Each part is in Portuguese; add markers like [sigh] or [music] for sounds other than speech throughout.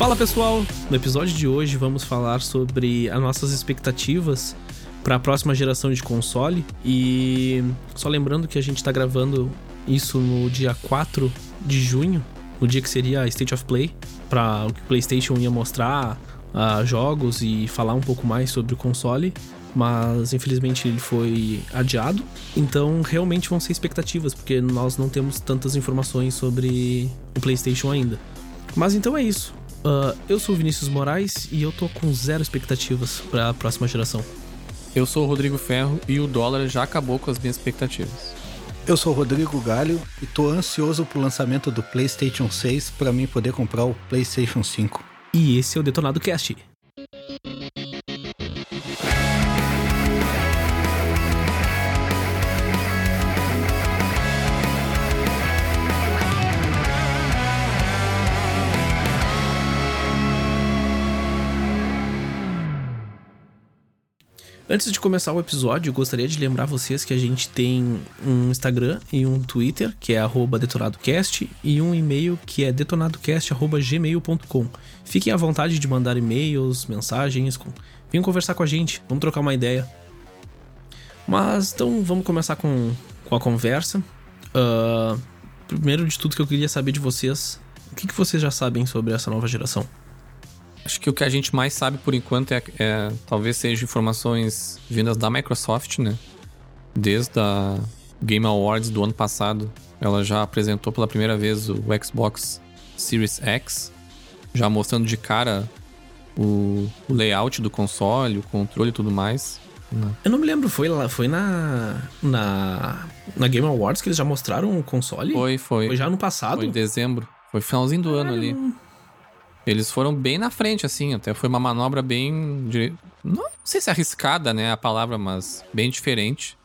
Fala pessoal! No episódio de hoje vamos falar sobre as nossas expectativas para a próxima geração de console e só lembrando que a gente está gravando isso no dia 4 de junho, no dia que seria a State of Play, para o que o PlayStation ia mostrar uh, jogos e falar um pouco mais sobre o console, mas infelizmente ele foi adiado. Então realmente vão ser expectativas, porque nós não temos tantas informações sobre o PlayStation ainda. Mas então é isso. Uh, eu sou o Vinícius Moraes e eu tô com zero expectativas para a próxima geração. Eu sou o Rodrigo Ferro e o dólar já acabou com as minhas expectativas. Eu sou o Rodrigo Galho e tô ansioso pro lançamento do PlayStation 6 para mim poder comprar o PlayStation 5. E esse é o Detonado Cast. Antes de começar o episódio, gostaria de lembrar vocês que a gente tem um Instagram e um Twitter, que é detonadocast, e um e-mail que é detonadocast.gmail.com. Fiquem à vontade de mandar e-mails, mensagens, com... venham conversar com a gente, vamos trocar uma ideia. Mas então vamos começar com, com a conversa. Uh, primeiro de tudo que eu queria saber de vocês, o que, que vocês já sabem sobre essa nova geração? Acho que o que a gente mais sabe por enquanto é, é talvez seja informações vindas da Microsoft, né? Desde a Game Awards do ano passado, ela já apresentou pela primeira vez o Xbox Series X, já mostrando de cara o, o layout do console, o controle e tudo mais. Né? Eu não me lembro, foi lá, foi na, na na Game Awards que eles já mostraram o console? Foi, foi. Foi já no passado? Foi em dezembro. Foi finalzinho do ano ali. Eles foram bem na frente, assim, até foi uma manobra bem. Não sei se arriscada, né, a palavra, mas bem diferente.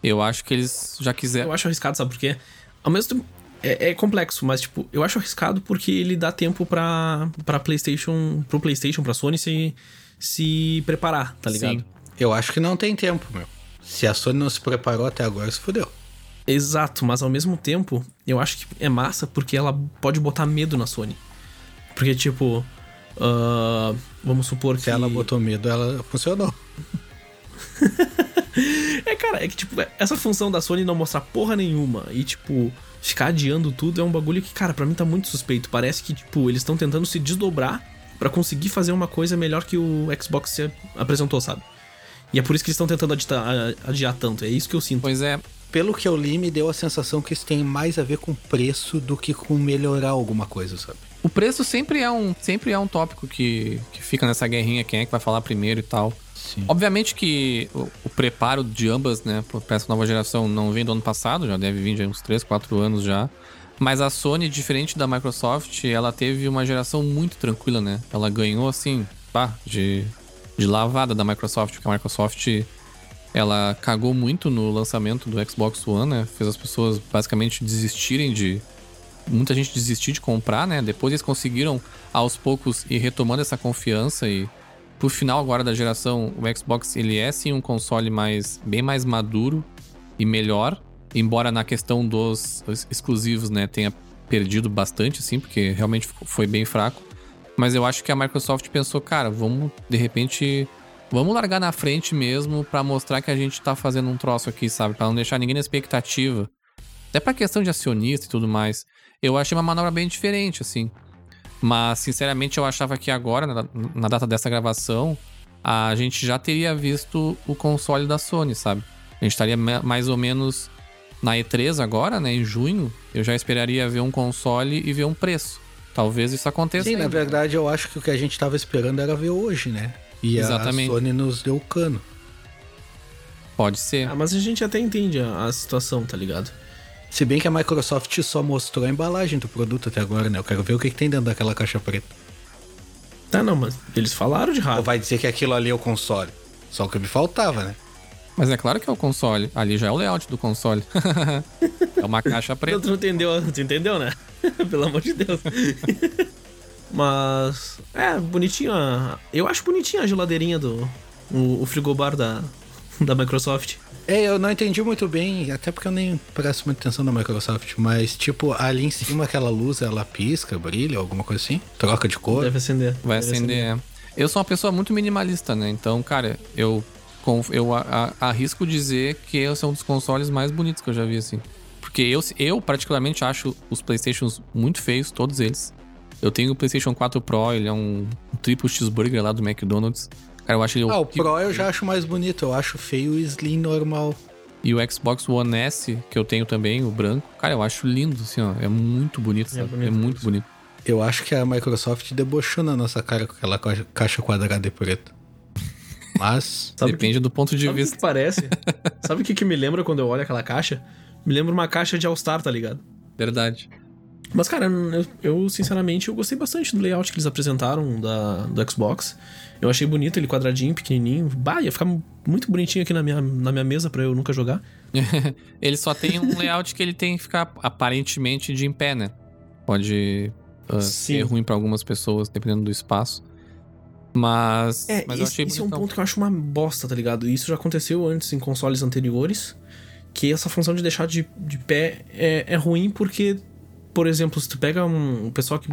Eu acho que eles já quiseram. Eu acho arriscado, sabe por quê? Ao mesmo tempo. É, é, complexo, mas, tipo, eu acho arriscado porque ele dá tempo pra, pra PlayStation. Pro PlayStation, pra Sony se, se preparar, tá ligado? Sim. Eu acho que não tem tempo, meu. Se a Sony não se preparou até agora, se fudeu. Exato, mas ao mesmo tempo, eu acho que é massa porque ela pode botar medo na Sony. Porque, tipo, uh, vamos supor que. Se ela botou medo, ela funcionou. [laughs] é, cara, é que, tipo, essa função da Sony não mostrar porra nenhuma e, tipo, ficar adiando tudo é um bagulho que, cara, para mim tá muito suspeito. Parece que, tipo, eles estão tentando se desdobrar para conseguir fazer uma coisa melhor que o Xbox apresentou, sabe? E é por isso que eles estão tentando adiar, adiar tanto. É isso que eu sinto. Pois é. Pelo que eu li, me deu a sensação que isso tem mais a ver com preço do que com melhorar alguma coisa, sabe? O preço sempre é um, sempre é um tópico que, que fica nessa guerrinha, quem é que vai falar primeiro e tal. Sim. Obviamente que o, o, preparo de ambas, né, para essa nova geração não vem do ano passado, já deve vir de uns 3, 4 anos já. Mas a Sony, diferente da Microsoft, ela teve uma geração muito tranquila, né? Ela ganhou, assim, pá, de, de lavada da Microsoft, porque a Microsoft ela cagou muito no lançamento do Xbox One, né? Fez as pessoas basicamente desistirem de, muita gente desistiu de comprar, né? Depois eles conseguiram aos poucos ir retomando essa confiança e pro final agora da geração, o Xbox ele é sim um console mais bem mais maduro e melhor, embora na questão dos exclusivos, né, tenha perdido bastante assim, porque realmente foi bem fraco. Mas eu acho que a Microsoft pensou, cara, vamos de repente vamos largar na frente mesmo para mostrar que a gente tá fazendo um troço aqui, sabe? Para não deixar ninguém na expectativa. Até pra questão de acionista e tudo mais. Eu achei uma manobra bem diferente, assim. Mas, sinceramente, eu achava que agora, na, na data dessa gravação, a gente já teria visto o console da Sony, sabe? A gente estaria mais ou menos na E3 agora, né? Em junho, eu já esperaria ver um console e ver um preço. Talvez isso aconteça. Sim, na verdade, eu acho que o que a gente estava esperando era ver hoje, né? E Exatamente. a Sony nos deu o cano. Pode ser. Ah, mas a gente até entende a, a situação, tá ligado? Se bem que a Microsoft só mostrou a embalagem do produto até agora, né? Eu quero ver o que, que tem dentro daquela caixa preta. Tá, não, mas eles falaram de rádio. Ou vai dizer que aquilo ali é o console. Só o que me faltava, né? Mas é claro que é o console. Ali já é o layout do console. [laughs] é uma caixa preta. Tu não entendeu, tu entendeu, né? [laughs] Pelo amor de Deus. [laughs] Mas. É, bonitinho. A... Eu acho bonitinha a geladeirinha do. O, o frigobar da, da Microsoft. É, eu não entendi muito bem, até porque eu nem presto muita atenção na Microsoft, mas tipo, ali em cima aquela luz, ela pisca, brilha, alguma coisa assim? Troca de cor? Deve acender. Vai Deve acender, é. Eu sou uma pessoa muito minimalista, né? Então, cara, eu, eu arrisco dizer que esse é um dos consoles mais bonitos que eu já vi, assim. Porque eu, eu particularmente acho os Playstations muito feios, todos eles. Eu tenho o PlayStation 4 Pro, ele é um, um triplo cheeseburger lá do McDonald's. Cara, eu acho ele Ah, o Pro eu já acho mais bonito, eu acho feio o Slim normal. E o Xbox One S, que eu tenho também, o branco, cara, eu acho lindo, assim, ó. É muito bonito, sabe? É, bonito, é muito bonito. Eu acho que a Microsoft debochou na nossa cara com aquela caixa quadrada e preta. [laughs] Mas. Depende que, do ponto de sabe vista. Que parece? [laughs] sabe o que, que me lembra quando eu olho aquela caixa? Me lembra uma caixa de All-Star, tá ligado? Verdade. Mas, cara, eu, eu, sinceramente eu gostei bastante do layout que eles apresentaram da, do Xbox. Eu achei bonito ele quadradinho, pequenininho. Bah, ia ficar muito bonitinho aqui na minha, na minha mesa para eu nunca jogar. [laughs] ele só tem um layout que ele tem que ficar aparentemente de em pé, né? Pode uh, ser ruim para algumas pessoas, dependendo do espaço. Mas, é, mas esse, esse é um ponto que eu acho uma bosta, tá ligado? Isso já aconteceu antes em consoles anteriores. Que essa função de deixar de, de pé é, é ruim porque por exemplo, se tu pega um, um pessoal que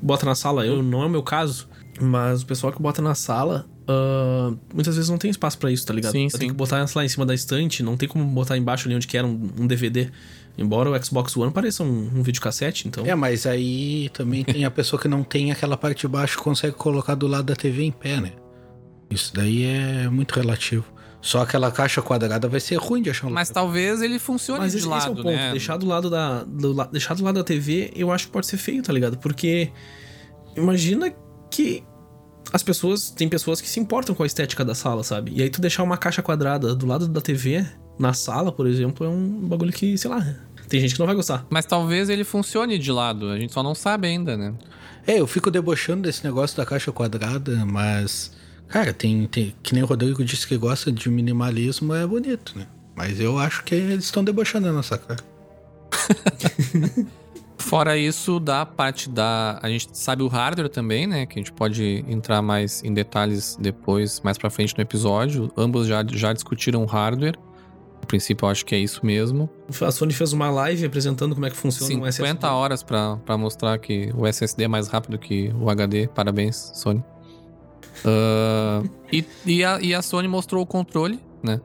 bota na sala, eu não é o meu caso, mas o pessoal que bota na sala, uh, muitas vezes não tem espaço para isso, tá ligado? Sim, eu sim. tenho que botar lá em cima da estante, não tem como botar embaixo ali onde que era um, um DVD. Embora o Xbox One pareça um, um videocassete, então. É, mas aí também tem a pessoa que não tem aquela parte de baixo que consegue colocar do lado da TV em pé, né? Isso daí é muito relativo. Só aquela caixa quadrada vai ser ruim de achar um Mas talvez ele funcione Mas de esse, lado, esse é o ponto. né? Deixar do lado da, do, deixar do lado da TV, eu acho que pode ser feio, tá ligado? Porque imagina que as pessoas, tem pessoas que se importam com a estética da sala, sabe? E aí tu deixar uma caixa quadrada do lado da TV, na sala, por exemplo, é um bagulho que, sei lá, tem gente que não vai gostar. Mas talvez ele funcione de lado, a gente só não sabe ainda, né? É, eu fico debochando desse negócio da caixa quadrada, mas Cara, tem, tem, que nem o Rodrigo disse que gosta de minimalismo, é bonito, né? Mas eu acho que eles estão debochando a nossa cara. [laughs] Fora isso, da parte da. A gente sabe o hardware também, né? Que a gente pode entrar mais em detalhes depois, mais pra frente no episódio. Ambos já, já discutiram o hardware. No princípio, eu acho que é isso mesmo. A Sony fez uma live apresentando como é que funciona 50 um SSD. 50 horas pra, pra mostrar que o SSD é mais rápido que o HD. Parabéns, Sony. Uh, [laughs] e, e, a, e a Sony mostrou o controle, né?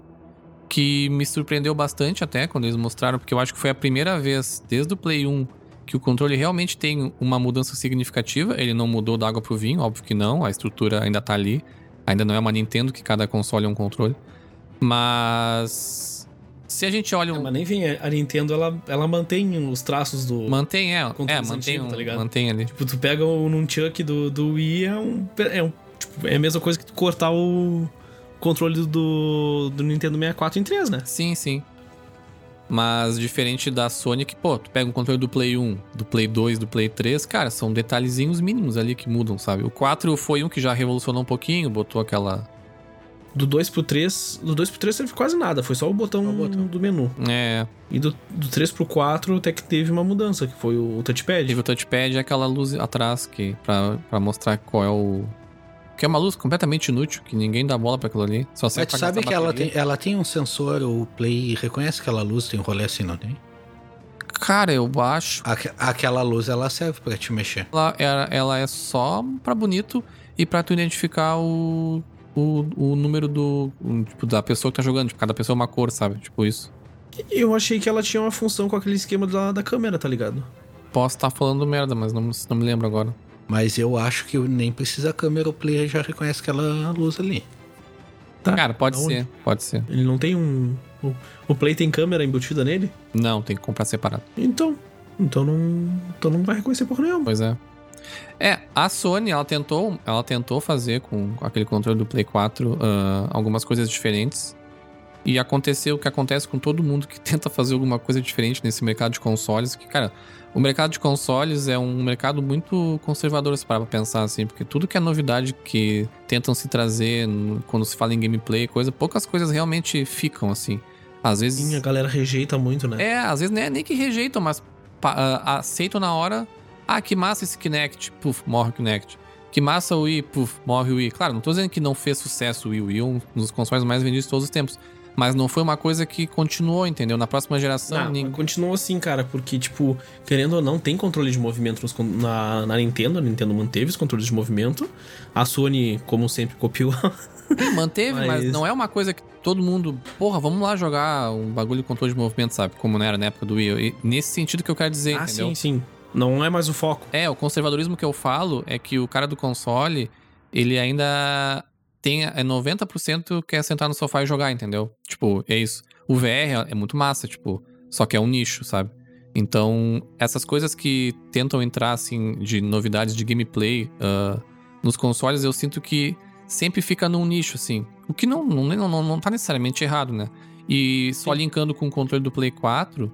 Que me surpreendeu bastante até quando eles mostraram, porque eu acho que foi a primeira vez desde o Play 1 que o controle realmente tem uma mudança significativa. Ele não mudou da água pro vinho, óbvio que não, a estrutura ainda tá ali. Ainda não é uma Nintendo que cada console é um controle. Mas. Se a gente olha. Um... mas nem vem. A Nintendo ela, ela mantém os traços do. Mantém, é. É, mantém, antigo, um, tá ligado? mantém ali. Tipo, tu pega o Nunchuck do, do Wii, é um, é um Tipo, é a mesma coisa que tu cortar o controle do, do Nintendo 64 em 3, né? Sim, sim. Mas diferente da Sony, que, pô, tu pega um controle do Play 1, do Play 2, do Play 3, cara, são detalhezinhos mínimos ali que mudam, sabe? O 4 foi um que já revolucionou um pouquinho, botou aquela. Do 2 pro 3, do 2 pro 3 teve quase nada, foi só o botão, o botão. do menu. É. E do, do 3 pro 4 até que teve uma mudança, que foi o touchpad. Teve o touchpad e aquela luz atrás que pra, pra mostrar qual é o, que é uma luz completamente inútil, que ninguém dá bola para aquilo ali. Só serve Mas tu sabe que ela tem, ela tem um sensor, o Play reconhece aquela luz, tem um rolê assim, não tem? Cara, eu acho. Aqu aquela luz ela serve para te mexer. Ela, ela, ela é só para bonito e para tu identificar o, o, o número do. Tipo, da pessoa que tá jogando. Tipo, cada pessoa é uma cor, sabe? Tipo isso. Eu achei que ela tinha uma função com aquele esquema da, da câmera, tá ligado? Posso estar tá falando merda, mas não, não me lembro agora. Mas eu acho que nem precisa a câmera, o player já reconhece aquela luz ali. Tá. Cara, pode Aonde? ser, pode ser. Ele não tem um. O, o Play tem câmera embutida nele? Não, tem que comprar separado. Então. Então não. Então não vai reconhecer por nenhum. Pois é. É, a Sony, ela tentou, ela tentou fazer com aquele controle do Play 4 uh, algumas coisas diferentes. E aconteceu o que acontece com todo mundo que [laughs] tenta fazer alguma coisa diferente nesse mercado de consoles. Que, cara, o mercado de consoles é um mercado muito conservador, se parar pra pensar assim, porque tudo que é novidade que tentam se trazer quando se fala em gameplay, coisa, poucas coisas realmente ficam assim. Às vezes. Sim, a galera rejeita muito, né? É, às vezes nem, nem que rejeitam, mas uh, aceitam na hora. Ah, que massa esse Kinect, puf, morre o Kinect. Que massa o Wii, puf, morre o Wii. Claro, não tô dizendo que não fez sucesso o Wii, o Wii é um dos consoles mais vendidos de todos os tempos. Mas não foi uma coisa que continuou, entendeu? Na próxima geração. Não, ninguém... continuou assim, cara, porque, tipo, querendo ou não, tem controle de movimento na, na Nintendo. A Nintendo manteve os controles de movimento. A Sony, como sempre, copiou. Manteve, [laughs] mas... mas... não é uma coisa que todo mundo. Porra, vamos lá jogar um bagulho de controle de movimento, sabe? Como não era na época do Wii. E nesse sentido que eu quero dizer, ah, entendeu? Sim, sim. Não é mais o foco. É, o conservadorismo que eu falo é que o cara do console, ele ainda tem. É 90% quer sentar no sofá e jogar, entendeu? Tipo, é isso. O VR é muito massa, tipo, só que é um nicho, sabe? Então, essas coisas que tentam entrar, assim, de novidades de gameplay uh, nos consoles, eu sinto que sempre fica num nicho, assim. O que não, não, não, não tá necessariamente errado, né? E só Sim. linkando com o controle do Play 4,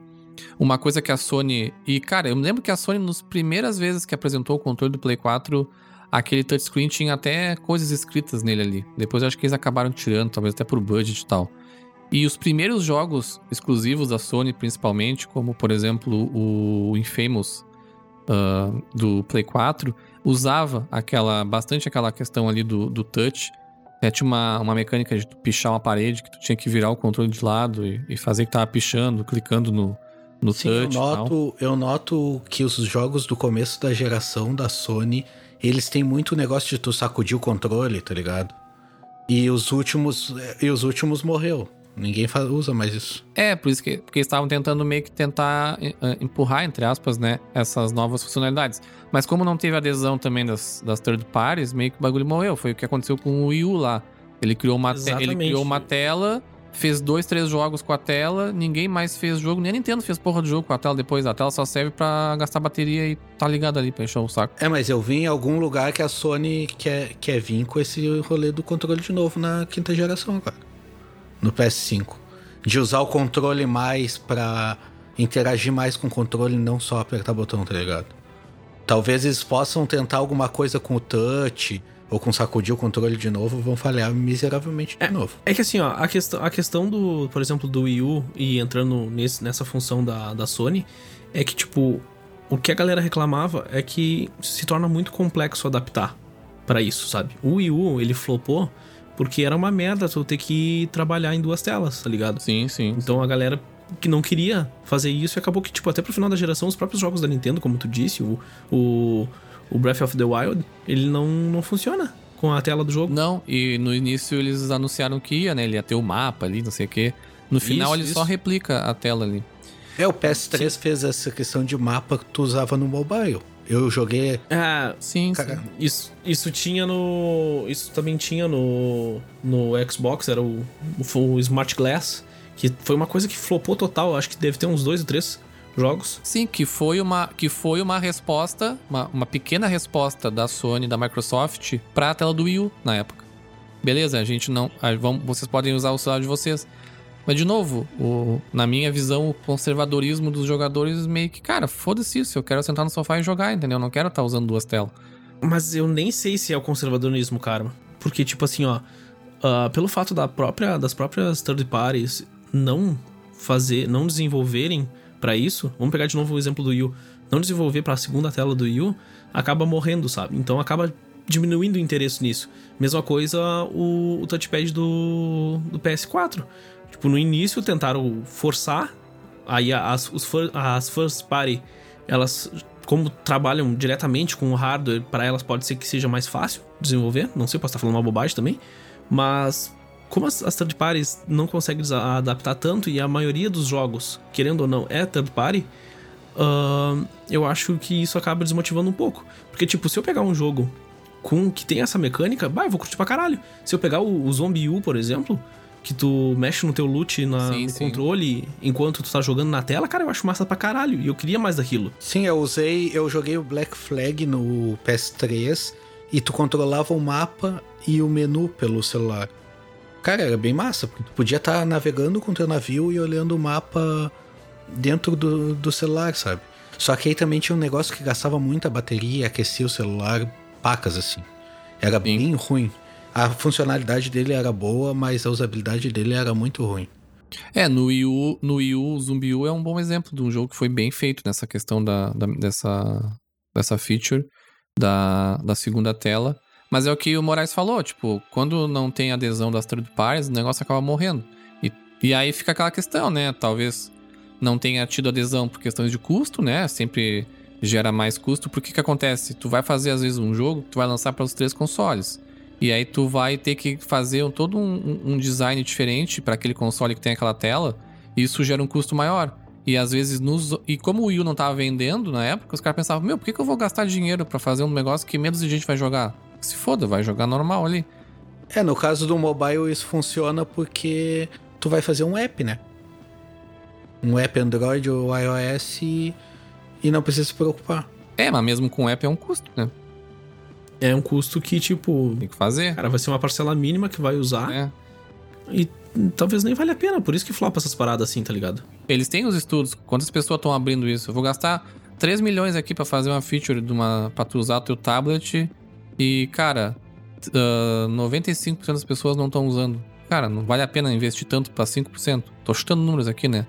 uma coisa que a Sony. E, cara, eu me lembro que a Sony, nas primeiras vezes que apresentou o controle do Play 4, aquele touchscreen tinha até coisas escritas nele ali. Depois eu acho que eles acabaram tirando, talvez até por budget e tal. E os primeiros jogos exclusivos da Sony, principalmente, como por exemplo o Infamous uh, do Play 4, usava aquela bastante aquela questão ali do, do touch. É, tinha uma, uma mecânica de pichar uma parede que tu tinha que virar o controle de lado e, e fazer que tava pichando, clicando no, no Sim, touch. Eu noto, eu noto que os jogos do começo da geração da Sony, eles têm muito negócio de tu sacudir o controle, tá ligado? E os últimos, e os últimos morreu. Ninguém usa mais isso. É, por isso que porque estavam tentando meio que tentar uh, empurrar, entre aspas, né, essas novas funcionalidades. Mas como não teve adesão também das, das third parties, meio que o bagulho morreu. Foi o que aconteceu com o Wii U lá. Ele criou uma, ele criou uma tela fez dois, três jogos com a tela, ninguém mais fez jogo, nem a Nintendo fez porra de jogo com a tela depois. A tela só serve para gastar bateria e tá ligado ali pra encher o saco. É, mas eu vi em algum lugar que a Sony quer, quer vir com esse rolê do controle de novo na quinta geração agora. No PS5. De usar o controle mais pra interagir mais com o controle, não só apertar botão, tá ligado? Talvez eles possam tentar alguma coisa com o touch ou com sacudir o controle de novo, vão falhar miseravelmente de é, novo. É que assim, ó, a questão, a questão do, por exemplo, do Wii U e entrando nesse, nessa função da, da Sony, é que, tipo, o que a galera reclamava é que se torna muito complexo adaptar para isso, sabe? O Wii U, ele flopou porque era uma merda tu ter que trabalhar em duas telas, tá ligado? Sim, sim. Então a galera que não queria fazer isso e acabou que, tipo, até pro final da geração, os próprios jogos da Nintendo, como tu disse, o, o o Breath of the Wild, ele não, não funciona com a tela do jogo. Não, e no início eles anunciaram que ia, né? Ele ia ter o mapa ali, não sei o quê. No final isso, ele isso. só replica a tela ali. É, o PS3 sim. fez essa questão de mapa que tu usava no mobile. Eu joguei. Ah, sim, sim. Isso, isso tinha no. Isso também tinha no. No Xbox, era o, o, o Smart Glass. Que foi uma coisa que flopou total. Acho que deve ter uns dois ou três jogos. Sim, que foi uma, que foi uma resposta, uma, uma pequena resposta da Sony, da Microsoft, para a tela do Wii U na época. Beleza, a gente não. A, vamos, vocês podem usar o celular de vocês. Mas, de novo, o, na minha visão, o conservadorismo dos jogadores meio que, cara, foda-se isso, eu quero sentar no sofá e jogar, entendeu? Eu não quero estar tá usando duas telas. Mas eu nem sei se é o conservadorismo, cara. Porque, tipo assim, ó, uh, pelo fato da própria, das próprias third parties não fazer, não desenvolverem para isso, vamos pegar de novo o exemplo do Yu, não desenvolver para a segunda tela do Yu, acaba morrendo, sabe? Então acaba diminuindo o interesse nisso. Mesma coisa o, o touchpad do, do PS4. Tipo, no início tentaram forçar, aí as, os, as first party, elas, como trabalham diretamente com o hardware, para elas pode ser que seja mais fácil desenvolver. Não sei, posso estar falando uma bobagem também. Mas como as, as third parties não conseguem adaptar tanto e a maioria dos jogos, querendo ou não, é third party, uh, eu acho que isso acaba desmotivando um pouco. Porque, tipo, se eu pegar um jogo com que tem essa mecânica, bah, eu vou curtir pra caralho. Se eu pegar o, o Zombie U, por exemplo, que tu mexe no teu loot na, sim, no sim. controle enquanto tu tá jogando na tela, cara, eu acho massa pra caralho. E eu queria mais daquilo. Sim, eu usei, eu joguei o Black Flag no PS3 e tu controlava o mapa e o menu pelo celular. Cara, era bem massa, porque tu podia estar tá navegando com teu navio e olhando o mapa dentro do, do celular, sabe? Só que aí também tinha um negócio que gastava muita bateria e aquecia o celular pacas assim. Era bem ruim. A funcionalidade dele era boa, mas a usabilidade dele era muito ruim. É, no Wii U, no Wii U, Zumbi U é um bom exemplo de um jogo que foi bem feito nessa questão da, da dessa, dessa feature da, da segunda tela. Mas é o que o Moraes falou, tipo, quando não tem adesão das third parties, o negócio acaba morrendo. E E aí fica aquela questão, né? Talvez não tenha tido adesão por questões de custo, né? Sempre gera mais custo. Porque que acontece? Tu vai fazer às vezes um jogo, tu vai lançar para os três consoles. E aí tu vai ter que fazer um, todo um, um design diferente para aquele console que tem aquela tela. E isso gera um custo maior. E às vezes nos. E como o Wii U não tava vendendo na época, os caras pensavam, meu, por que, que eu vou gastar dinheiro para fazer um negócio que menos gente vai jogar? Se foda, vai jogar normal ali. É, no caso do mobile isso funciona porque tu vai fazer um app, né? Um app Android ou iOS e, e não precisa se preocupar. É, mas mesmo com app é um custo, né? É um custo que, tipo. Tem que fazer. Cara, vai ser uma parcela mínima que vai usar. É. E talvez nem valha a pena, por isso que flopa essas paradas assim, tá ligado? Eles têm os estudos, quantas pessoas estão abrindo isso? Eu vou gastar 3 milhões aqui para fazer uma feature de uma, pra tu usar teu tablet e, cara, uh, 95% das pessoas não estão usando. Cara, não vale a pena investir tanto pra 5%. Tô chutando números aqui, né?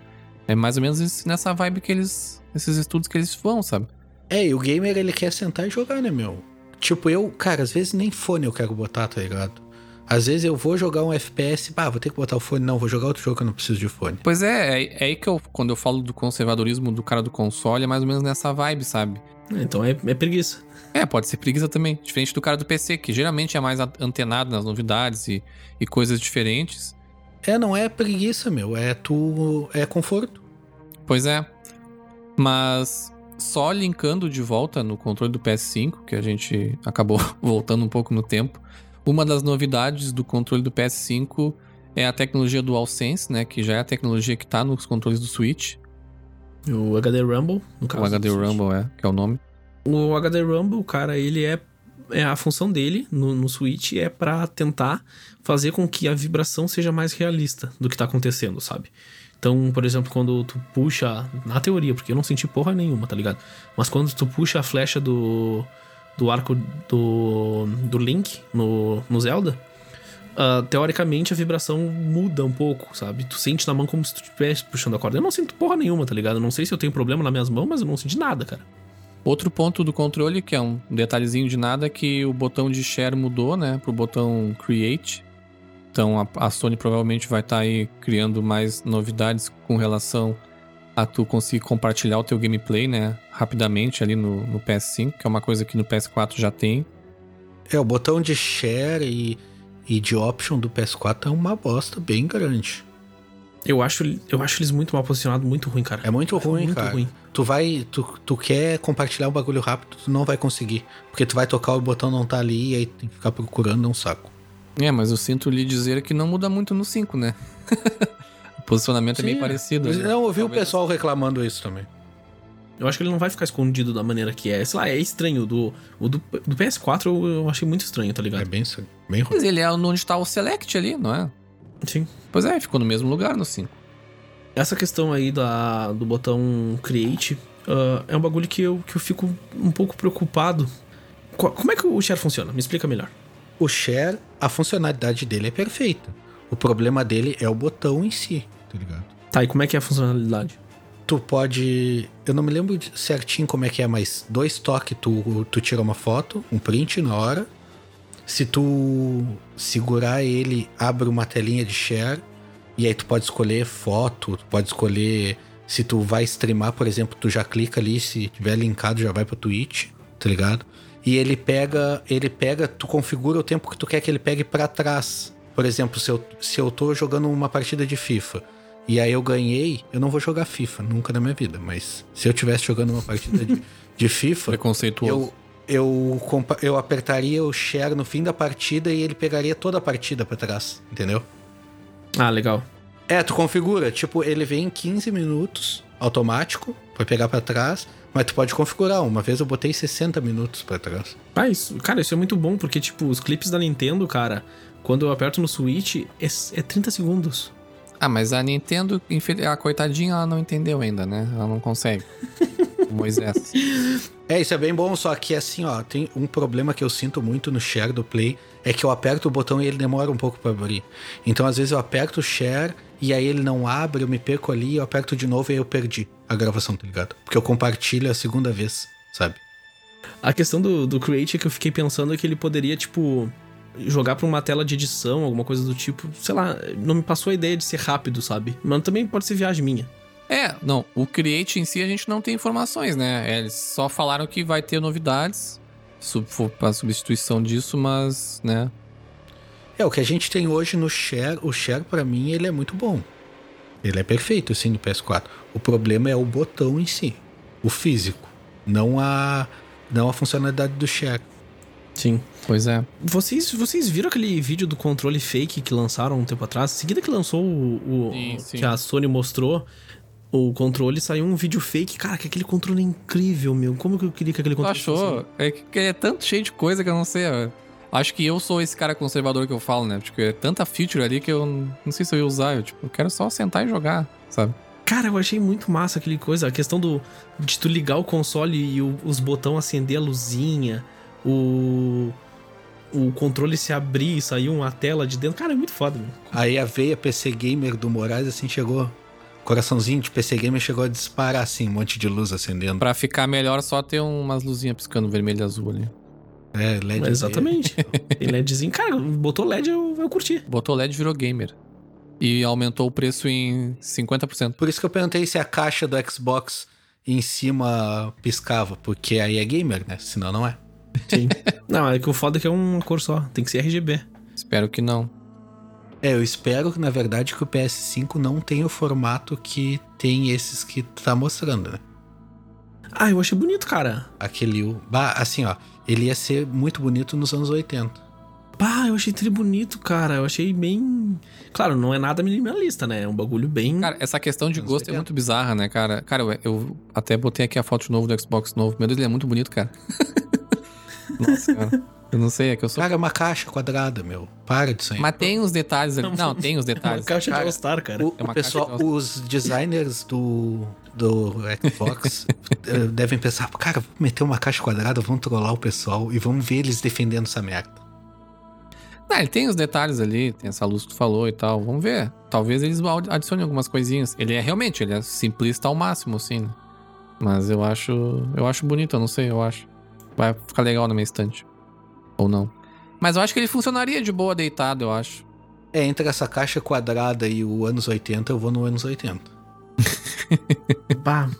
É mais ou menos nessa vibe que eles. esses estudos que eles vão, sabe? É, e o gamer ele quer sentar e jogar, né, meu? Tipo, eu, cara, às vezes nem fone eu quero botar, tá ligado? Às vezes eu vou jogar um FPS, pá, vou ter que botar o fone. Não, vou jogar outro jogo que eu não preciso de fone. Pois é, é, é aí que eu, quando eu falo do conservadorismo do cara do console, é mais ou menos nessa vibe, sabe? Então é, é preguiça. É, pode ser preguiça também. Diferente do cara do PC, que geralmente é mais antenado nas novidades e, e coisas diferentes. É, não é preguiça, meu. É tu. É conforto. Pois é. Mas só linkando de volta no controle do PS5, que a gente [laughs] acabou [laughs] voltando um pouco no tempo. Uma das novidades do controle do PS5 é a tecnologia DualSense, né? Que já é a tecnologia que tá nos controles do Switch. O HD Rumble, no caso. O HD Rumble, é, que é o nome. O HD Rumble, cara, ele é. é a função dele no, no Switch é para tentar fazer com que a vibração seja mais realista do que tá acontecendo, sabe? Então, por exemplo, quando tu puxa. Na teoria, porque eu não senti porra nenhuma, tá ligado? Mas quando tu puxa a flecha do. do arco do. do Link no, no Zelda. Uh, teoricamente a vibração muda um pouco, sabe? Tu sente na mão como se tu estivesse puxando a corda. Eu não sinto porra nenhuma, tá ligado? Eu não sei se eu tenho problema nas minhas mãos, mas eu não senti nada, cara. Outro ponto do controle, que é um detalhezinho de nada, é que o botão de share mudou, né? Pro botão create. Então a, a Sony provavelmente vai estar tá aí criando mais novidades com relação a tu conseguir compartilhar o teu gameplay, né? Rapidamente ali no, no PS5, que é uma coisa que no PS4 já tem. É, o botão de share e, e de option do PS4 é uma bosta bem grande. Eu acho, eu acho eles muito mal posicionados, muito ruim, cara. É muito ruim, muito cara. Ruim. Tu vai, tu, tu quer compartilhar um bagulho rápido, tu não vai conseguir. Porque tu vai tocar o botão não tá ali e aí tem que ficar procurando, é um saco. É, mas eu sinto lhe dizer que não muda muito no 5, né? [laughs] o posicionamento Sim, é bem parecido. Né? Eu ouvi o pessoal reclamando isso também. Eu acho que ele não vai ficar escondido da maneira que é. Sei lá, é estranho. Do, o do, do PS4 eu, eu, achei muito estranho, tá ligado? É bem, bem ruim. Mas ele é onde tá o Select ali, não é? Sim. Pois é, ficou no mesmo lugar no 5. Essa questão aí da, do botão Create uh, é um bagulho que eu, que eu fico um pouco preocupado. Como é que o share funciona? Me explica melhor o share, a funcionalidade dele é perfeita. O problema dele é o botão em si, tá ligado? Tá, e como é que é a funcionalidade? Tu pode. Eu não me lembro certinho como é que é, mas dois toques tu, tu tira uma foto, um print na hora. Se tu segurar ele, abre uma telinha de share. E aí tu pode escolher foto, tu pode escolher. Se tu vai streamar, por exemplo, tu já clica ali, se tiver linkado já vai pra Twitch, tá ligado? e ele pega, ele pega, tu configura o tempo que tu quer que ele pegue para trás. Por exemplo, se eu, se eu tô jogando uma partida de FIFA e aí eu ganhei, eu não vou jogar FIFA nunca na minha vida, mas se eu tivesse jogando uma partida de, de [laughs] FIFA, preconceituoso. Eu, eu, eu apertaria o share no fim da partida e ele pegaria toda a partida para trás, entendeu? Ah, legal. É, tu configura, tipo, ele vem em 15 minutos automático, vai pegar para trás. Mas tu pode configurar. Uma vez eu botei 60 minutos para trás. Ah, isso, cara, isso é muito bom, porque, tipo, os clipes da Nintendo, cara, quando eu aperto no Switch, é, é 30 segundos. Ah, mas a Nintendo, a coitadinha, ela não entendeu ainda, né? Ela não consegue. [laughs] Moisés. É, isso é bem bom, só que assim, ó, tem um problema que eu sinto muito no share do Play, é que eu aperto o botão e ele demora um pouco para abrir. Então, às vezes eu aperto o share e aí ele não abre, eu me perco ali, eu aperto de novo e aí eu perdi a gravação, tá ligado? Porque eu compartilho a segunda vez, sabe? A questão do, do Create que eu fiquei pensando é que ele poderia, tipo. jogar pra uma tela de edição, alguma coisa do tipo, sei lá, não me passou a ideia de ser rápido, sabe? Mas também pode ser viagem minha. É, não, o Create em si a gente não tem informações, né? Eles só falaram que vai ter novidades para substituição disso, mas, né? É, o que a gente tem hoje no Share, o Share para mim ele é muito bom. Ele é perfeito assim no PS4. O problema é o botão em si, o físico, não a não a funcionalidade do Share. Sim. Pois é. Vocês, vocês viram aquele vídeo do controle fake que lançaram um tempo atrás? Em seguida que lançou o, o sim, sim. que a Sony mostrou o controle, saiu um vídeo fake. Cara, que aquele controle é incrível, meu. Como que eu queria que aquele controle achou? Fosse? É que é tanto cheio de coisa que eu não sei. Acho que eu sou esse cara conservador que eu falo, né? Porque é tanta feature ali que eu não sei se eu ia usar. Eu, tipo, eu quero só sentar e jogar, sabe? Cara, eu achei muito massa aquele coisa. A questão do de tu ligar o console e o, os botões acender a luzinha. O o controle se abrir e sair uma tela de dentro. Cara, é muito foda, meu. Aí a veia PC Gamer do Moraes, assim, chegou. Coraçãozinho de PC Gamer chegou a disparar, assim, um monte de luz acendendo. Pra ficar melhor, só ter umas luzinhas piscando vermelho e azul ali. É, LED. exatamente. [laughs] Tem LEDzinho. Cara, botou LED, eu, eu curti. Botou LED virou gamer. E aumentou o preço em 50%. Por isso que eu perguntei se a caixa do Xbox em cima piscava, porque aí é gamer, né? Senão não é. Sim. não, é que o foda é que é uma cor só. Tem que ser RGB. Espero que não. É, eu espero, na verdade, que o PS5 não tenha o formato que tem esses que tá mostrando, né? Ah, eu achei bonito, cara. Aquele. Assim, ó. Ele ia ser muito bonito nos anos 80. Pá, eu achei tri bonito, cara. Eu achei bem. Claro, não é nada minimalista, né? É um bagulho bem. Cara, essa questão de gosto é muito bizarra, né, cara? Cara, eu, eu até botei aqui a foto novo do Xbox novo. Meu Deus, ele é muito bonito, cara. [laughs] Nossa, cara. Eu não sei, é que eu sou. Cara, é uma caixa quadrada, meu. Para de sair. Mas tem os detalhes ali. Não, tem os detalhes. [laughs] É uma caixa de All-Star, cara. O, é o pessoal, os designers do, do Xbox [laughs] eh, devem pensar, cara, vamos meter uma caixa quadrada, vamos trollar o pessoal e vamos ver eles defendendo essa merda. Não, ele tem os detalhes ali, tem essa luz que tu falou e tal. Vamos ver. Talvez eles adicionem algumas coisinhas. Ele é realmente, ele é simplista ao máximo, assim. Né? Mas eu acho. Eu acho bonito, eu não sei, eu acho. Vai ficar legal na minha estante. Ou não. Mas eu acho que ele funcionaria de boa deitado, eu acho. É, entre essa caixa quadrada e o anos 80, eu vou no anos 80. [laughs] bah.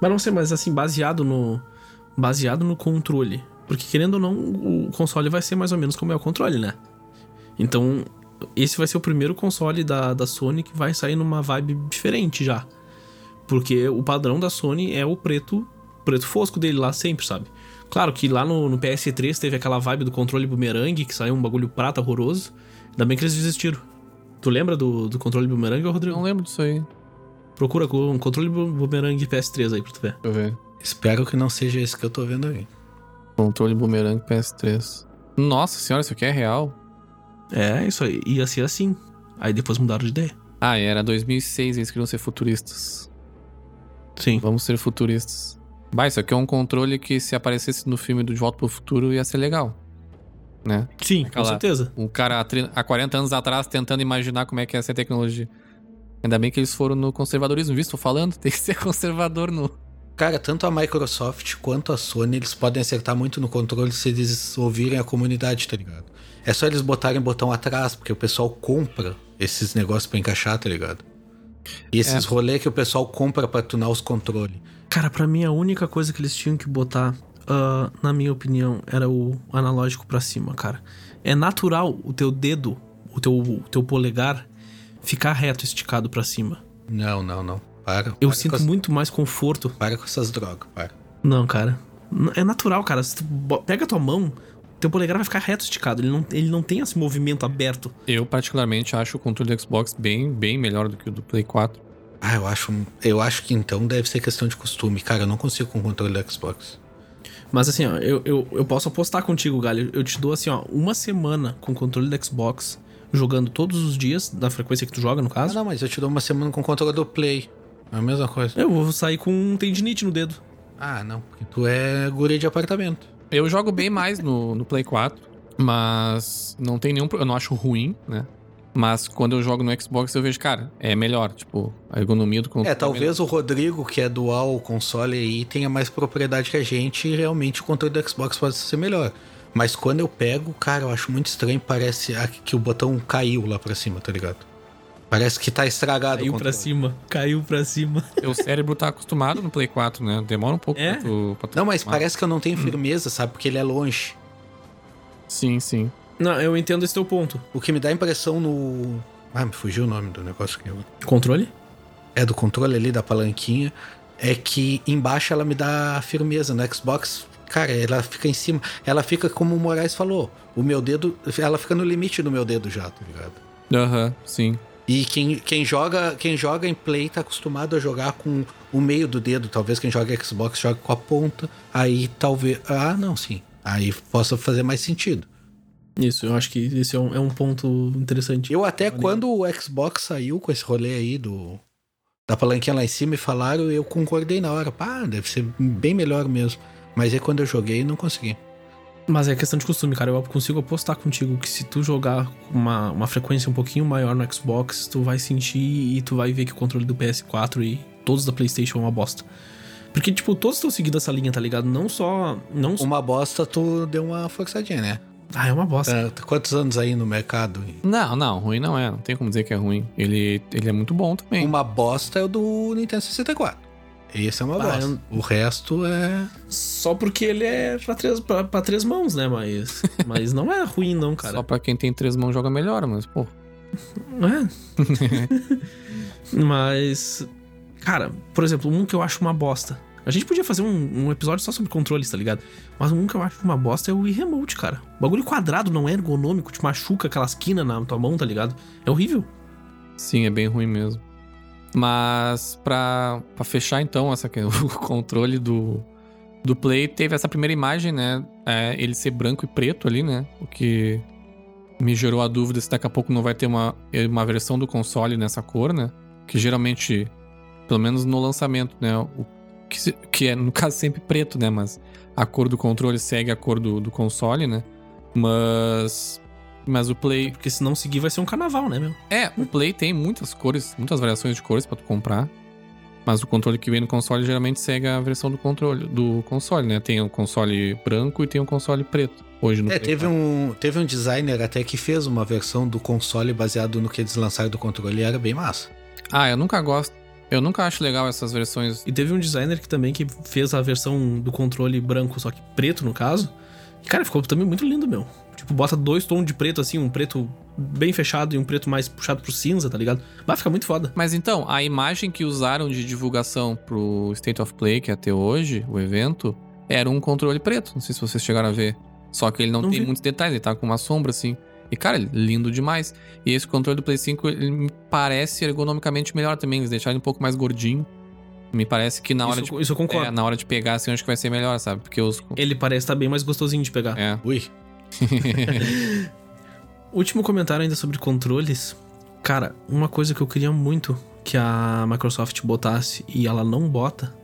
Mas não sei, mas assim, baseado no. Baseado no controle. Porque querendo ou não, o console vai ser mais ou menos como é o controle, né? Então, esse vai ser o primeiro console da, da Sony que vai sair numa vibe diferente já. Porque o padrão da Sony é o preto, preto fosco dele lá sempre, sabe? Claro que lá no, no PS3 teve aquela vibe do controle boomerang, que saiu um bagulho prata horroroso. Ainda bem que eles desistiram. Tu lembra do, do controle boomerang, Rodrigo? Não lembro disso aí. Procura com um controle boomerang PS3 aí pra tu ver. Deixa eu ver. Espero que não seja esse que eu tô vendo aí. Controle boomerang PS3. Nossa senhora, isso aqui é real. É, isso aí. Ia ser assim. Aí depois mudaram de ideia. Ah, era 2006, eles queriam ser futuristas. Sim. Vamos ser futuristas. Bah, isso aqui é um controle que se aparecesse no filme do De Volta pro Futuro ia ser legal. Né? Sim, Aquela, com certeza. Um cara há 40 anos atrás tentando imaginar como é que é essa tecnologia. Ainda bem que eles foram no conservadorismo, visto? falando, [laughs] tem que ser conservador no. Cara, tanto a Microsoft quanto a Sony, eles podem acertar muito no controle se eles ouvirem a comunidade, tá ligado? É só eles botarem botão atrás, porque o pessoal compra esses negócios para encaixar, tá ligado? E esses é. rolês que o pessoal compra pra tunar os controles. Cara, para mim a única coisa que eles tinham que botar, uh, na minha opinião, era o analógico para cima, cara. É natural o teu dedo, o teu, o teu polegar, ficar reto, esticado para cima. Não, não, não. Para. Eu para sinto muito mais conforto. Para com essas drogas, para. Não, cara. É natural, cara. Se tu pega a tua mão, teu polegar vai ficar reto esticado. Ele não, ele não tem esse movimento aberto. Eu, particularmente, acho o controle do Xbox bem, bem melhor do que o do Play 4. Ah, eu acho, eu acho que então deve ser questão de costume. Cara, eu não consigo com o controle do Xbox. Mas assim, ó, eu, eu, eu posso apostar contigo, Galho. Eu te dou assim, ó, uma semana com o controle do Xbox, jogando todos os dias, da frequência que tu joga, no caso. Ah, não, mas eu te dou uma semana com o controle do Play. É a mesma coisa. Eu vou sair com um tendinite no dedo. Ah, não, porque tu é guri de apartamento. Eu jogo bem mais no, no Play 4, mas não tem nenhum. Eu não acho ruim, né? Mas quando eu jogo no Xbox, eu vejo, cara, é melhor. Tipo, a ergonomia do controle. É, talvez é o Rodrigo, que é dual console aí, tenha mais propriedade que a gente e realmente o controle do Xbox pode ser melhor. Mas quando eu pego, cara, eu acho muito estranho. Parece que o botão caiu lá pra cima, tá ligado? Parece que tá estragado. Caiu pra cima, caiu pra cima. [laughs] O cérebro tá acostumado no Play 4, né? Demora um pouco é? pra tu, pra tu Não, mas parece que eu não tenho firmeza, sabe? Porque ele é longe. Sim, sim. Não, eu entendo esse teu ponto. O que me dá impressão no. Ah, me fugiu o nome do negócio aqui. Controle? É, do controle ali, da palanquinha. É que embaixo ela me dá firmeza. No Xbox, cara, ela fica em cima. Ela fica como o Moraes falou. O meu dedo. Ela fica no limite do meu dedo já, tá ligado? Aham, uhum, sim. E quem, quem, joga, quem joga em Play tá acostumado a jogar com o meio do dedo. Talvez quem joga Xbox jogue com a ponta. Aí talvez. Ah, não, sim. Aí possa fazer mais sentido. Isso, eu acho que esse é um, é um ponto interessante. Eu até quando o Xbox saiu com esse rolê aí do da palanquinha lá em cima e falaram, eu concordei na hora. Pá, deve ser bem melhor mesmo. Mas aí quando eu joguei, não consegui. Mas é questão de costume, cara. Eu consigo apostar contigo que se tu jogar uma, uma frequência um pouquinho maior no Xbox, tu vai sentir e tu vai ver que o controle do PS4 e todos da PlayStation é uma bosta. Porque, tipo, todos estão seguindo essa linha, tá ligado? Não só. Não Uma bosta, tu deu uma forçadinha, né? Ah, é uma bosta. É, quantos anos aí no mercado? Não, não, ruim não é. Não tem como dizer que é ruim. Ele, ele é muito bom também. Uma bosta é o do Nintendo 64. Esse é uma ah, bosta. Eu... O resto é. Só porque ele é pra três, pra, pra três mãos, né? Mas. [laughs] mas não é ruim, não, cara. Só pra quem tem três mãos joga melhor, mas, pô. É. [laughs] mas. Cara, por exemplo, um que eu acho uma bosta. A gente podia fazer um, um, episódio só sobre controles, tá ligado? Mas um que eu acho uma bosta é o e-remote, cara. O bagulho quadrado não é ergonômico, te machuca aquela esquina na tua mão, tá ligado? É horrível. Sim, é bem ruim mesmo. Mas pra fechar então essa, [laughs] o controle do, do Play, teve essa primeira imagem, né? É, ele ser branco e preto ali, né? O que me gerou a dúvida se daqui a pouco não vai ter uma, uma versão do console nessa cor, né? Que geralmente, pelo menos no lançamento, né? O que, que, é, no caso, sempre preto, né? Mas a cor do controle segue a cor do, do console, né? Mas. Mas o Play. Porque se não seguir, vai ser um carnaval, né, meu? É, o Play tem muitas cores, muitas variações de cores para tu comprar. Mas o controle que vem no console geralmente segue a versão do controle do console, né? Tem o um console branco e tem o um console preto. Hoje no É, teve um, teve um designer até que fez uma versão do console baseado no que eles lançaram do controle e era bem massa. Ah, eu nunca gosto eu nunca acho legal essas versões. E teve um designer que também que fez a versão do controle branco, só que preto no caso. E, cara, ficou também muito lindo, meu. Tipo, bota dois tons de preto assim, um preto bem fechado e um preto mais puxado pro cinza, tá ligado? Vai ficar muito foda. Mas então, a imagem que usaram de divulgação pro State of Play, que é até hoje, o evento, era um controle preto. Não sei se vocês chegaram a ver. Só que ele não, não tem vi. muitos detalhes, ele tá com uma sombra assim. E, cara, lindo demais. E esse controle do Play 5, ele me parece ergonomicamente melhor também. Eles deixaram ele um pouco mais gordinho. Me parece que na hora isso, de. Isso eu concordo. É, na hora de pegar, assim, acho que vai ser melhor, sabe? Porque os. Ele parece estar tá bem mais gostosinho de pegar. É. Ui. [laughs] Último comentário ainda sobre controles. Cara, uma coisa que eu queria muito que a Microsoft botasse e ela não bota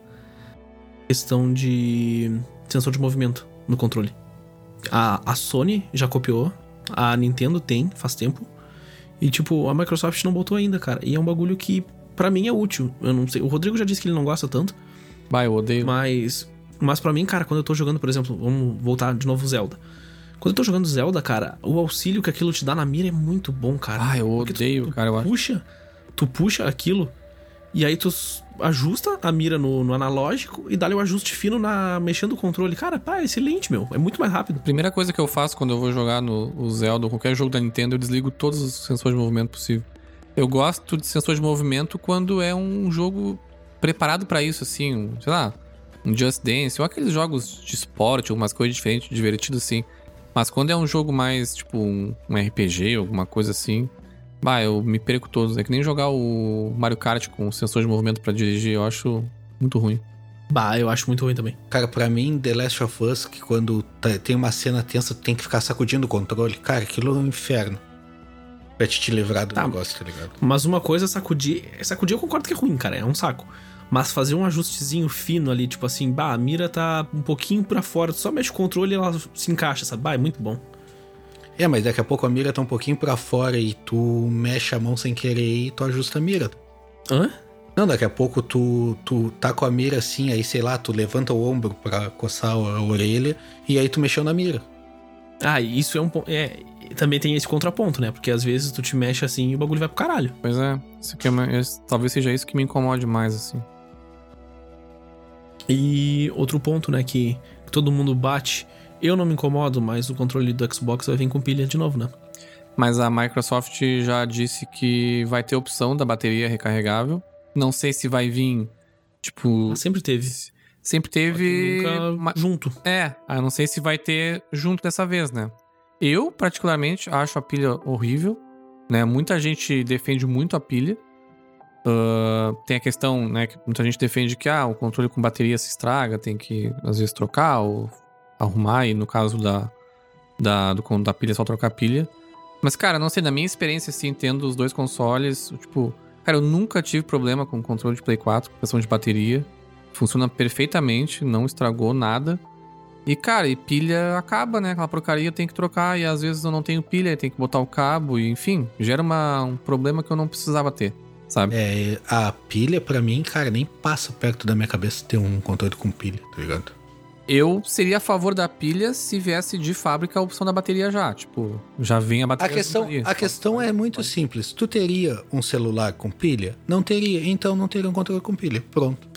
questão de sensor de movimento no controle. A, a Sony já copiou a Nintendo tem, faz tempo. E, tipo, a Microsoft não botou ainda, cara. E é um bagulho que, para mim, é útil. Eu não sei. O Rodrigo já disse que ele não gosta tanto. Vai, eu odeio. Mas. Mas para mim, cara, quando eu tô jogando, por exemplo, vamos voltar de novo Zelda. Quando eu tô jogando Zelda, cara, o auxílio que aquilo te dá na mira é muito bom, cara. Ah, eu odeio, tu, tu cara. Eu puxa, acho. tu puxa aquilo e aí tu ajusta a mira no, no analógico e dá-lhe o ajuste fino na mexendo o controle. Cara, pá, excelente, meu. É muito mais rápido. Primeira coisa que eu faço quando eu vou jogar no Zelda ou qualquer jogo da Nintendo, eu desligo todos os sensores de movimento possível. Eu gosto de sensor de movimento quando é um jogo preparado para isso, assim, um, sei lá, um Just Dance, ou aqueles jogos de esporte, algumas coisas diferentes, divertidas assim. Mas quando é um jogo mais, tipo, um, um RPG, alguma coisa assim, Bah, eu me perco todos. É que nem jogar o Mario Kart com sensor de movimento para dirigir, eu acho muito ruim. Bah, eu acho muito ruim também. Cara, para mim, The Last of Us, que quando tá, tem uma cena tensa, tu tem que ficar sacudindo o controle. Cara, aquilo é um inferno. Pra te, te livrar do tá, negócio, tá ligado? Mas uma coisa é sacudir. Sacudir eu concordo que é ruim, cara. É um saco. Mas fazer um ajustezinho fino ali, tipo assim, bah, a mira tá um pouquinho pra fora, tu só mexe o controle e ela se encaixa, sabe? Bah, é muito bom. É, mas daqui a pouco a mira tá um pouquinho para fora e tu mexe a mão sem querer e tu ajusta a mira. Hã? Não, daqui a pouco tu, tu tá com a mira assim, aí sei lá, tu levanta o ombro pra coçar a orelha e aí tu mexeu na mira. Ah, isso é um ponto. É, também tem esse contraponto, né? Porque às vezes tu te mexe assim e o bagulho vai pro caralho. Pois é, isso aqui é, esse, talvez seja isso que me incomode mais, assim. E outro ponto, né, que todo mundo bate. Eu não me incomodo, mas o controle do Xbox vai vir com pilha de novo, né? Mas a Microsoft já disse que vai ter opção da bateria recarregável. Não sei se vai vir, tipo. Ah, sempre teve. Sempre teve. Nunca junto. É, eu não sei se vai ter junto dessa vez, né? Eu, particularmente, acho a pilha horrível. Né? Muita gente defende muito a pilha. Uh, tem a questão, né, que muita gente defende que ah, o controle com bateria se estraga, tem que às vezes trocar ou arrumar, e no caso da, da, do, da pilha, só trocar a pilha. Mas, cara, não sei, na minha experiência, assim, tendo os dois consoles, tipo, cara, eu nunca tive problema com o controle de Play 4, questão de bateria. Funciona perfeitamente, não estragou nada. E, cara, e pilha acaba, né? Aquela porcaria tem que trocar, e às vezes eu não tenho pilha, tem que botar o cabo, e enfim, gera uma, um problema que eu não precisava ter, sabe? É, a pilha, para mim, cara, nem passa perto da minha cabeça ter um controle com pilha, tá ligado? Eu seria a favor da pilha se viesse de fábrica a opção da bateria já. Tipo, já vem a bateria. A questão, a questão é muito simples. Tu teria um celular com pilha? Não teria, então não teria um controle com pilha. Pronto.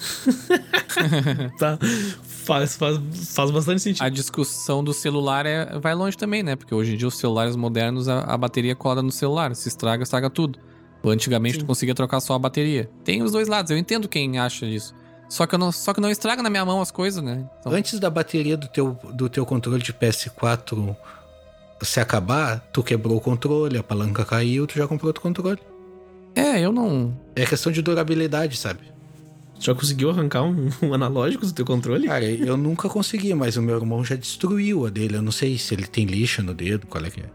[laughs] tá. Faz, faz, faz bastante sentido. A discussão do celular é, vai longe também, né? Porque hoje em dia os celulares modernos, a, a bateria cola no celular. Se estraga, estraga tudo. Antigamente Sim. tu conseguia trocar só a bateria. Tem os dois lados, eu entendo quem acha isso. Só que, não, só que não estraga na minha mão as coisas, né? Então... Antes da bateria do teu, do teu controle de PS4 se acabar, tu quebrou o controle, a palanca caiu, tu já comprou outro controle. É, eu não. É questão de durabilidade, sabe? Já conseguiu arrancar um, [laughs] um, analógico do teu controle? Cara, eu nunca consegui, mas o meu irmão já destruiu a dele. Eu não sei se ele tem lixa no dedo, qual é que é.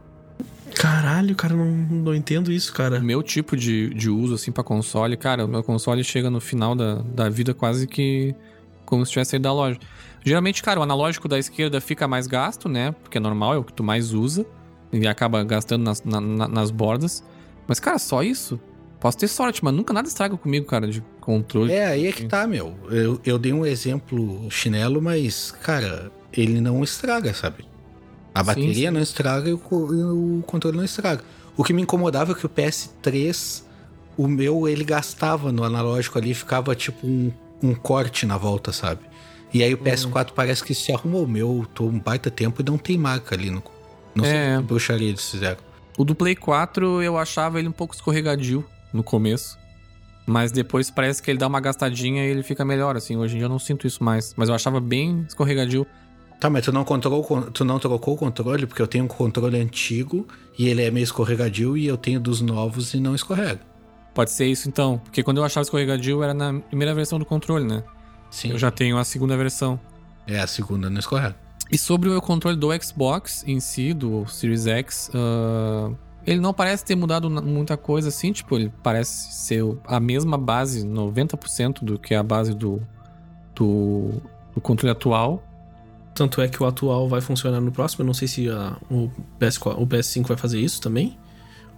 Caralho, cara, não, não entendo isso, cara. Meu tipo de, de uso, assim, pra console, cara, o meu console chega no final da, da vida quase que como se tivesse saído da loja. Geralmente, cara, o analógico da esquerda fica mais gasto, né? Porque é normal, é o que tu mais usa. E acaba gastando nas, na, nas bordas. Mas, cara, só isso. Posso ter sorte, mas nunca nada estraga comigo, cara, de controle. É, aí é que tá, meu. Eu, eu dei um exemplo chinelo, mas, cara, ele não estraga, sabe? A bateria sim, sim. não estraga e o, o, controle não estraga. O que me incomodava é que o PS3, o meu, ele gastava no analógico ali, ficava tipo um, um corte na volta, sabe? E aí o PS4 hum. parece que se arrumou. O meu, tô um baita tempo e não tem marca ali. No, não sei é. que bruxaria eles fizeram. O do Play 4 eu achava ele um pouco escorregadio no começo. Mas depois parece que ele dá uma gastadinha e ele fica melhor, assim. Hoje em dia eu não sinto isso mais. Mas eu achava bem escorregadio. Tá, mas tu não, controlou, tu não trocou o controle? Porque eu tenho um controle antigo e ele é meio escorregadio e eu tenho dos novos e não escorrega. Pode ser isso então, porque quando eu achava escorregadio era na primeira versão do controle, né? Sim. Eu já tenho a segunda versão. É, a segunda não escorrega. E sobre o controle do Xbox em si, do Series X, uh, ele não parece ter mudado muita coisa assim, tipo, ele parece ser a mesma base, 90% do que a base do, do, do controle atual. Tanto é que o atual vai funcionar no próximo. Eu não sei se a, o, PS4, o PS5 vai fazer isso também.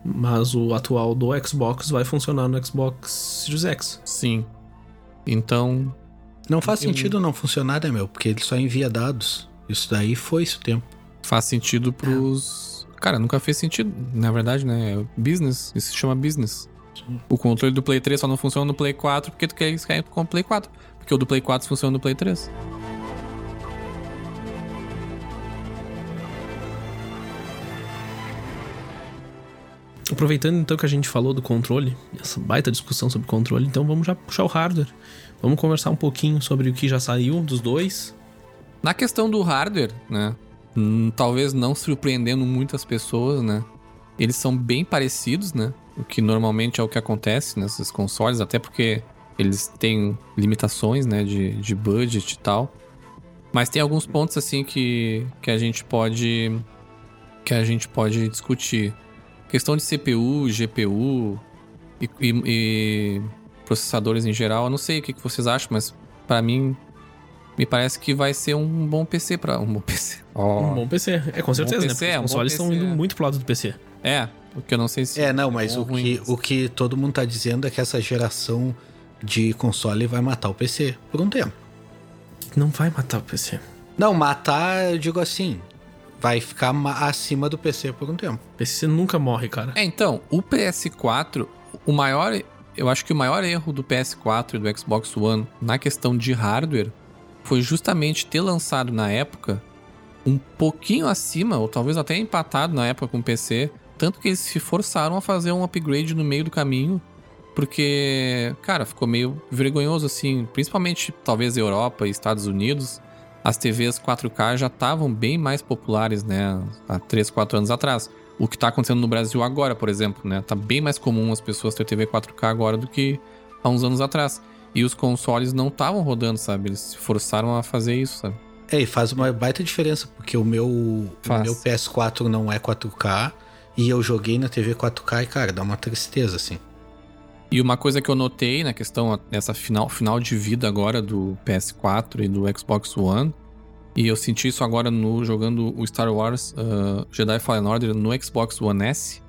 Mas o atual do Xbox vai funcionar no Xbox Series X. Sim. Então. Não faz eu... sentido não funcionar, né, meu? Porque ele só envia dados. Isso daí foi esse o tempo. Faz sentido pros. É. Cara, nunca fez sentido. Na verdade, né? É business. Isso se chama business. Sim. O controle do Play 3 só não funciona no Play 4 porque tu quer que com o Play 4. Porque o do Play 4 funciona no Play 3. Aproveitando então que a gente falou do controle, essa baita discussão sobre controle, então vamos já puxar o hardware. Vamos conversar um pouquinho sobre o que já saiu dos dois. Na questão do hardware, né? Hum, talvez não surpreendendo muitas pessoas, né? Eles são bem parecidos, né? O que normalmente é o que acontece nesses consoles, até porque eles têm limitações, né? De, de budget e tal. Mas tem alguns pontos assim que, que a gente pode que a gente pode discutir. Questão de CPU, GPU e, e, e processadores em geral, eu não sei o que, vocês acham, mas para mim me parece que vai ser um bom PC para um bom PC. Oh. Um bom PC, é com certeza, um PC, né? Porque é, os consoles estão indo muito pro lado do PC. É, porque eu não sei se É, não, mas o que, o que todo mundo tá dizendo é que essa geração de console vai matar o PC por um tempo. Não vai matar o PC. Não, matar, eu digo assim, vai ficar acima do PC por um tempo. PC nunca morre, cara. É, então, o PS4, o maior. Eu acho que o maior erro do PS4 e do Xbox One na questão de hardware foi justamente ter lançado na época um pouquinho acima, ou talvez até empatado na época com o PC, tanto que eles se forçaram a fazer um upgrade no meio do caminho, porque, cara, ficou meio vergonhoso assim, principalmente talvez Europa e Estados Unidos. As TVs 4K já estavam bem mais populares, né, há 3, 4 anos atrás. O que está acontecendo no Brasil agora, por exemplo, né? Tá bem mais comum as pessoas ter TV 4K agora do que há uns anos atrás. E os consoles não estavam rodando, sabe? Eles se forçaram a fazer isso, sabe? É, e faz uma baita diferença, porque o meu, o meu PS4 não é 4K e eu joguei na TV 4K e, cara, dá uma tristeza, assim. E uma coisa que eu notei na questão, nessa final, final de vida agora do PS4 e do Xbox One, e eu senti isso agora no jogando o Star Wars uh, Jedi Fallen Order no Xbox One S,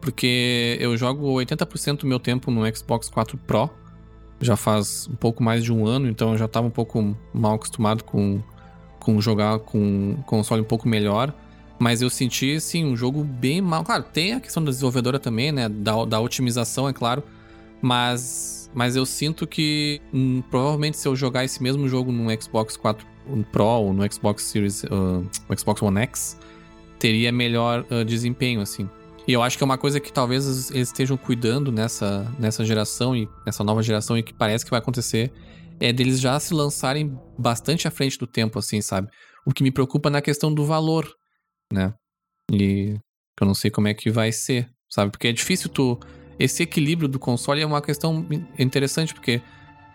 porque eu jogo 80% do meu tempo no Xbox 4 Pro, já faz um pouco mais de um ano, então eu já estava um pouco mal acostumado com com jogar com um console um pouco melhor. Mas eu senti, assim, um jogo bem mal. Claro, tem a questão da desenvolvedora também, né? Da, da otimização, é claro. Mas, mas eu sinto que hum, provavelmente se eu jogar esse mesmo jogo no Xbox 4 Pro ou no Xbox Series, uh, Xbox One X, teria melhor uh, desempenho, assim. E eu acho que é uma coisa que talvez eles estejam cuidando nessa, nessa geração e nessa nova geração e que parece que vai acontecer é deles já se lançarem bastante à frente do tempo, assim, sabe? O que me preocupa na questão do valor, né? E eu não sei como é que vai ser, sabe? Porque é difícil tu. Esse equilíbrio do console é uma questão interessante, porque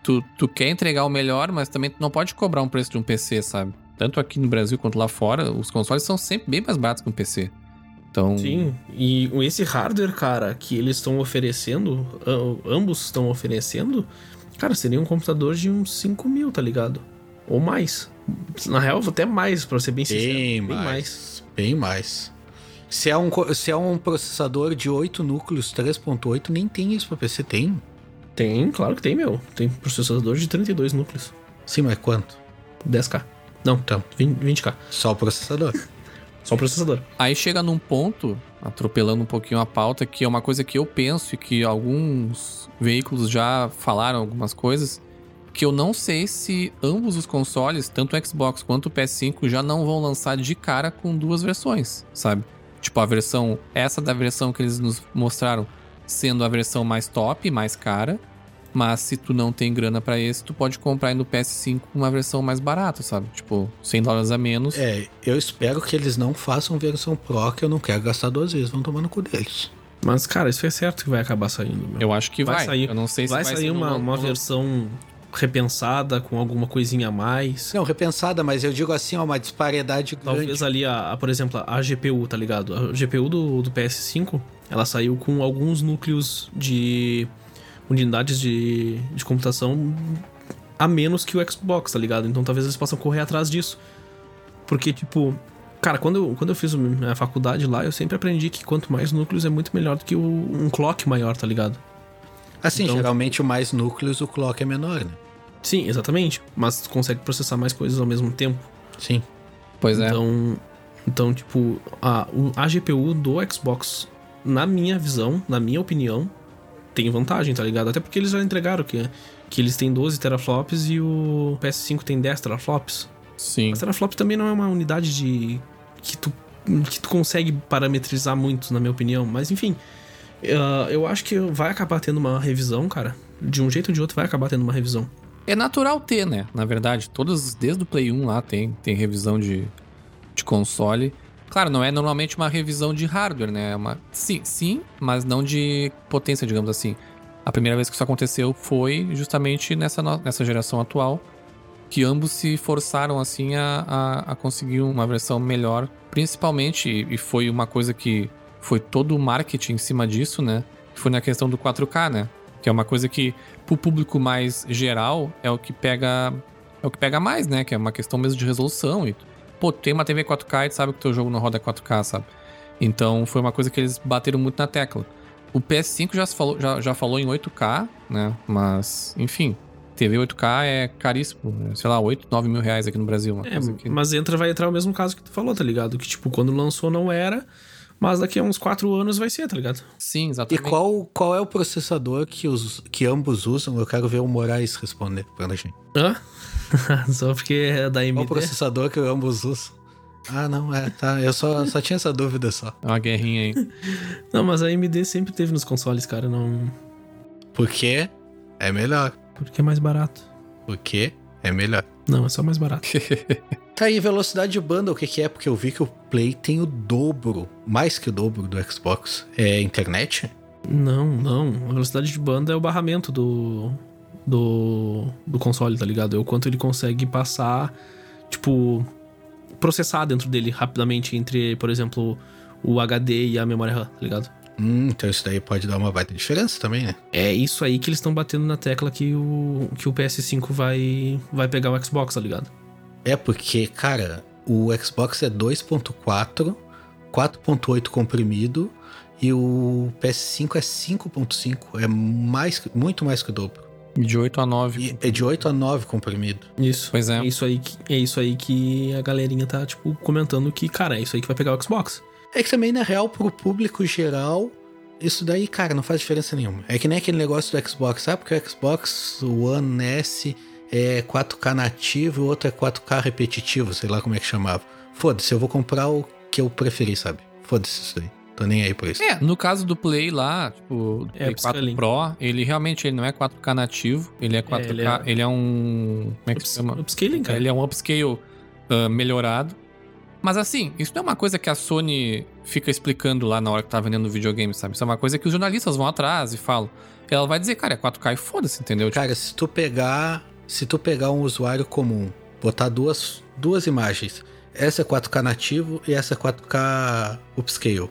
tu, tu quer entregar o melhor, mas também tu não pode cobrar um preço de um PC, sabe? Tanto aqui no Brasil quanto lá fora, os consoles são sempre bem mais baratos que um PC. Então... Sim, e esse hardware, cara, que eles estão oferecendo, ambos estão oferecendo, Cara, seria um computador de uns 5 mil, tá ligado? Ou mais. Na real, até mais, pra ser bem sincero. Bem, bem mais, mais. Bem mais. Se é, um, se é um processador de 8 núcleos 3.8, nem tem isso pra PC, tem? Tem, claro que tem, meu. Tem processador de 32 núcleos. Sim, mas quanto? 10k. Não, então, 20, k Só o processador. [laughs] Só o processador. Aí chega num ponto, atropelando um pouquinho a pauta, que é uma coisa que eu penso e que alguns veículos já falaram algumas coisas, que eu não sei se ambos os consoles, tanto o Xbox quanto o PS5, já não vão lançar de cara com duas versões, sabe? Tipo, a versão, essa da versão que eles nos mostraram sendo a versão mais top, mais cara, mas se tu não tem grana para esse, tu pode comprar aí no PS5 uma versão mais barata, sabe? Tipo, 100 dólares a menos. É, eu espero que eles não façam versão Pro, que eu não quero gastar duas vezes. Vão tomar no cu deles. Mas, cara, isso é certo que vai acabar saindo. Meu. Eu acho que vai. vai. Sair, eu não sei se vai, vai sair uma, no, uma no... versão repensada com alguma coisinha a mais. Não, repensada, mas eu digo assim, ó, uma disparidade grande. Talvez ali, a, a, por exemplo, a GPU, tá ligado? A GPU do, do PS5, ela saiu com alguns núcleos de unidades de, de computação a menos que o Xbox, tá ligado? Então talvez eles possam correr atrás disso. Porque, tipo, cara, quando eu, quando eu fiz a faculdade lá, eu sempre aprendi que quanto mais núcleos é muito melhor do que o, um clock maior, tá ligado? Assim, então, geralmente o mais núcleos, o clock é menor, né? Sim, exatamente. Mas tu consegue processar mais coisas ao mesmo tempo. Sim. Pois é. Então, então tipo, a, a GPU do Xbox, na minha visão, na minha opinião, tem vantagem, tá ligado? Até porque eles já entregaram que, que eles têm 12 teraflops e o PS5 tem 10 teraflops. Sim. Mas teraflops também não é uma unidade de. que tu, que tu consegue parametrizar muito, na minha opinião. Mas enfim. Uh, eu acho que vai acabar tendo uma revisão, cara. De um jeito ou de outro vai acabar tendo uma revisão. É natural ter, né? Na verdade, todos, desde o Play 1 lá tem, tem revisão de, de console. Claro, não é normalmente uma revisão de hardware, né? É uma, sim, sim, mas não de potência, digamos assim. A primeira vez que isso aconteceu foi justamente nessa, nessa geração atual, que ambos se forçaram assim a, a, a conseguir uma versão melhor, principalmente, e foi uma coisa que foi todo o marketing em cima disso, né? Foi na questão do 4K, né? Que é uma coisa que, pro público mais geral, é o que pega. É o que pega mais, né? Que é uma questão mesmo de resolução e pô, tem uma TV 4K e tu sabe que teu jogo não roda 4K, sabe? Então foi uma coisa que eles bateram muito na tecla. O PS5 já falou, já, já falou em 8K, né? Mas, enfim, TV 8K é caríssimo, né? sei lá, 8, 9 mil reais aqui no Brasil. É, mas entra, vai entrar o mesmo caso que tu falou, tá ligado? Que tipo, quando lançou não era, mas daqui a uns 4 anos vai ser, tá ligado? Sim, exatamente. E qual, qual é o processador que, os, que ambos usam? Eu quero ver o Moraes responder pra gente. Hã? [laughs] só porque é da AMD. Qual o processador que ambos usam? Ah, não, é, tá. Eu só, só tinha essa dúvida só. É uma guerrinha aí. [laughs] não, mas a AMD sempre teve nos consoles, cara, não. Porque é melhor. Porque é mais barato. Porque é melhor. Não, é só mais barato. [laughs] tá aí, velocidade de banda, o que, que é? Porque eu vi que o Play tem o dobro, mais que o dobro do Xbox. É internet? Não, não. A velocidade de banda é o barramento do, do, do console, tá ligado? É o quanto ele consegue passar, tipo, processar dentro dele rapidamente entre, por exemplo, o HD e a memória RAM, tá ligado? Hum, então isso daí pode dar uma baita diferença também, né? É isso aí que eles estão batendo na tecla que o, que o PS5 vai, vai pegar o Xbox, tá ligado? É porque, cara, o Xbox é 2.4, 4.8 comprimido e o PS5 é 5.5, é mais, muito mais que o dobro. De 8 a 9. E é de 8 a 9 comprimido. Isso. Pois é. É isso aí que, é isso aí que a galerinha tá, tipo, comentando que, cara, é isso aí que vai pegar o Xbox. É que também, na real, pro público geral, isso daí, cara, não faz diferença nenhuma. É que nem aquele negócio do Xbox, sabe? Porque o Xbox One S é 4K nativo e o outro é 4K repetitivo, sei lá como é que chamava. Foda-se, eu vou comprar o que eu preferi, sabe? Foda-se isso daí. Tô nem aí por isso. É, no caso do Play lá, tipo, do é, Play 4 Pro, ele realmente ele não é 4K nativo, ele é 4K, é, ele, é... ele, é... um. Como é que se chama? Upscaling, cara. Ele é um upscale uh, melhorado. Mas assim, isso não é uma coisa que a Sony fica explicando lá na hora que tá vendendo o videogame, sabe? Isso é uma coisa que os jornalistas vão atrás e falam. Ela vai dizer, cara, é 4K e foda-se, entendeu? Cara, tipo... se tu pegar. Se tu pegar um usuário comum, botar duas, duas imagens, essa é 4K nativo e essa é 4K upscale.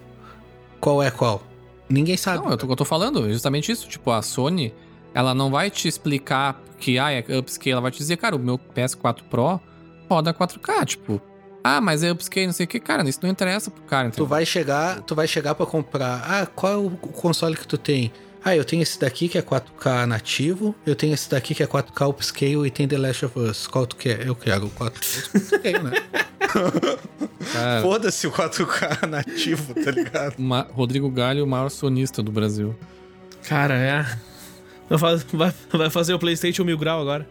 Qual é qual? Ninguém sabe. Não, eu tô, eu tô falando justamente isso. Tipo, a Sony, ela não vai te explicar que ah, é upscale, ela vai te dizer, cara, o meu PS4 Pro roda 4K, tipo. Ah, mas é upscale, não sei o que. Cara, isso não interessa pro cara. Entendeu? Tu vai chegar, tu vai chegar para comprar. Ah, qual é o console que tu tem? Ah, eu tenho esse daqui que é 4K nativo, eu tenho esse daqui que é 4K upscale e tem The Last of Us. Qual tu quer? Eu quero o 4K upscale, né? [laughs] Foda-se o 4K nativo, tá ligado? Ma Rodrigo Galho, o maior sonista do Brasil. Cara, é. Vai, vai fazer o PlayStation Mil Grau agora.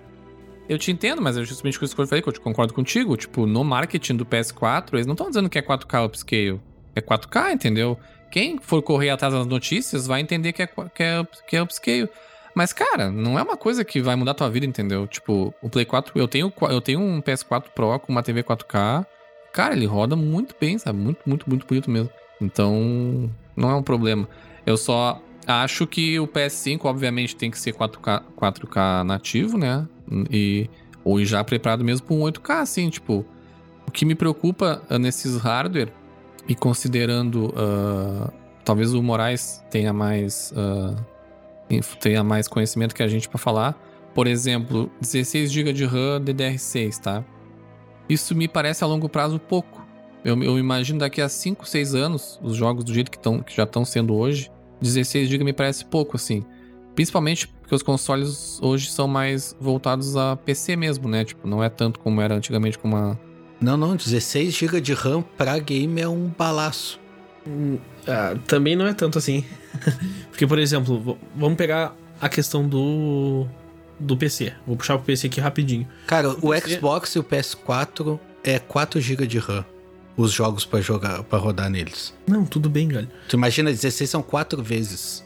Eu te entendo, mas é justamente o que eu falei, que eu concordo contigo. Tipo, no marketing do PS4, eles não estão dizendo que é 4K upscale. É 4K, entendeu? Quem for correr atrás das notícias vai entender que é, que é, que é upscale. Mas, cara, não é uma coisa que vai mudar tua vida, entendeu? Tipo, o Play 4, eu tenho, eu tenho um PS4 Pro com uma TV 4K. Cara, ele roda muito bem, sabe? Muito, muito, muito bonito mesmo. Então, não é um problema. Eu só acho que o PS5, obviamente, tem que ser 4K, 4K nativo, né? E, ou já preparado mesmo para um 8K, assim, tipo. O que me preocupa uh, nesses hardware, e considerando. Uh, talvez o Moraes tenha mais. Uh, tenha mais conhecimento que a gente para falar. Por exemplo, 16 GB de RAM DDR6, tá? Isso me parece a longo prazo pouco. Eu, eu imagino daqui a 5, 6 anos, os jogos do jeito que, tão, que já estão sendo hoje, 16 GB me parece pouco, assim. Principalmente porque os consoles hoje são mais voltados a PC mesmo, né? Tipo, não é tanto como era antigamente com uma. Não, não, 16 GB de RAM pra game é um balaço. Hum, ah, também não é tanto assim. [laughs] porque, por exemplo, vamos pegar a questão do do PC. Vou puxar pro PC aqui rapidinho. Cara, o, o PC... Xbox e o PS4 é 4 GB de RAM. Os jogos para jogar, para rodar neles. Não, tudo bem, galera. Tu imagina, 16 são 4 vezes.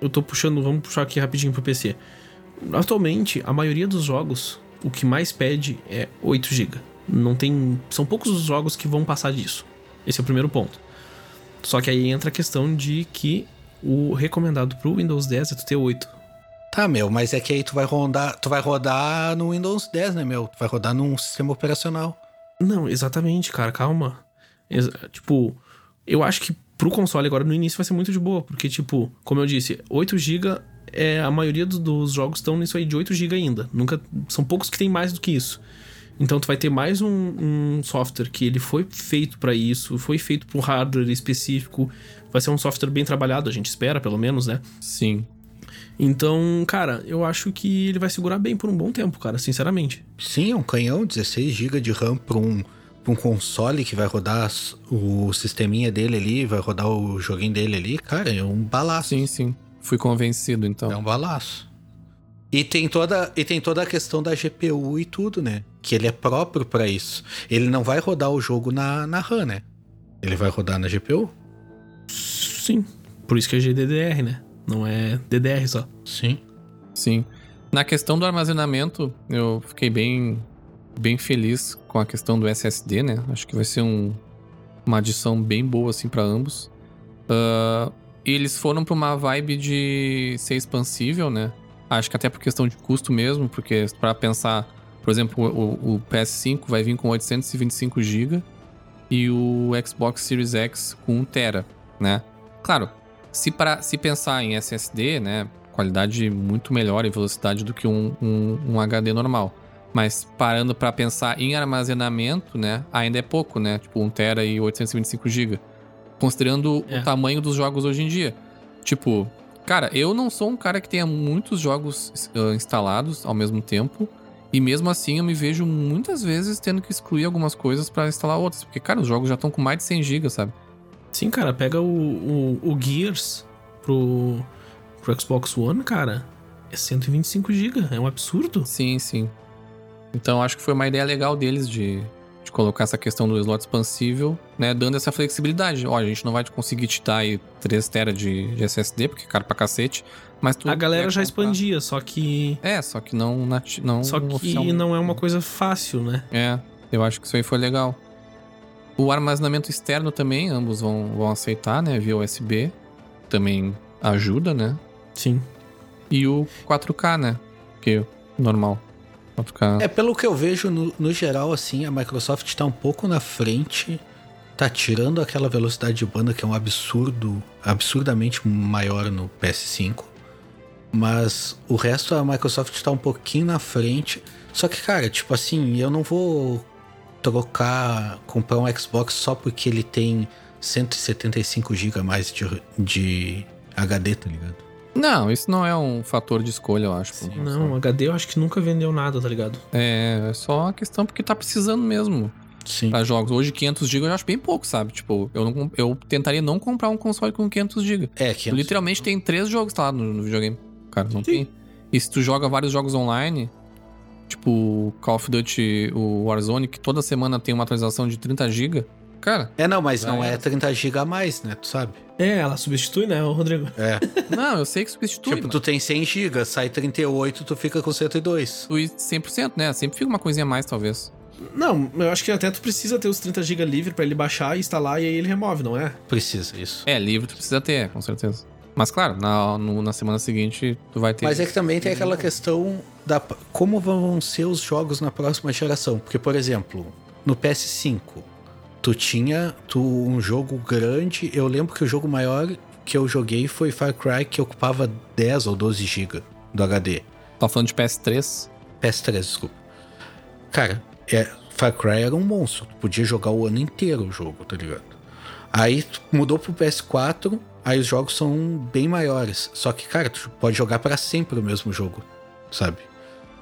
Eu tô puxando, vamos puxar aqui rapidinho pro PC. Atualmente, a maioria dos jogos, o que mais pede é 8 GB. Não tem. São poucos os jogos que vão passar disso. Esse é o primeiro ponto. Só que aí entra a questão de que o recomendado pro Windows 10 é tu ter 8. Tá, meu, mas é que aí tu vai rodar, tu vai rodar no Windows 10, né, meu? Tu vai rodar num sistema operacional. Não, exatamente, cara, calma. Tipo, eu acho que pro console agora no início vai ser muito de boa, porque, tipo, como eu disse, 8 GB é a maioria do, dos jogos estão nisso aí de 8 GB ainda. Nunca. São poucos que tem mais do que isso. Então tu vai ter mais um, um software que ele foi feito para isso, foi feito para um hardware específico. Vai ser um software bem trabalhado, a gente espera, pelo menos, né? Sim. Então, cara, eu acho que ele vai segurar bem por um bom tempo, cara, sinceramente. Sim, é um canhão, 16 GB de RAM para um, pra um console que vai rodar o sisteminha dele ali, vai rodar o joguinho dele ali. Cara, é um balaço. Sim, sim. Fui convencido, então. É um balaço. E tem toda, e tem toda a questão da GPU e tudo, né? Que ele é próprio para isso. Ele não vai rodar o jogo na, na RAM, né? Ele vai rodar na GPU? Sim. Por isso que é GDDR, né? Não é DDR só. Sim. Sim. Na questão do armazenamento, eu fiquei bem, bem feliz com a questão do SSD, né? Acho que vai ser um, uma adição bem boa, assim, para ambos. Uh, eles foram para uma vibe de ser expansível, né? Acho que até por questão de custo mesmo, porque para pensar, por exemplo, o, o, PS5 vai vir com 825 GB e o Xbox Series X com 1 TB, né? Claro, se, para, se pensar em SSD, né, qualidade muito melhor e velocidade do que um, um, um HD normal. Mas parando para pensar em armazenamento, né, ainda é pouco, né? Tipo 1 TB e 825 GB. Considerando é. o tamanho dos jogos hoje em dia. Tipo, Cara, eu não sou um cara que tenha muitos jogos uh, instalados ao mesmo tempo. E mesmo assim eu me vejo muitas vezes tendo que excluir algumas coisas para instalar outras. Porque, cara, os jogos já estão com mais de 100 GB, sabe? Sim, cara, pega o, o, o, Gears pro, pro Xbox One, cara. É 125 GB, é um absurdo. Sim, sim. Então acho que foi uma ideia legal deles de, de colocar essa questão do slot expansível, né? Dando essa flexibilidade. Olha, a gente não vai conseguir te dar aí 3 TB de, de, SSD, porque é caro pra cacete. Mas tu a galera já expandia, só que. É, só que não. não só que não é uma coisa fácil, né? É, eu acho que isso aí foi legal. O armazenamento externo também, ambos vão, vão aceitar, né? Via USB. Também ajuda, né? Sim. E o 4K, né? Que normal. Ficar... É, pelo que eu vejo, no, no geral, assim, a Microsoft está um pouco na frente, tá tirando aquela velocidade de banda que é um absurdo, absurdamente maior no PS5. Mas o resto a Microsoft está um pouquinho na frente. Só que, cara, tipo assim, eu não vou trocar, comprar um Xbox só porque ele tem 175 GB a mais de, de HD, tá ligado? Não, isso não é um fator de escolha, eu acho. Sim, não, HD eu acho que nunca vendeu nada, tá ligado? É, é só uma questão porque tá precisando mesmo. Sim. Pra jogos. Hoje 500 GB eu acho bem pouco, sabe? Tipo, eu, não, eu tentaria não comprar um console com 500 GB. É, 500. Literalmente tem três jogos lá no, no videogame. Cara, não Sim. tem. E se tu joga vários jogos online, tipo Call of Duty, o Warzone, que toda semana tem uma atualização de 30 GB, cara. É, não, mas não é 30 GB a mais, né? Tu sabe? É, ela substitui, né, Rodrigo? É. [laughs] [laughs] Não, eu sei que substitui. tipo, tu tem 100 GB, sai 38, tu fica com 102. Tu 100%, né? Sempre fica uma coisinha a mais, talvez. Não, eu acho que até tu precisa ter os 30 GB livre para ele baixar, instalar e aí ele remove, não é? Precisa, isso. É, livre tu precisa ter, com certeza. Mas claro, na, no, na semana seguinte tu vai ter. Mas é que também tem aquela questão da como vão ser os jogos na próxima geração. Porque, por exemplo, no PS5, tu tinha tu, um jogo grande. Eu lembro que o jogo maior que eu joguei foi Far Cry, que ocupava 10 ou 12 GB do HD. Tá falando de PS3? PS3, desculpa. Cara, é, Far Cry era um monstro. Tu podia jogar o ano inteiro o jogo, tá ligado? Aí mudou pro PS4, aí os jogos são bem maiores. Só que, cara, tu pode jogar para sempre o mesmo jogo, sabe?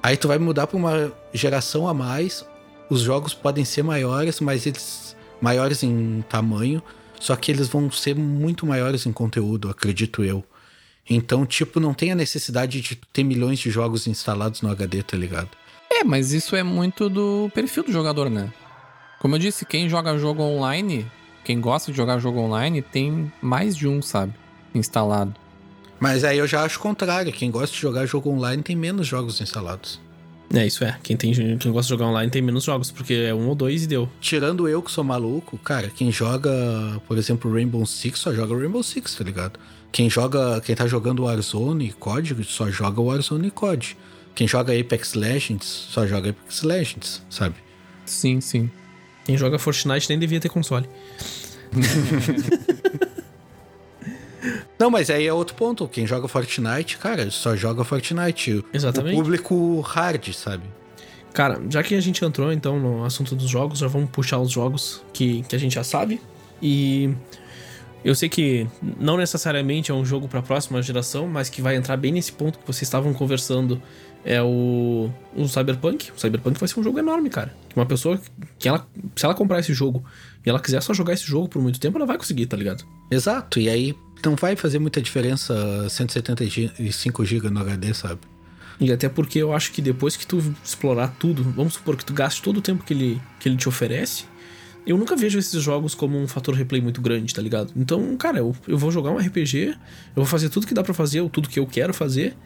Aí tu vai mudar pra uma geração a mais, os jogos podem ser maiores, mas eles maiores em tamanho, só que eles vão ser muito maiores em conteúdo, acredito eu. Então, tipo, não tem a necessidade de ter milhões de jogos instalados no HD, tá ligado? É, mas isso é muito do perfil do jogador, né? Como eu disse, quem joga jogo online, quem gosta de jogar jogo online, tem mais de um, sabe? Instalado. Mas aí eu já acho o contrário. Quem gosta de jogar jogo online tem menos jogos instalados. É, isso é. Quem, tem, quem gosta de jogar online tem menos jogos, porque é um ou dois e deu. Tirando eu que sou maluco, cara, quem joga, por exemplo, Rainbow Six só joga Rainbow Six, tá ligado? Quem joga, quem tá jogando Warzone e COD só joga Warzone e COD. Quem joga Apex Legends só joga Apex Legends, sabe? Sim, sim. Quem joga Fortnite nem devia ter console. [laughs] Não, mas aí é outro ponto. Quem joga Fortnite, cara, só joga Fortnite. Exatamente. O público hard, sabe? Cara, já que a gente entrou então no assunto dos jogos, já vamos puxar os jogos que, que a gente já sabe. E Eu sei que não necessariamente é um jogo para a próxima geração, mas que vai entrar bem nesse ponto que vocês estavam conversando é o, o Cyberpunk. O Cyberpunk vai ser um jogo enorme, cara. Uma pessoa que ela, se ela comprar esse jogo e ela quiser só jogar esse jogo por muito tempo, ela vai conseguir, tá ligado? Exato. E aí não vai fazer muita diferença 175 GB no HD, sabe? E até porque eu acho que depois que tu explorar tudo, vamos supor que tu gaste todo o tempo que ele, que ele te oferece, eu nunca vejo esses jogos como um fator replay muito grande, tá ligado? Então, cara, eu, eu vou jogar um RPG, eu vou fazer tudo que dá para fazer, ou tudo que eu quero fazer,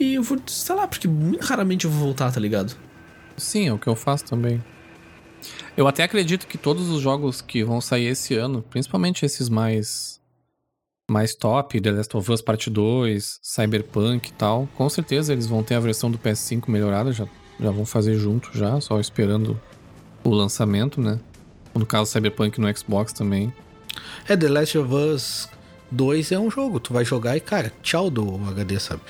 e eu vou, sei lá, porque muito raramente eu vou voltar, tá ligado? Sim, é o que eu faço também. Eu até acredito que todos os jogos que vão sair esse ano, principalmente esses mais mais top, The Last of Us Part 2, Cyberpunk e tal, com certeza eles vão ter a versão do PS5 melhorada, já, já vão fazer junto já, só esperando o lançamento, né? No caso, Cyberpunk no Xbox também. É, The Last of Us 2 é um jogo, tu vai jogar e, cara, tchau do HD, sabe?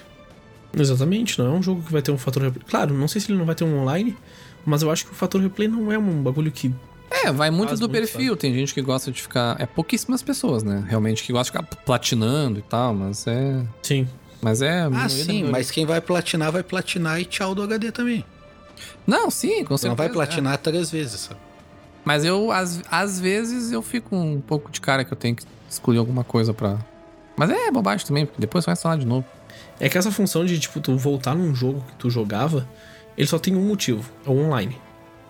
Exatamente, não é um jogo que vai ter um fator. Claro, não sei se ele não vai ter um online, mas eu acho que o fator replay não é um bagulho que é, vai muito do muito, perfil. Sabe? Tem gente que gosta de ficar. É pouquíssimas pessoas, né? Realmente que gosta de ficar platinando e tal, mas é. Sim. Mas é. Ah, sim, mas quem vai platinar, vai platinar e tchau do HD também. Não, sim, com certeza. Não vai platinar é. três vezes, sabe? Mas eu, às, às vezes, eu fico um pouco de cara que eu tenho que escolher alguma coisa pra. Mas é bobagem também, porque depois vai instalar de novo. É que essa função de, tipo, tu voltar num jogo que tu jogava, ele só tem um motivo, é o online.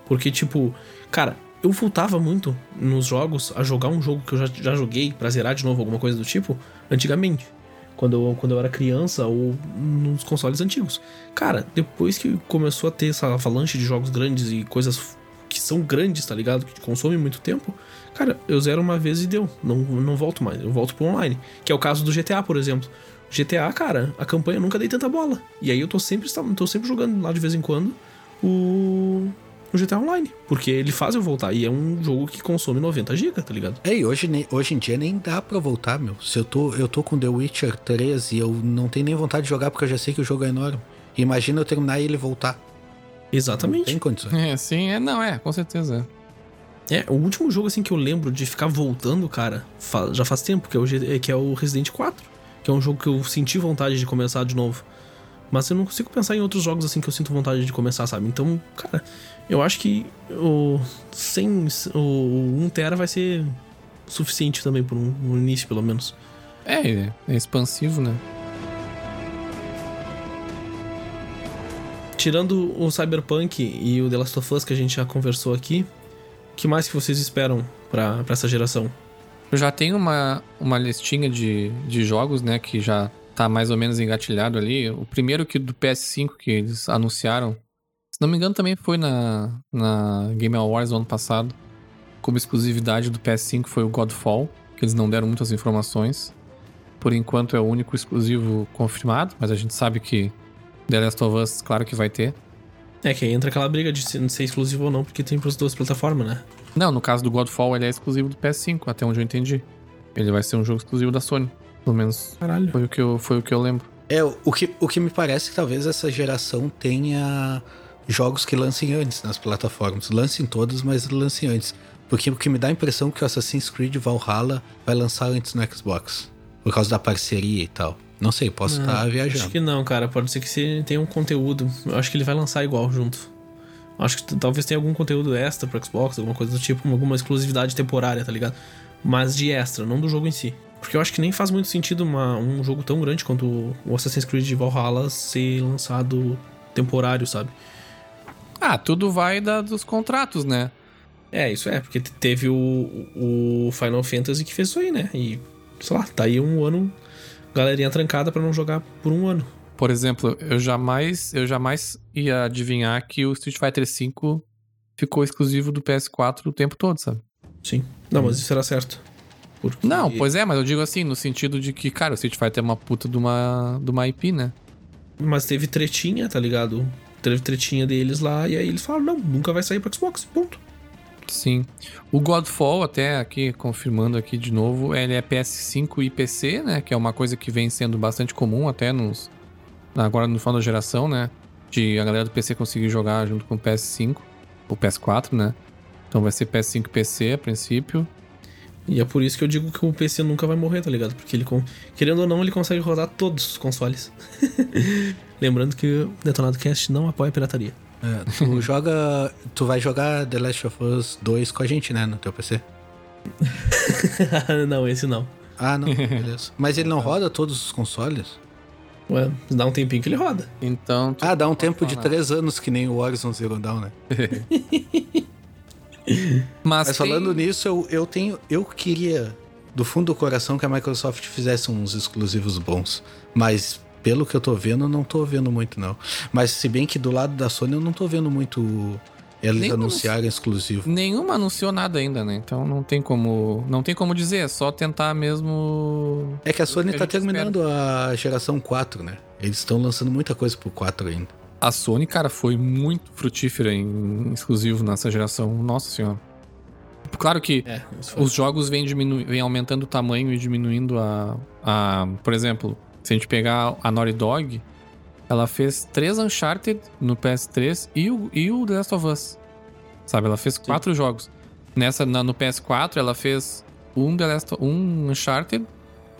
Porque, tipo, cara, eu voltava muito nos jogos a jogar um jogo que eu já, já joguei pra zerar de novo, alguma coisa do tipo, antigamente. Quando eu, quando eu era criança ou nos consoles antigos. Cara, depois que começou a ter essa avalanche de jogos grandes e coisas que são grandes, tá ligado? Que consomem muito tempo, cara, eu zero uma vez e deu. Não, não volto mais, eu volto pro online. Que é o caso do GTA, por exemplo. GTA, cara, a campanha eu nunca dei tanta bola. E aí eu tô sempre, tô sempre jogando lá de vez em quando o no GTA Online. Porque ele faz eu voltar. E é um jogo que consome 90 GB, tá ligado? É, e hoje, hoje em dia nem dá pra voltar, meu. Se eu tô, eu tô com The Witcher 3 e eu não tenho nem vontade de jogar porque eu já sei que o jogo é enorme. Imagina eu terminar e ele voltar. Exatamente. Não tem condições. É, sim, é, não, é, com certeza. É, o último jogo assim que eu lembro de ficar voltando, cara, já faz tempo, que é, o, que é o Resident 4. Que é um jogo que eu senti vontade de começar de novo. Mas eu não consigo pensar em outros jogos assim que eu sinto vontade de começar, sabe? Então, cara, eu acho que o, sem, o 1 tera vai ser suficiente também por um, um início, pelo menos. É, é expansivo, né? Tirando o Cyberpunk e o The Last of Us que a gente já conversou aqui, o que mais que vocês esperam para essa geração? Já tenho uma, uma listinha de, de jogos, né, que já tá mais ou menos engatilhado ali. O primeiro que do PS5 que eles anunciaram não me engano, também foi na, na Game Awards ano passado. Como exclusividade do PS5 foi o Godfall, que eles não deram muitas informações. Por enquanto é o único exclusivo confirmado, mas a gente sabe que The Last of Us, claro que vai ter. É que aí entra aquela briga de ser exclusivo ou não, porque tem para as duas plataformas, né? Não, no caso do Godfall, ele é exclusivo do PS5, até onde eu entendi. Ele vai ser um jogo exclusivo da Sony. Pelo menos Caralho. Foi, o que eu, foi o que eu lembro. É, o que, o que me parece que talvez essa geração tenha jogos que lancem antes nas plataformas. Lancem todos, mas lancem antes. Porque o que me dá a impressão é que o Assassin's Creed Valhalla vai lançar antes no Xbox. Por causa da parceria e tal. Não sei, posso estar viajando. Acho que não, cara. Pode ser que tenha um conteúdo. Eu acho que ele vai lançar igual junto. Acho que talvez tenha algum conteúdo extra pro Xbox, alguma coisa do tipo, alguma exclusividade temporária, tá ligado? Mas de extra, não do jogo em si. Porque eu acho que nem faz muito sentido uma, um jogo tão grande quanto o Assassin's Creed Valhalla ser lançado temporário, sabe? Ah, tudo vai da, dos contratos, né? É, isso é, porque teve o, o Final Fantasy que fez isso aí, né? E, sei lá, tá aí um ano, galerinha trancada para não jogar por um ano. Por exemplo, eu jamais, eu jamais ia adivinhar que o Street Fighter V ficou exclusivo do PS4 o tempo todo, sabe? Sim. Não, mas isso era certo. Porque... Não, pois é, mas eu digo assim, no sentido de que, cara, o Street Fighter é uma puta de uma, de uma IP, né? Mas teve tretinha, tá ligado? teve tretinha deles lá, e aí eles falaram, não, nunca vai sair pro Xbox, ponto. Sim. O Godfall, até aqui, confirmando aqui de novo, ele é PS5 e PC, né? Que é uma coisa que vem sendo bastante comum até nos... Agora no final da geração, né? De a galera do PC conseguir jogar junto com o PS5, o PS4, né? Então vai ser PS5 e PC a princípio. E é por isso que eu digo que o PC nunca vai morrer, tá ligado? Porque ele, querendo ou não, ele consegue rodar todos os consoles. [laughs] Lembrando que o Detonado Cast não apoia a pirataria. É, tu [laughs] joga. Tu vai jogar The Last of Us 2 com a gente, né? No teu PC? [laughs] não, esse não. Ah, não, beleza. Mas ele não roda todos os consoles? Ué, dá um tempinho que ele roda. Então. Ah, dá um tempo de três anos que nem o Horizon Zero Dawn, né? [laughs] Mas, Mas falando tem... nisso, eu, eu tenho. Eu queria, do fundo do coração, que a Microsoft fizesse uns exclusivos bons. Mas pelo que eu tô vendo, não tô vendo muito, não. Mas se bem que do lado da Sony eu não tô vendo muito eles Nenhuma anunciarem exclusivo. Nenhuma anunciou nada ainda, né? Então não tem como. Não tem como dizer, é só tentar mesmo. É que a Sony tá a terminando espera. a geração 4, né? Eles estão lançando muita coisa pro 4 ainda. A Sony, cara, foi muito frutífera em exclusivo nessa geração. Nossa senhora. Claro que é, os jogos vêm, diminu... vêm aumentando o tamanho e diminuindo a, a. Por exemplo, se a gente pegar a Naughty Dog, ela fez três Uncharted no PS3 e o, e o The Last of Us. Sabe? Ela fez Sim. quatro jogos. Nessa, na, no PS4, ela fez um, The Last, um Uncharted,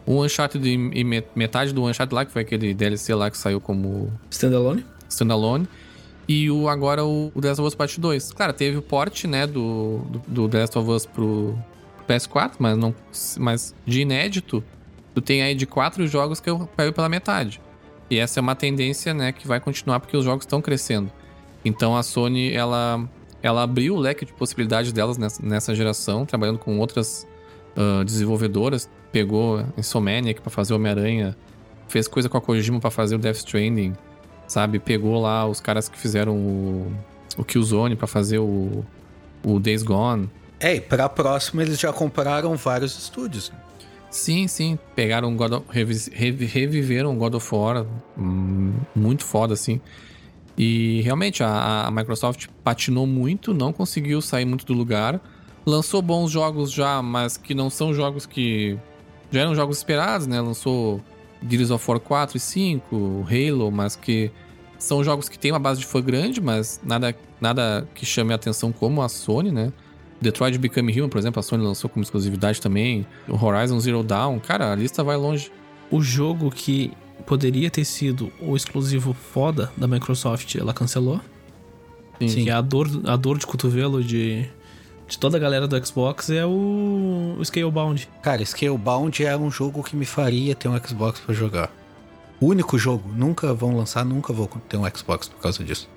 um Uncharted e, e metade do Uncharted lá, que foi aquele DLC lá que saiu como. Standalone? Standalone. E o, agora o, o The Last of Us Part 2. Claro, teve o port, né, do, do, do The Last of Us pro PS4, mas, não, mas de inédito, tu tem aí de quatro jogos que eu pego pela metade. E essa é uma tendência, né, que vai continuar porque os jogos estão crescendo. Então a Sony, ela, ela abriu o leque de possibilidades delas nessa, nessa geração, trabalhando com outras uh, desenvolvedoras. Pegou Insomniac para fazer Homem-Aranha, fez coisa com a Kojima para fazer o Death Stranding, sabe? Pegou lá os caras que fizeram o, o Killzone para fazer o, o Days Gone. É, e pra próxima eles já compraram vários estúdios. Sim, sim. Pegaram God of, reviveram God of War. Hum, muito foda, assim. E realmente a, a, Microsoft patinou muito, não conseguiu sair muito do lugar. Lançou bons jogos já, mas que não são jogos que. Já eram jogos esperados, né? Lançou Gears of War 4 e 5, Halo, mas que são jogos que têm uma base de fã grande, mas nada, nada que chame a atenção como a Sony, né? Detroit Become Human, por exemplo, a Sony lançou como exclusividade também. O Horizon Zero Dawn, cara, a lista vai longe. O jogo que poderia ter sido o exclusivo foda da Microsoft, ela cancelou. Sim. Sim. Que é a dor, a dor de cotovelo de, de toda a galera do Xbox é o, o Scalebound. Cara, Scalebound é um jogo que me faria ter um Xbox para jogar. O único jogo, nunca vão lançar, nunca vou ter um Xbox por causa disso.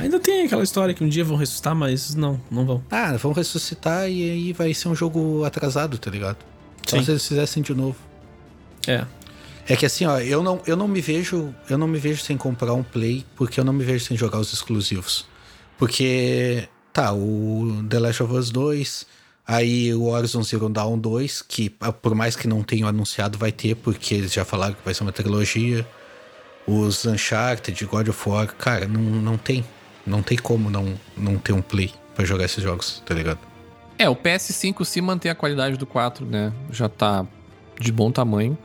Ainda tem aquela história que um dia vão ressuscitar, mas não, não vão. Ah, vão ressuscitar e aí vai ser um jogo atrasado, tá ligado? Só Sim. se eles fizessem de novo. É. É que assim, ó, eu não, eu não me vejo, eu não me vejo sem comprar um Play, porque eu não me vejo sem jogar os exclusivos. Porque tá, o The Last of Us 2, aí o Horizon Zero Dawn 2, que ah, por mais que não tenham anunciado vai ter, porque eles já falaram que vai ser uma trilogia. Os Uncharted, God of War, cara, não, não tem. Não tem como não, não ter um play para jogar esses jogos, tá ligado? É, o PS5 se mantém a qualidade do 4, né? Já tá de bom tamanho.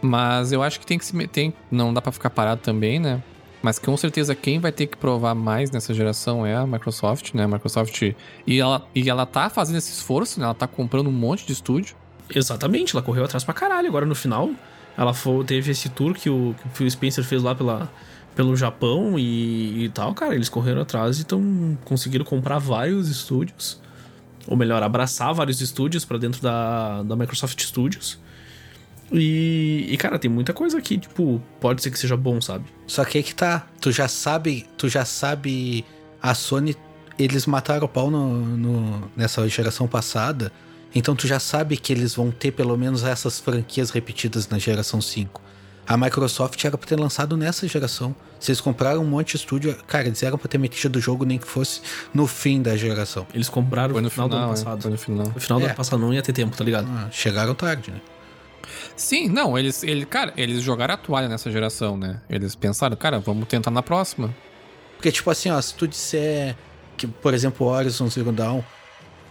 Mas eu acho que tem que se tem, não dá para ficar parado também, né? Mas com certeza quem vai ter que provar mais nessa geração é a Microsoft, né? A Microsoft e ela e ela tá fazendo esse esforço, né? Ela tá comprando um monte de estúdio. Exatamente, ela correu atrás pra caralho. Agora no final, ela foi, teve esse tour que o, que o Phil Spencer fez lá pela pelo Japão e, e tal, cara, eles correram atrás e tão, conseguiram comprar vários estúdios. Ou melhor, abraçar vários estúdios para dentro da, da Microsoft Studios. E, e, cara, tem muita coisa aqui, tipo, pode ser que seja bom, sabe? Só que aí que tá. Tu já sabe, tu já sabe. A Sony, eles mataram o pau no, no, nessa geração passada. Então tu já sabe que eles vão ter pelo menos essas franquias repetidas na geração 5. A Microsoft era pra ter lançado nessa geração. Vocês compraram um monte de estúdio. Cara, eles eram pra ter metido o jogo nem que fosse no fim da geração. Eles compraram no, final, final, do ano é, passado. É, foi no final. No final do é. ano passado não ia ter tempo, tá ligado? Ah, chegaram tarde, né? Sim, não, eles, ele, cara, eles jogaram a toalha nessa geração, né? Eles pensaram, cara, vamos tentar na próxima. Porque, tipo assim, ó, se tu disser que, por exemplo, Horizon Zero Dawn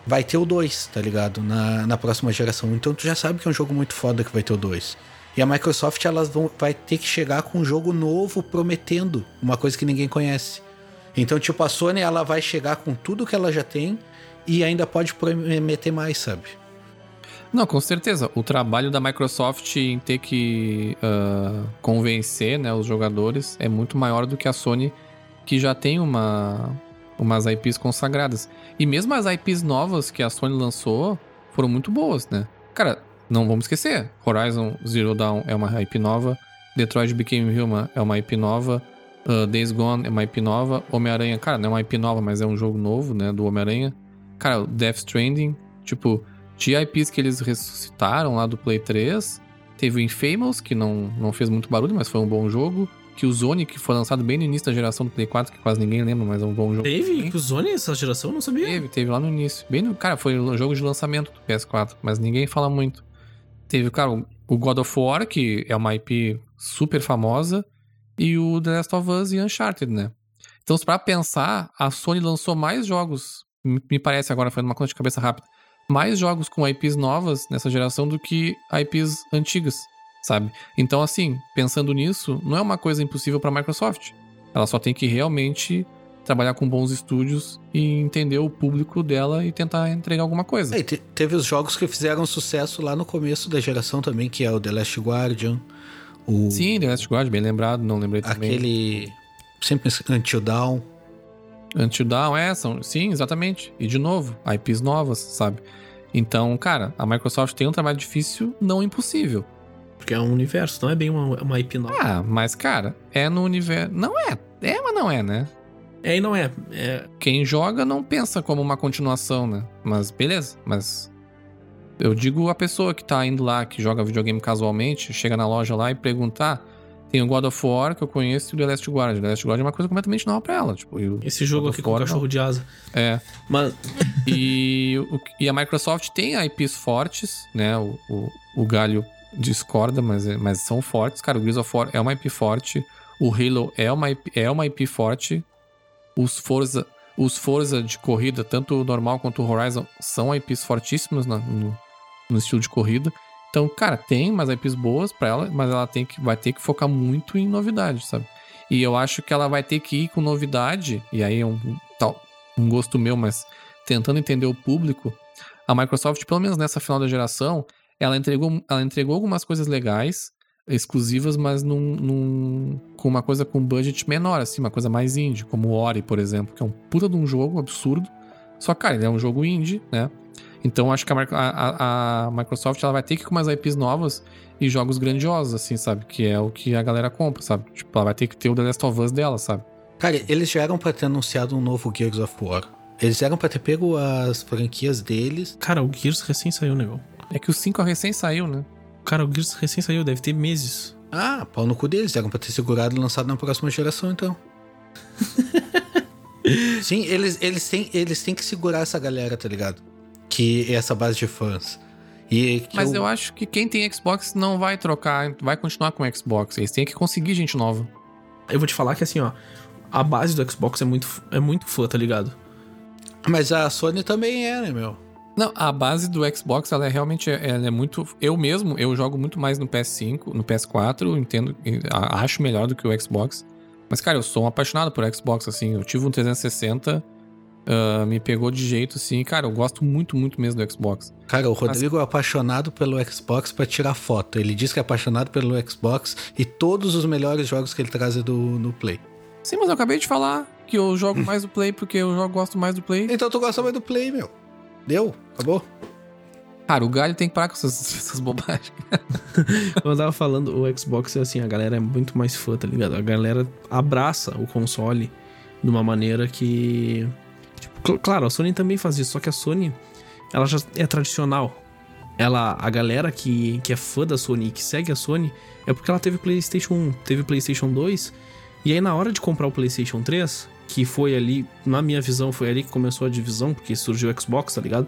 vai ter o 2, tá ligado? Na, na próxima geração. Então tu já sabe que é um jogo muito foda que vai ter o 2. E a Microsoft elas vão, vai ter que chegar com um jogo novo prometendo uma coisa que ninguém conhece. Então, tipo, a Sony ela vai chegar com tudo que ela já tem e ainda pode prometer mais, sabe? Não, com certeza. O trabalho da Microsoft em ter que uh, convencer né, os jogadores é muito maior do que a Sony, que já tem uma, umas IPs consagradas. E mesmo as IPs novas que a Sony lançou foram muito boas, né? Cara, não vamos esquecer: Horizon Zero Dawn é uma IP nova, Detroit Became Human é uma IP nova, uh, Days Gone é uma IP nova, Homem-Aranha, cara, não é uma IP nova, mas é um jogo novo, né? Do Homem-Aranha. Cara, Death Stranding, tipo de IPs que eles ressuscitaram lá do Play 3. Teve o Infamous, que não, não fez muito barulho, mas foi um bom jogo. Que o Zone, que foi lançado bem no início da geração do Play 4, que quase ninguém lembra, mas é um bom jogo. Teve? Que o Zone essa geração? Não sabia. Teve, teve lá no início. Bem no, cara, foi um jogo de lançamento do PS4, mas ninguém fala muito. Teve, cara, o God of War, que é uma IP super famosa, e o The Last of Us e Uncharted, né? Então, para pensar, a Sony lançou mais jogos, me parece agora, foi uma conta de cabeça rápida, mais jogos com IPs novas nessa geração do que IPs antigas, sabe? Então, assim, pensando nisso, não é uma coisa impossível para a Microsoft. Ela só tem que realmente trabalhar com bons estúdios e entender o público dela e tentar entregar alguma coisa. É, te teve os jogos que fizeram sucesso lá no começo da geração também, que é o The Last Guardian. O... Sim, The Last Guardian, bem lembrado, não lembrei também. Aquele. Sempre Until Dawn. Until Dawn, é, são, sim, exatamente. E de novo, IPs novas, sabe? Então, cara, a Microsoft tem um trabalho difícil, não impossível. Porque é um universo, não é bem uma, uma IP nova. Ah, mas, cara, é no universo. Não é. É, mas não é, né? É e não é. é. Quem joga não pensa como uma continuação, né? Mas beleza, mas. Eu digo a pessoa que tá indo lá, que joga videogame casualmente, chega na loja lá e perguntar. Tem o God of War que eu conheço e o The Last Guard. The Last Guard é uma coisa completamente nova pra ela. Tipo, Esse jogo aqui com o cachorro não. de asa. É. Mas... e, o, e a Microsoft tem IPs fortes, né? O, o, o galho discorda, mas, é, mas são fortes. Cara, o Gears of War é uma IP forte. O Halo é uma IP, é uma IP forte. Os Forza, os Forza de corrida, tanto o normal quanto o Horizon, são IPs fortíssimos no, no estilo de corrida. Então, cara, tem umas IPs boas para ela, mas ela tem que, vai ter que focar muito em novidade, sabe? E eu acho que ela vai ter que ir com novidade, e aí é um, tal, um gosto meu, mas tentando entender o público. A Microsoft, pelo menos nessa final da geração, ela entregou, ela entregou algumas coisas legais, exclusivas, mas num, num, com uma coisa com budget menor, assim, uma coisa mais indie, como o Ori, por exemplo, que é um puta de um jogo absurdo. Só, cara, ele é um jogo indie, né? Então acho que a, a, a, Microsoft ela vai ter que ir com umas IPs novas e jogos grandiosos, assim, sabe? Que é o que a galera compra, sabe? Tipo, ela vai ter que ter o The Last of Us dela, sabe? Cara, eles já eram pra ter anunciado um novo Gears of War. Eles eram pra ter pego as franquias deles. Cara, o Gears recém saiu, negão. É que o 5 recém saiu, né? Cara, o Gears recém saiu, deve ter meses. Ah, pau no cu deles. Eram pra ter segurado e lançado na próxima geração, então. [laughs] Sim, eles, eles, têm, eles têm que segurar essa galera, tá ligado? que essa base de fãs. E Mas eu... eu... acho que quem tem Xbox não vai trocar, vai continuar com o Xbox. Eles têm que conseguir gente nova. Eu vou te falar que assim, ó, a base do Xbox é muito, é muito fã, tá ligado? Mas a Sony também é, né, meu? Não, a base do Xbox, ela é realmente ela é muito. Eu mesmo, eu jogo muito mais no PS5, no PS4, entendo, acho melhor do que o Xbox. Mas, cara, eu sou um apaixonado por Xbox, assim. Eu tive um 360 Uh, me pegou de jeito, assim. Cara, eu gosto muito, muito mesmo do Xbox. Cara, o Rodrigo Mas... é apaixonado pelo Xbox para tirar foto. Ele diz que é apaixonado pelo Xbox e todos os melhores jogos que ele traz é do, no Play. Sim, mas eu acabei de falar que eu jogo mais do Play porque eu jogo, gosto mais do Play. Então tu gosta mais do Play, meu. Deu? Acabou? Cara, o galho tem que parar com essas, [laughs] essas bobagens. [laughs] eu tava falando, o Xbox, assim, a galera é muito mais fã, tá ligado? A galera abraça o console de uma maneira que Claro, a Sony também faz isso, só que a Sony, ela já é tradicional. Ela, a galera que, que é fã da Sony e que segue a Sony é porque ela teve PlayStation 1, teve PlayStation 2, e aí na hora de comprar o PlayStation 3, que foi ali, na minha visão, foi ali que começou a divisão, porque surgiu o Xbox, tá ligado?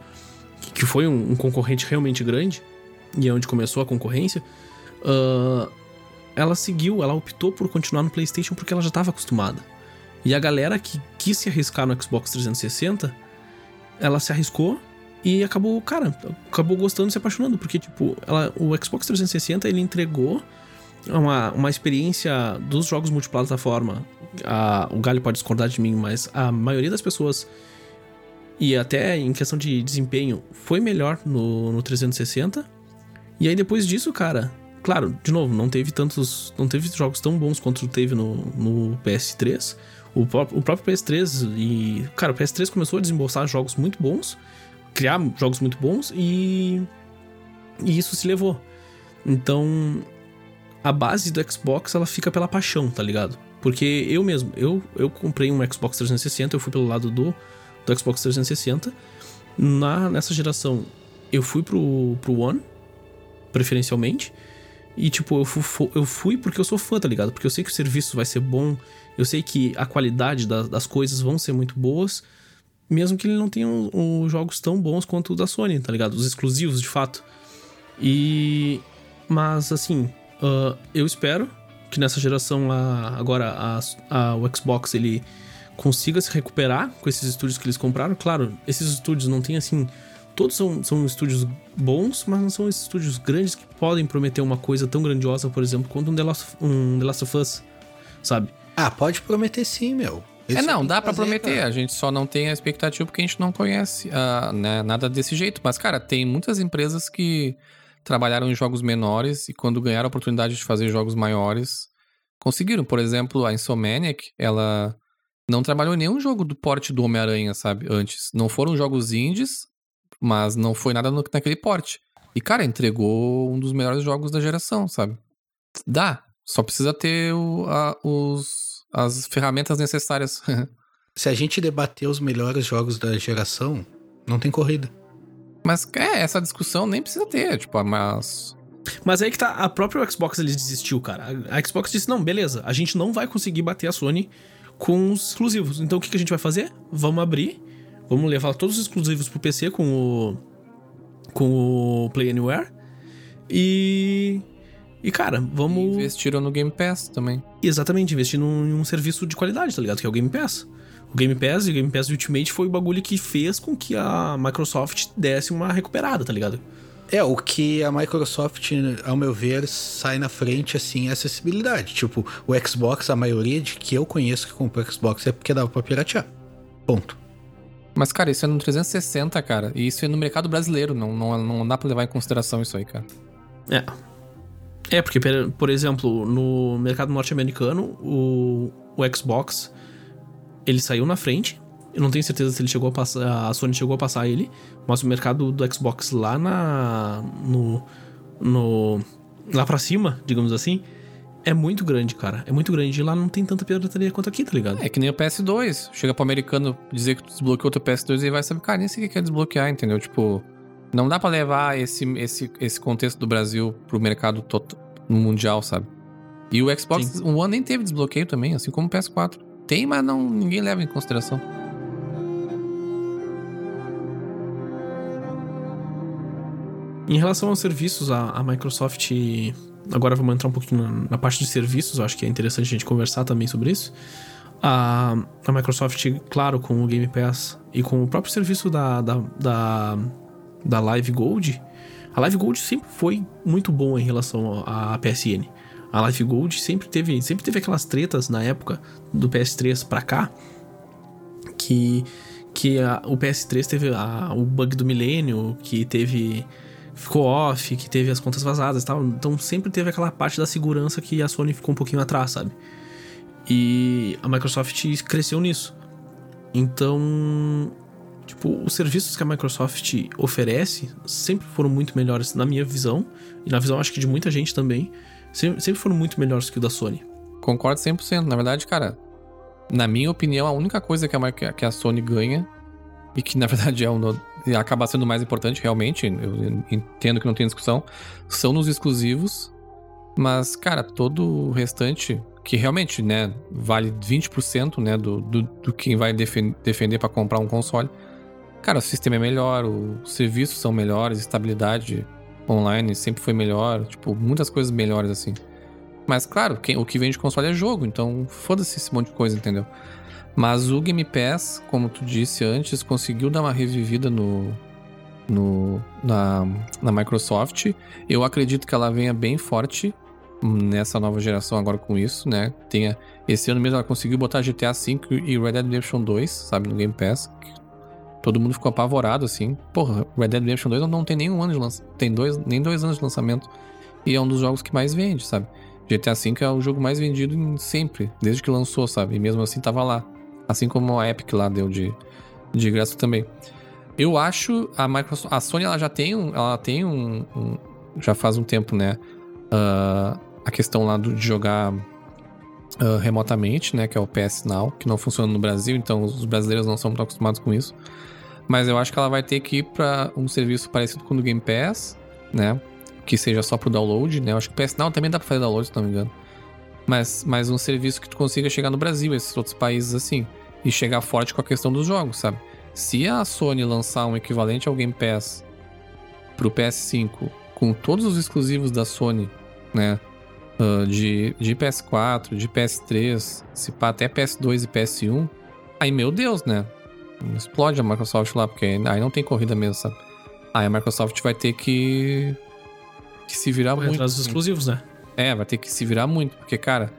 Que foi um, um concorrente realmente grande, e é onde começou a concorrência. Uh, ela seguiu, ela optou por continuar no PlayStation porque ela já estava acostumada. E a galera que quis se arriscar no Xbox 360, ela se arriscou e acabou, cara, acabou gostando, se apaixonando, porque, tipo, ela, o Xbox 360 ele entregou uma, uma experiência dos jogos multiplataforma. A, o Galho pode discordar de mim, mas a maioria das pessoas E até em questão de desempenho, foi melhor no, no 360. E aí depois disso, cara, claro, de novo, não teve tantos. Não teve jogos tão bons quanto teve no, no PS3. O, o próprio PS3 e. Cara, o PS3 começou a desembolsar jogos muito bons, criar jogos muito bons e. E isso se levou. Então, a base do Xbox ela fica pela paixão, tá ligado? Porque eu mesmo, eu, eu comprei um Xbox 360, eu fui pelo lado do, do Xbox 360. Na, nessa geração, eu fui pro, pro One, preferencialmente. E, tipo, eu fui, eu fui porque eu sou fã, tá ligado? Porque eu sei que o serviço vai ser bom, eu sei que a qualidade das, das coisas vão ser muito boas, mesmo que ele não tenha os jogos tão bons quanto o da Sony, tá ligado? Os exclusivos, de fato. E. Mas, assim, uh, eu espero que nessa geração a, agora a, a, o Xbox ele consiga se recuperar com esses estúdios que eles compraram. Claro, esses estúdios não tem assim. Todos são, são estúdios bons, mas não são esses estúdios grandes que podem prometer uma coisa tão grandiosa, por exemplo, quanto um The Last, um The Last of Us, sabe? Ah, pode prometer sim, meu. Esse é, não, dá para prometer. Cara. A gente só não tem a expectativa porque a gente não conhece uh, né, nada desse jeito. Mas, cara, tem muitas empresas que trabalharam em jogos menores e quando ganharam a oportunidade de fazer jogos maiores, conseguiram. Por exemplo, a Insomniac, ela não trabalhou em nenhum jogo do porte do Homem-Aranha, sabe, antes. Não foram jogos indies, mas não foi nada no, naquele porte. E, cara, entregou um dos melhores jogos da geração, sabe? Dá. Só precisa ter o, a, os, as ferramentas necessárias. [laughs] Se a gente debater os melhores jogos da geração, não tem corrida. Mas é, essa discussão nem precisa ter, tipo, mas. Mas aí que tá, a própria Xbox ele desistiu, cara. A Xbox disse: não, beleza, a gente não vai conseguir bater a Sony com os exclusivos. Então o que, que a gente vai fazer? Vamos abrir, vamos levar todos os exclusivos pro PC com o. com o Play Anywhere. E. E, cara, vamos. E investiram no Game Pass também. Exatamente, investindo em um serviço de qualidade, tá ligado? Que é o Game Pass. O Game Pass e o Game Pass Ultimate foi o bagulho que fez com que a Microsoft desse uma recuperada, tá ligado? É, o que a Microsoft, ao meu ver, sai na frente, assim, é acessibilidade. Tipo, o Xbox, a maioria de que eu conheço que comprou Xbox é porque dava pra piratear. Ponto. Mas, cara, isso é no 360, cara. E isso é no mercado brasileiro. Não, não, não dá pra levar em consideração isso aí, cara. É. É, porque, por exemplo, no mercado norte-americano, o, o Xbox ele saiu na frente. Eu não tenho certeza se ele chegou a passar. A Sony chegou a passar ele. Mas o mercado do Xbox lá na. no. no lá pra cima, digamos assim. É muito grande, cara. É muito grande. E lá não tem tanta pirataria quanto aqui, tá ligado? É que nem o PS2. Chega pro americano dizer que tu desbloqueou teu PS2 e vai saber, cara, nem sei o que quer desbloquear, entendeu? Tipo, não dá para levar esse, esse, esse contexto do Brasil pro mercado total, mundial, sabe? E o Xbox Sim. One nem teve desbloqueio também, assim como o PS4. Tem, mas não, ninguém leva em consideração. Em relação aos serviços, a, a Microsoft. Agora vamos entrar um pouquinho na, na, parte de serviços, acho que é interessante a gente conversar também sobre isso. A, a Microsoft, claro, com o Game Pass e com o próprio serviço da, da, da, da Live Gold, a Live Gold sempre foi muito bom em relação à PSN. A Life Gold sempre teve, sempre teve aquelas tretas na época do PS3 pra cá que que a, o PS3 teve a, o bug do milênio, que teve ficou off, que teve as contas vazadas e tal. Então sempre teve aquela parte da segurança que a Sony ficou um pouquinho atrás, sabe? E a Microsoft cresceu nisso. Então, tipo, os serviços que a Microsoft oferece sempre foram muito melhores na minha visão e na visão acho que de muita gente também sempre, sempre foram muito melhores que o da Sony. Concordo 100%. Na verdade, cara, na minha opinião, a única coisa que a, que a Sony ganha, e que na verdade é um, acaba sendo mais importante, realmente, eu entendo que não tem discussão, são nos exclusivos. Mas, cara, todo o restante, que realmente, né, vale 20% né, do, do, do quem vai defend, defender para comprar um console. Cara, o sistema é melhor, os serviços são melhores, estabilidade online sempre foi melhor, tipo, muitas coisas melhores assim. Mas claro, quem, o que vende console é jogo, então foda-se esse monte de coisa, entendeu? Mas o Game Pass, como tu disse antes, conseguiu dar uma revivida no, no na, na Microsoft. Eu acredito que ela venha bem forte nessa nova geração agora com isso, né? Tenha, esse ano mesmo ela conseguiu botar GTA V e Red Dead Redemption 2, sabe, no Game Pass. Todo mundo ficou apavorado, assim. Porra, Red Dead Redemption 2 não tem nenhum ano de lançamento. Tem dois, nem dois anos de lançamento. E é um dos jogos que mais vende, sabe? GTA V é o jogo mais vendido em sempre, desde que lançou, sabe? E mesmo assim tava lá. Assim como a Epic lá deu de, de graça também. Eu acho a Microsoft, a Sony ela já tem um, ela tem um, um já faz um tempo, né? Uh, a questão lá do, de jogar uh, remotamente, né? Que é o PS Now, que não funciona no Brasil, então os brasileiros não são muito acostumados com isso. Mas eu acho que ela vai ter que ir para um serviço parecido com o do Game Pass, né? Que seja só pro download, né? Eu acho que o PS Now também dá pra fazer download, se não me engano. Mas, mas um serviço que tu consiga chegar no Brasil, esses outros países assim. E chegar forte com a questão dos jogos, sabe? Se a Sony lançar um equivalente ao Game Pass pro PS5 com todos os exclusivos da Sony, né? Uh, de, de PS4, de PS3, se pá até PS2 e PS1, aí meu Deus, né? Explode a Microsoft lá, porque aí não tem corrida mesmo, sabe? Aí a Microsoft vai ter que, que se virar Vai muito. atrás dos assim. exclusivos, né? É, vai ter que se virar muito, porque, cara,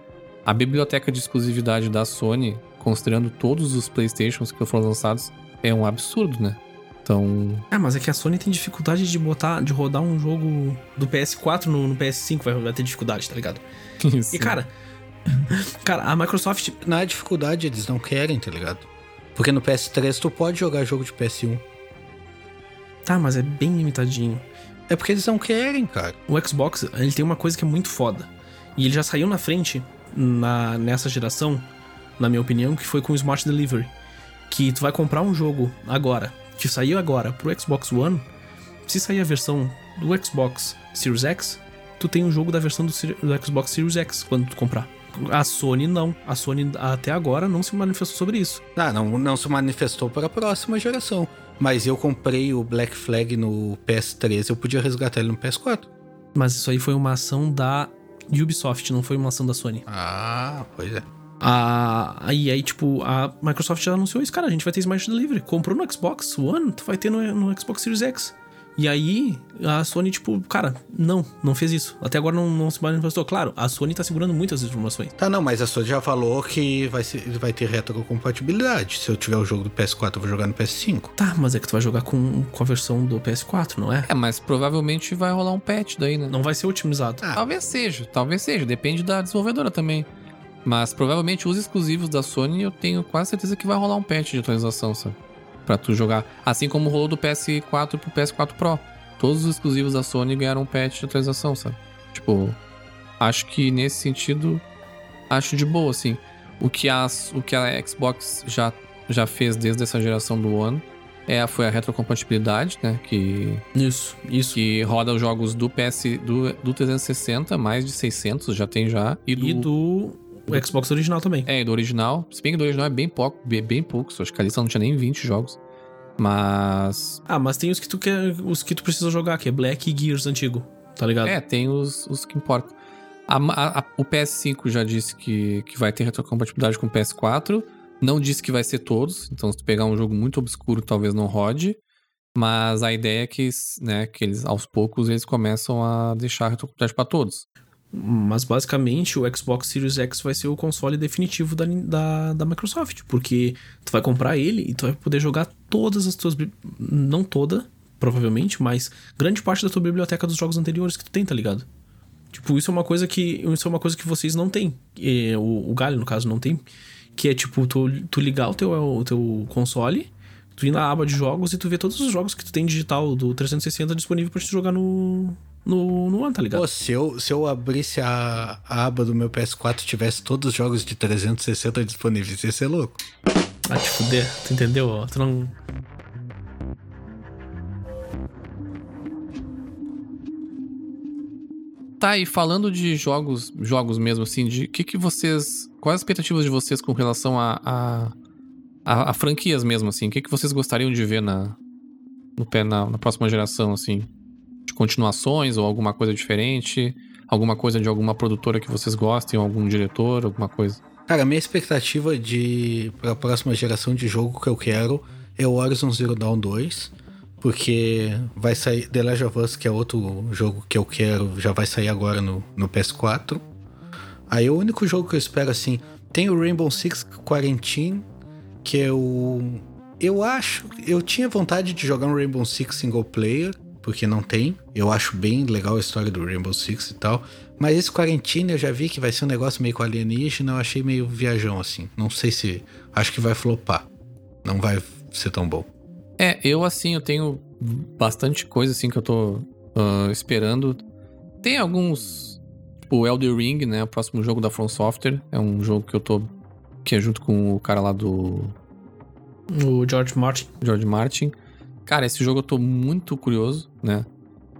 a biblioteca de exclusividade da Sony, considerando todos os Playstations que foram lançados, é um absurdo, né? Então. É, mas é que a Sony tem dificuldade de botar, de rodar um jogo do PS4 no, no PS5, vai, vai ter dificuldade, tá ligado? Isso. [laughs] E cara, [laughs] cara, a Microsoft, Na dificuldade, eles não querem, tá ligado? Porque no PS3 tu pode jogar jogo de PS1. tá, mas é bem limitadinho. É porque eles não querem, cara. O Xbox, ele tem uma coisa que é muito foda. E ele já saiu na frente na, nessa geração, na minha opinião, que foi com o Smart Delivery. Que tu vai comprar um jogo agora, que saiu agora pro Xbox One, se sair a versão do Xbox Series X, tu tem um jogo da versão do, do Xbox Series X quando tu comprar. A Sony não. A Sony até agora não se manifestou sobre isso. Ah, não, não se manifestou para a próxima geração. Mas eu comprei o Black Flag no PS3, eu podia resgatar ele no PS4. Mas isso aí foi uma ação da Ubisoft, não foi uma ação da Sony. Ah, pois é. A, aí, aí, tipo, a Microsoft já anunciou isso, cara, a gente vai ter Smart Delivery. Comprou no Xbox One, tu vai ter no, no Xbox Series X. E aí, a Sony, tipo, cara, não, não fez isso. Até agora não, não se manifestou. Claro, a Sony tá segurando muitas informações. Tá, não, mas a Sony já falou que vai, ser, vai ter retrocompatibilidade. Se eu tiver o jogo do PS4, eu vou jogar no PS5. Tá, mas é que tu vai jogar com, com a versão do PS4, não é? É, mas provavelmente vai rolar um patch daí, né? Não vai ser otimizado. Ah. Talvez seja, talvez seja, depende da desenvolvedora também. Mas provavelmente os exclusivos da Sony eu tenho quase certeza que vai rolar um patch de atualização, sabe? Pra tu jogar. Assim como rolou do PS4 pro PS4 Pro. Todos os exclusivos da Sony ganharam um patch de atualização, sabe? Tipo, acho que nesse sentido, acho de boa, assim. O que a, o que a Xbox já, já fez desde essa geração do One é, foi a retrocompatibilidade, né? Que Isso, isso. que roda os jogos do PS do, do 360, mais de 600 já tem já e do, E do o Xbox original também. é, do original. Se bem que do original é bem pouco, bem, bem poucos, acho que a lista não tinha nem 20 jogos. Mas Ah, mas tem os que tu quer, os que tu precisa jogar, que é Black e Gears antigo, tá ligado? é, tem os, os que importam. A- a- a- o PS5 já disse que, que vai ter retrocompatibilidade com o PS4. Não disse que vai ser todos, então se tu pegar um jogo muito obscuro, talvez não rode. Mas a ideia é que, né, que eles, aos poucos, eles começam a deixar a retrocompatibilidade para todos. Mas basicamente o Xbox Series X vai ser o console definitivo da, da, da Microsoft. Porque tu vai comprar ele e tu vai poder jogar todas as tuas. Não toda, provavelmente, mas grande parte da tua biblioteca dos jogos anteriores que tu tem, tá ligado? Tipo, isso é uma coisa que. Isso é uma coisa que vocês não têm. O, o Galho, no caso, não tem. Que é tipo, tu, tu ligar o teu, o teu console, tu ir na aba de jogos e tu vê todos os jogos que tu tem digital do 360 disponível pra te jogar no. No, no One, tá ligado? Pô, se eu, se eu abrisse a, a aba do meu PS4 e tivesse todos os jogos de 360 disponíveis, ia ser louco. Ah, te fuder, tu entendeu? Tu não. Tá, e falando de jogos, jogos mesmo, assim, de que que vocês. Quais as expectativas de vocês com relação a, a, a, a franquias mesmo, assim? O que que vocês gostariam de ver na, no pé, na, na próxima geração, assim? De continuações ou alguma coisa diferente? Alguma coisa de alguma produtora que vocês gostem, ou algum diretor, alguma coisa? Cara, a minha expectativa de pra próxima geração de jogo que eu quero é o Horizon Zero Dawn 2, porque vai sair The Last of Us, que é outro jogo que eu quero, já vai sair agora no, no PS4. Aí o único jogo que eu espero assim, tem o Rainbow Six Quarantine, que eu Eu acho. Eu tinha vontade de jogar um Rainbow Six single player, porque não tem. Eu acho bem legal a história do Rainbow Six e tal. Mas esse Quarantine eu já vi que vai ser um negócio meio com alienígena, eu achei meio viajão assim. Não sei se. Acho que vai flopar. Não vai ser tão bom. É, eu assim, eu tenho bastante coisa assim que eu tô uh, esperando. Tem alguns. Tipo, Elder Ring, né? O próximo jogo da From Software. É um jogo que eu tô. Que é junto com o cara lá do. O George Martin. George Martin. Cara, esse jogo eu tô muito curioso, né?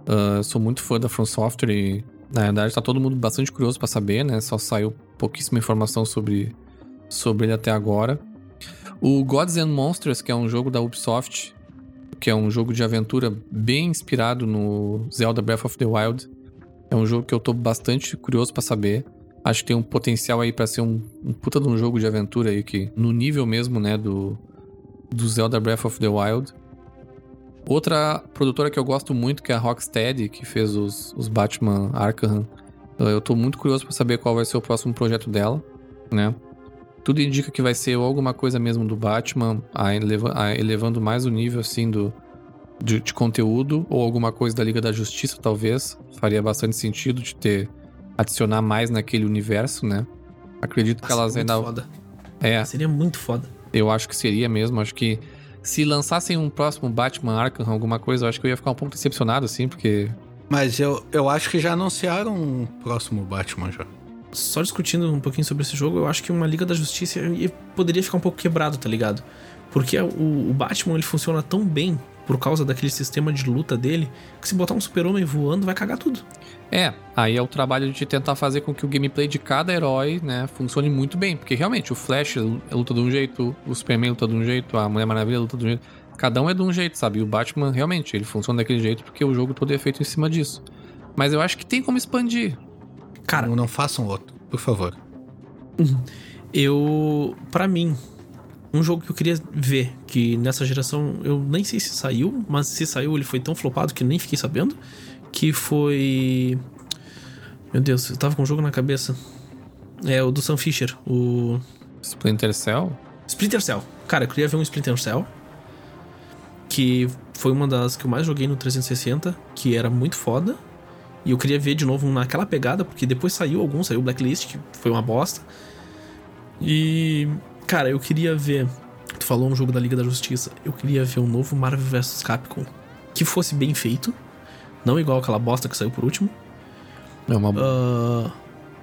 Uh, sou muito fã da From Software e, na verdade, tá todo mundo bastante curioso para saber, né? Só saiu pouquíssima informação sobre, sobre ele até agora. O Gods and Monsters, que é um jogo da Ubisoft, que é um jogo de aventura bem inspirado no Zelda Breath of the Wild. É um jogo que eu tô bastante curioso para saber. Acho que tem um potencial aí para ser um, um, puta de um jogo de aventura aí que no nível mesmo, né, do do Zelda Breath of the Wild. Outra produtora que eu gosto muito, que é a Rocksteady, que fez os, os Batman Arkham. Eu tô muito curioso para saber qual vai ser o próximo projeto dela, né? Tudo indica que vai ser alguma coisa mesmo do Batman, a eleva, a elevando mais o nível, assim, do, de, de, conteúdo, ou alguma coisa da Liga da Justiça, talvez. Faria bastante sentido de ter, adicionar mais naquele universo, né? Acredito Nossa, que elas ainda... Foda. É. Seria muito foda. Eu acho que seria mesmo. Acho que se lançassem um próximo Batman Arkham, alguma coisa, eu acho que eu ia ficar um pouco decepcionado, assim, porque. Mas eu, eu acho que já anunciaram um próximo Batman já. Só discutindo um pouquinho sobre esse jogo, eu acho que uma Liga da Justiça poderia ficar um pouco quebrado, tá ligado? Porque o, o Batman ele funciona tão bem por causa daquele sistema de luta dele, que se botar um super-homem voando, vai cagar tudo. É, aí é o trabalho de tentar fazer com que o gameplay de cada herói, né, funcione muito bem. Porque realmente o Flash luta de um jeito, o Superman luta de um jeito, a Mulher Maravilha luta de um jeito. Cada um é de um jeito, sabe? E o Batman, realmente, ele funciona daquele jeito porque o jogo todo é feito em cima disso. Mas eu acho que tem como expandir. Cara, não, não façam outro, por favor. [laughs] Eu, para mim, um jogo que eu queria ver, que nessa geração eu nem sei se saiu, mas se saiu ele foi tão flopado que nem fiquei sabendo, que foi... Meu Deus, eu tava com um jogo na cabeça. É o do Sam Fisher, o... Splinter Cell? Splinter Cell. Cara, eu queria ver um Splinter Cell, que foi uma das que eu mais joguei no 360, que era muito foda. E eu queria ver de novo naquela pegada, porque depois saiu algum, saiu o Blacklist, que foi uma bosta. E Cara, eu queria ver. Tu falou um jogo da Liga da Justiça. Eu queria ver um novo Marvel vs Capcom que fosse bem feito. Não igual aquela bosta que saiu por último. É uma. Uh...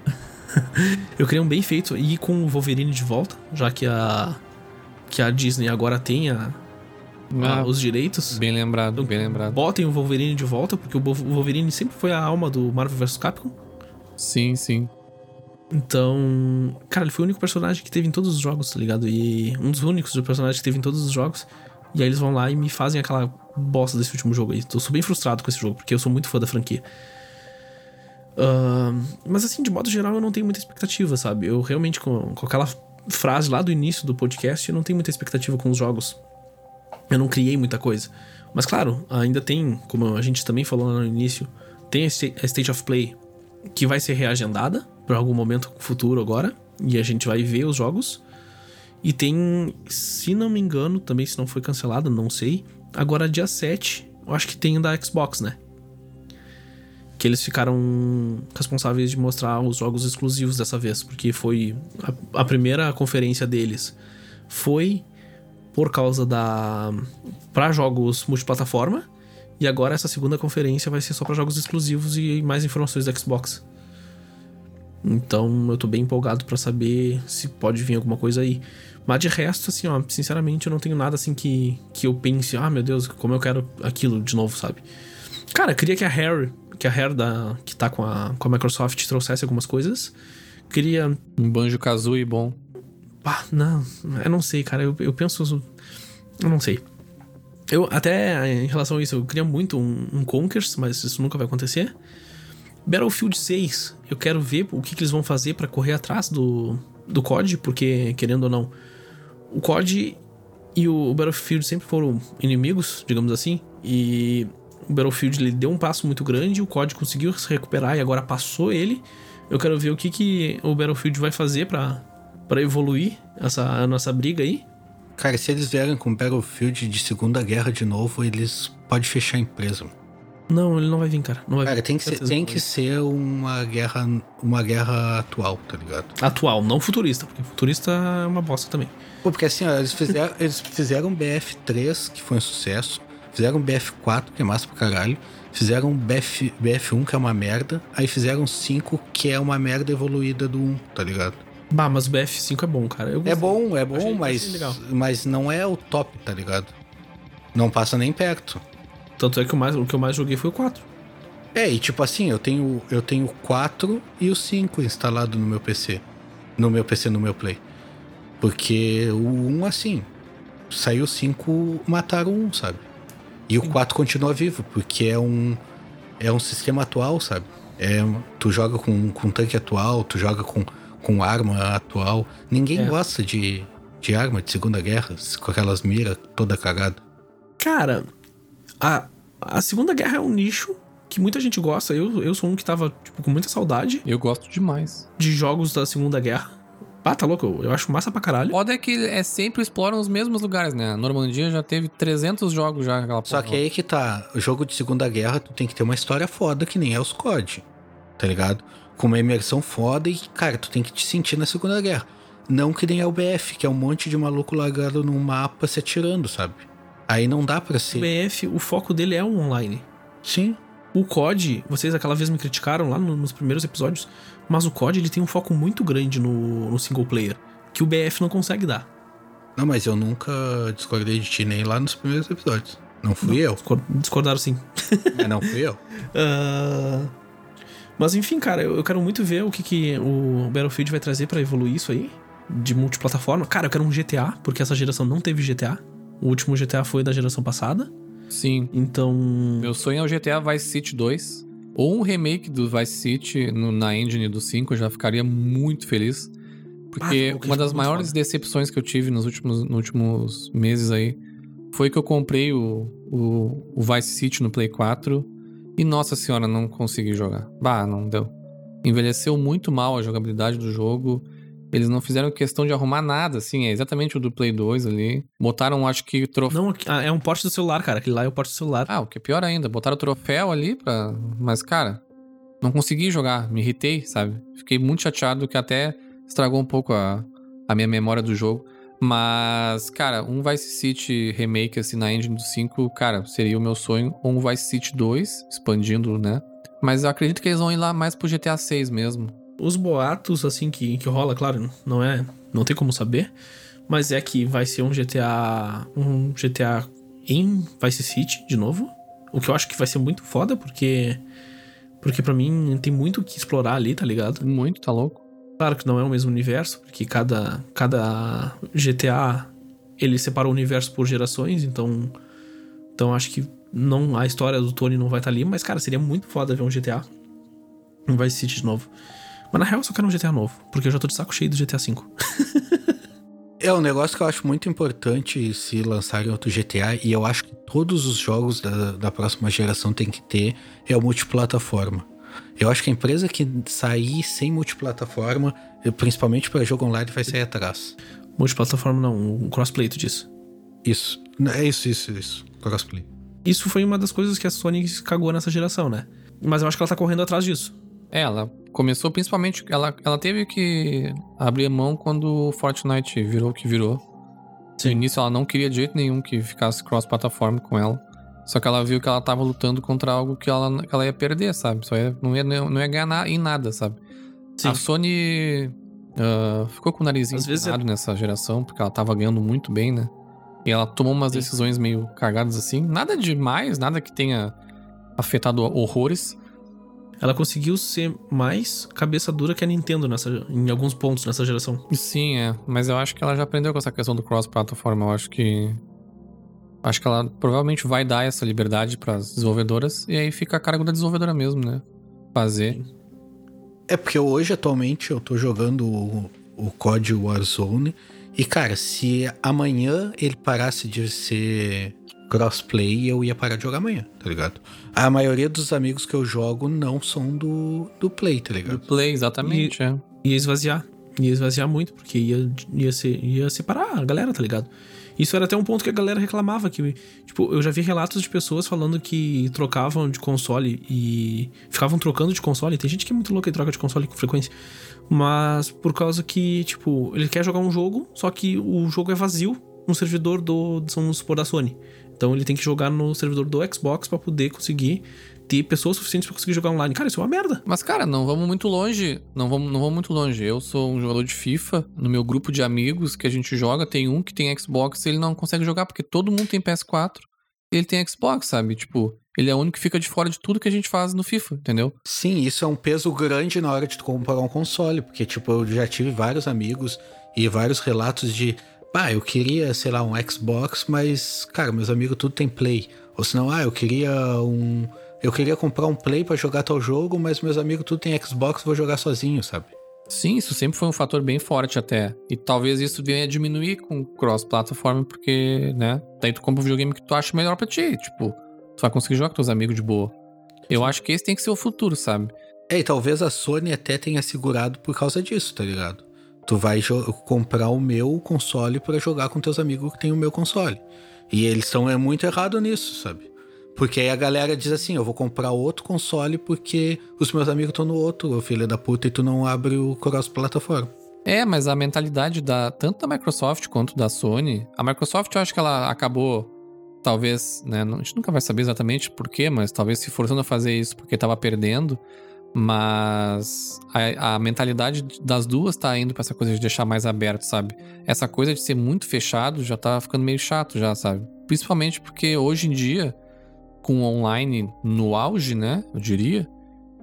[laughs] eu queria um bem feito e com o Wolverine de volta, já que a. Que a Disney agora tem a, ah, os direitos. Bem lembrado, bem lembrado. Botem o Wolverine de volta, porque o Wolverine sempre foi a alma do Marvel vs Capcom. Sim, sim. Então, cara, ele foi o único personagem que teve em todos os jogos, tá ligado? E um dos únicos personagens que teve em todos os jogos. E aí eles vão lá e me fazem aquela bosta desse último jogo aí. Tô sou bem frustrado com esse jogo, porque eu sou muito fã da franquia. Uh, mas assim, de modo geral, eu não tenho muita expectativa, sabe? Eu realmente, com, com aquela frase lá do início do podcast, eu não tenho muita expectativa com os jogos. Eu não criei muita coisa. Mas claro, ainda tem, como a gente também falou lá no início, tem a State of Play que vai ser reagendada para algum momento futuro agora. E a gente vai ver os jogos. E tem, se não me engano, também se não foi cancelado, não sei. Agora dia 7, eu acho que tem da Xbox, né? Que eles ficaram responsáveis de mostrar os jogos exclusivos dessa vez, porque foi a, a primeira conferência deles foi por causa da para jogos multiplataforma e agora essa segunda conferência vai ser só para jogos exclusivos e mais informações da Xbox. Então eu tô bem empolgado para saber se pode vir alguma coisa aí. Mas de resto, assim, ó, sinceramente, eu não tenho nada assim que, que eu pense, ah, meu Deus, como eu quero aquilo de novo, sabe? Cara, queria que a Harry, que a Harry da, que tá com a, com a Microsoft trouxesse algumas coisas. Queria. Um banjo Kazooie bom. Ah, não, eu não sei, cara. Eu, eu penso. Eu não sei. Eu, até em relação a isso, eu queria muito um, um Conkers, mas isso nunca vai acontecer. Battlefield 6, eu quero ver o que, que eles vão fazer para correr atrás do, do COD, porque, querendo ou não, o COD e o Battlefield sempre foram inimigos, digamos assim, e o Battlefield ele deu um passo muito grande, o COD conseguiu se recuperar e agora passou ele. Eu quero ver o que, que o Battlefield vai fazer para evoluir essa nossa briga aí. Cara, se eles vierem com Battlefield de Segunda Guerra de novo, eles podem fechar a empresa. Não, ele não vai vir, cara. Não vai Cara, vir. tem que, ser, tem que ser uma guerra, uma guerra atual, tá ligado? Atual, não futurista, porque futurista é uma bosta também. Pô, porque assim, ó, eles fizeram, [laughs] eles fizeram BF3, que foi um sucesso. Fizeram BF4, que é massa pra caralho. Fizeram BF, BF1, que é uma merda. Aí fizeram 5, que é uma merda evoluída do 1, tá ligado? Bah, mas o BF5 é bom, cara. É bom, é bom, achei mas, mas não é o top, tá ligado? Não passa nem perto. Tanto é que o, mais, o que eu mais joguei foi o 4. É, e tipo assim, eu tenho eu tenho o 4 e o 5 instalado no meu PC. No meu PC, no meu Play. Porque o 1, assim, saiu o 5, mataram um, sabe? E o 4 continua vivo, porque é um é um sistema atual, sabe? É, tu joga com, com tanque atual, tu joga com, com arma atual. Ninguém É. gosta de, de arma de Segunda Guerra, com aquelas miras toda cagada. Cara, a, a Segunda Guerra é um nicho que muita gente gosta. Eu, eu sou um que tava tipo, com muita saudade Eu gosto demais. de jogos da Segunda Guerra. Ah, tá louco? Eu, acho massa pra caralho. Foda é que é sempre exploram os mesmos lugares, né? A Normandia já teve 300 jogos já aquela Só porra. que aí que tá, o jogo de Segunda Guerra, tu tem que ter uma história foda, que nem é os COD, tá ligado? Com uma imersão foda e, cara, tu tem que te sentir na Segunda Guerra. Não que nem é o BF, que é um monte de maluco largado num mapa se atirando, sabe? Aí não dá pra O ser. BF, o foco dele é o online. Sim. O COD, vocês aquela vez me criticaram lá no- nos primeiros episódios, mas o COD ele tem um foco muito grande no, no single player, que o BF não consegue dar. Não, mas eu nunca discordei de ti nem lá nos primeiros episódios. Não fui eu. Discor- Discordaram sim. Mas [laughs] não fui eu. Ah, Mas enfim, cara, eu eu quero muito ver o que, que o Battlefield vai trazer pra evoluir isso aí, de multiplataforma. Cara, eu quero um GTA, porque essa geração não teve GTA. O último GTA foi da geração passada. Sim. Então. Meu sonho é o GTA Vice City 2. Ou um remake do Vice City no- na engine do 5, eu já ficaria muito feliz. Porque Ah, uma das muito maiores foda. decepções que eu tive nos últimos, nos últimos meses aí foi que eu comprei o, o, o Vice City no Play 4 e, nossa senhora, não consegui jogar. Bah, não deu. Envelheceu muito mal a jogabilidade do jogo. Eles não fizeram questão de arrumar nada, assim, é exatamente o do Play 2 ali. Botaram, acho que, troféu. Não, ah, é um porte do celular, cara. Aquele lá é o porte do celular. Ah, o que é pior ainda, botaram o troféu ali pra. Mas, cara, não consegui jogar, me irritei, sabe? Fiquei muito chateado que até estragou um pouco a, a minha memória do jogo. Mas, cara, um Vice City remake assim na engine do 5, cara, seria o meu sonho. Ou um Vice City 2, expandindo, né? Mas eu acredito que eles vão ir lá mais pro GTA 6 mesmo. Os boatos, assim, que, que rola, claro, não é. Não tem como saber. Mas é que vai ser um GTA. Um GTA em Vice City, de novo. O que eu acho que vai ser muito foda, porque. Porque pra mim tem muito o que explorar ali, tá ligado? Muito, tá louco? Claro que não é o mesmo universo, porque cada, cada GTA ele separa o universo por gerações, então. Então acho que não, a história do Tony não vai estar ali, mas, cara, seria muito foda ver um GTA. Um Vice City de novo. Mas na real eu só quero um GTA novo, porque eu já tô de saco cheio do GTA V. [laughs] É um negócio que eu acho muito importante se lançarem outro GTA, e eu acho que todos os jogos da, da próxima geração tem que ter, é o multiplataforma. Eu acho que a empresa que sair sem multiplataforma, principalmente para jogo online, vai sair atrás. Multiplataforma não, um crossplay, tu disse. Isso. É isso, isso, isso. Crossplay. Isso foi uma das coisas que a Sony cagou nessa geração, né? Mas eu acho que ela tá correndo atrás disso. É, ela começou principalmente. Ela, ela teve que abrir mão quando o Fortnite virou o que virou. No início ela não queria de jeito nenhum que ficasse cross-plataforma com ela. Só que ela viu que ela tava lutando contra algo que ela, que ela ia perder, sabe? Só ia, não, ia, não ia ganhar na- em nada, sabe? Sim. A Sony ah, ficou com o narizinho vezes é- empinado nessa geração, porque ela tava ganhando muito bem, né? E ela tomou umas Sim. decisões meio cagadas assim. Nada demais, nada que tenha afetado horrores. Ela conseguiu ser mais cabeça dura que a Nintendo nessa, em alguns pontos nessa geração. Sim, é. Mas eu acho que ela já aprendeu com essa questão do cross-plataforma. Eu acho que. Acho que ela provavelmente vai dar essa liberdade para as desenvolvedoras. E aí fica a cargo da desenvolvedora mesmo, né? Fazer. É porque hoje, atualmente, eu tô jogando o, o COD Warzone. E, cara, se amanhã ele parasse de ser crossplay, eu ia parar de jogar amanhã, tá ligado? A maioria dos amigos que eu jogo não são do, do Play, tá Do ligado? Play, exatamente, é. Ia esvaziar. Ia esvaziar muito, porque ia, ia, ser, ia separar a galera, tá ligado? Isso era até um ponto que a galera reclamava, que, tipo, eu já vi relatos de pessoas falando que trocavam de console e ficavam trocando de console. Tem gente que é muito louca e troca de console com frequência. Mas por causa que, tipo, ele quer jogar um jogo, só que o jogo é vazio no servidor do, vamos supor, da Sony. Então ele tem que jogar no servidor do Xbox para poder conseguir ter pessoas suficientes para conseguir jogar online. Cara, isso é uma merda. Mas, cara, não vamos muito longe. Não vamos, não vamos muito longe. Eu sou um jogador de FIFA. No meu grupo de amigos que a gente joga, tem um que tem Xbox e ele não consegue jogar porque todo mundo tem PS4 e ele tem Xbox, sabe? Tipo, ele é o único que fica de fora de tudo que a gente faz no FIFA, entendeu? Sim, isso é um peso grande na hora de tu comprar um console, porque, tipo, eu já tive vários amigos e vários relatos de. Ah, eu queria, sei lá, um Xbox, mas, cara, meus amigos tudo tem Play. Ou senão, ah, eu queria um eu queria comprar um Play para jogar tal jogo, mas meus amigos tudo tem Xbox, vou jogar sozinho, sabe? Sim, isso sempre foi um fator bem forte até. E talvez isso venha a diminuir com cross-plataforma, porque, né? Daí tu compra um videogame que tu acha melhor pra ti. Tipo, tu vai conseguir jogar com teus amigos de boa. Eu acho que esse tem que ser o futuro, sabe? É, e talvez a Sony até tenha segurado por causa disso, tá ligado? Tu vai comprar o meu console para jogar com teus amigos que tem o meu console. E eles estão é muito errado nisso, sabe? Porque aí a galera diz assim: eu vou comprar outro console porque os meus amigos estão no outro, filho da puta, e tu não abre o cross-plataforma. É, mas a mentalidade da tanto da Microsoft quanto da Sony. A Microsoft, eu acho que ela acabou, talvez, né? A gente nunca vai saber exatamente por quê, mas talvez se forçando a fazer isso porque estava perdendo. Mas a, a, mentalidade das duas tá indo pra essa coisa de deixar mais aberto, sabe? Essa coisa de ser muito fechado já tá ficando meio chato, já, sabe? Principalmente porque hoje em dia com online no auge, né? Eu diria.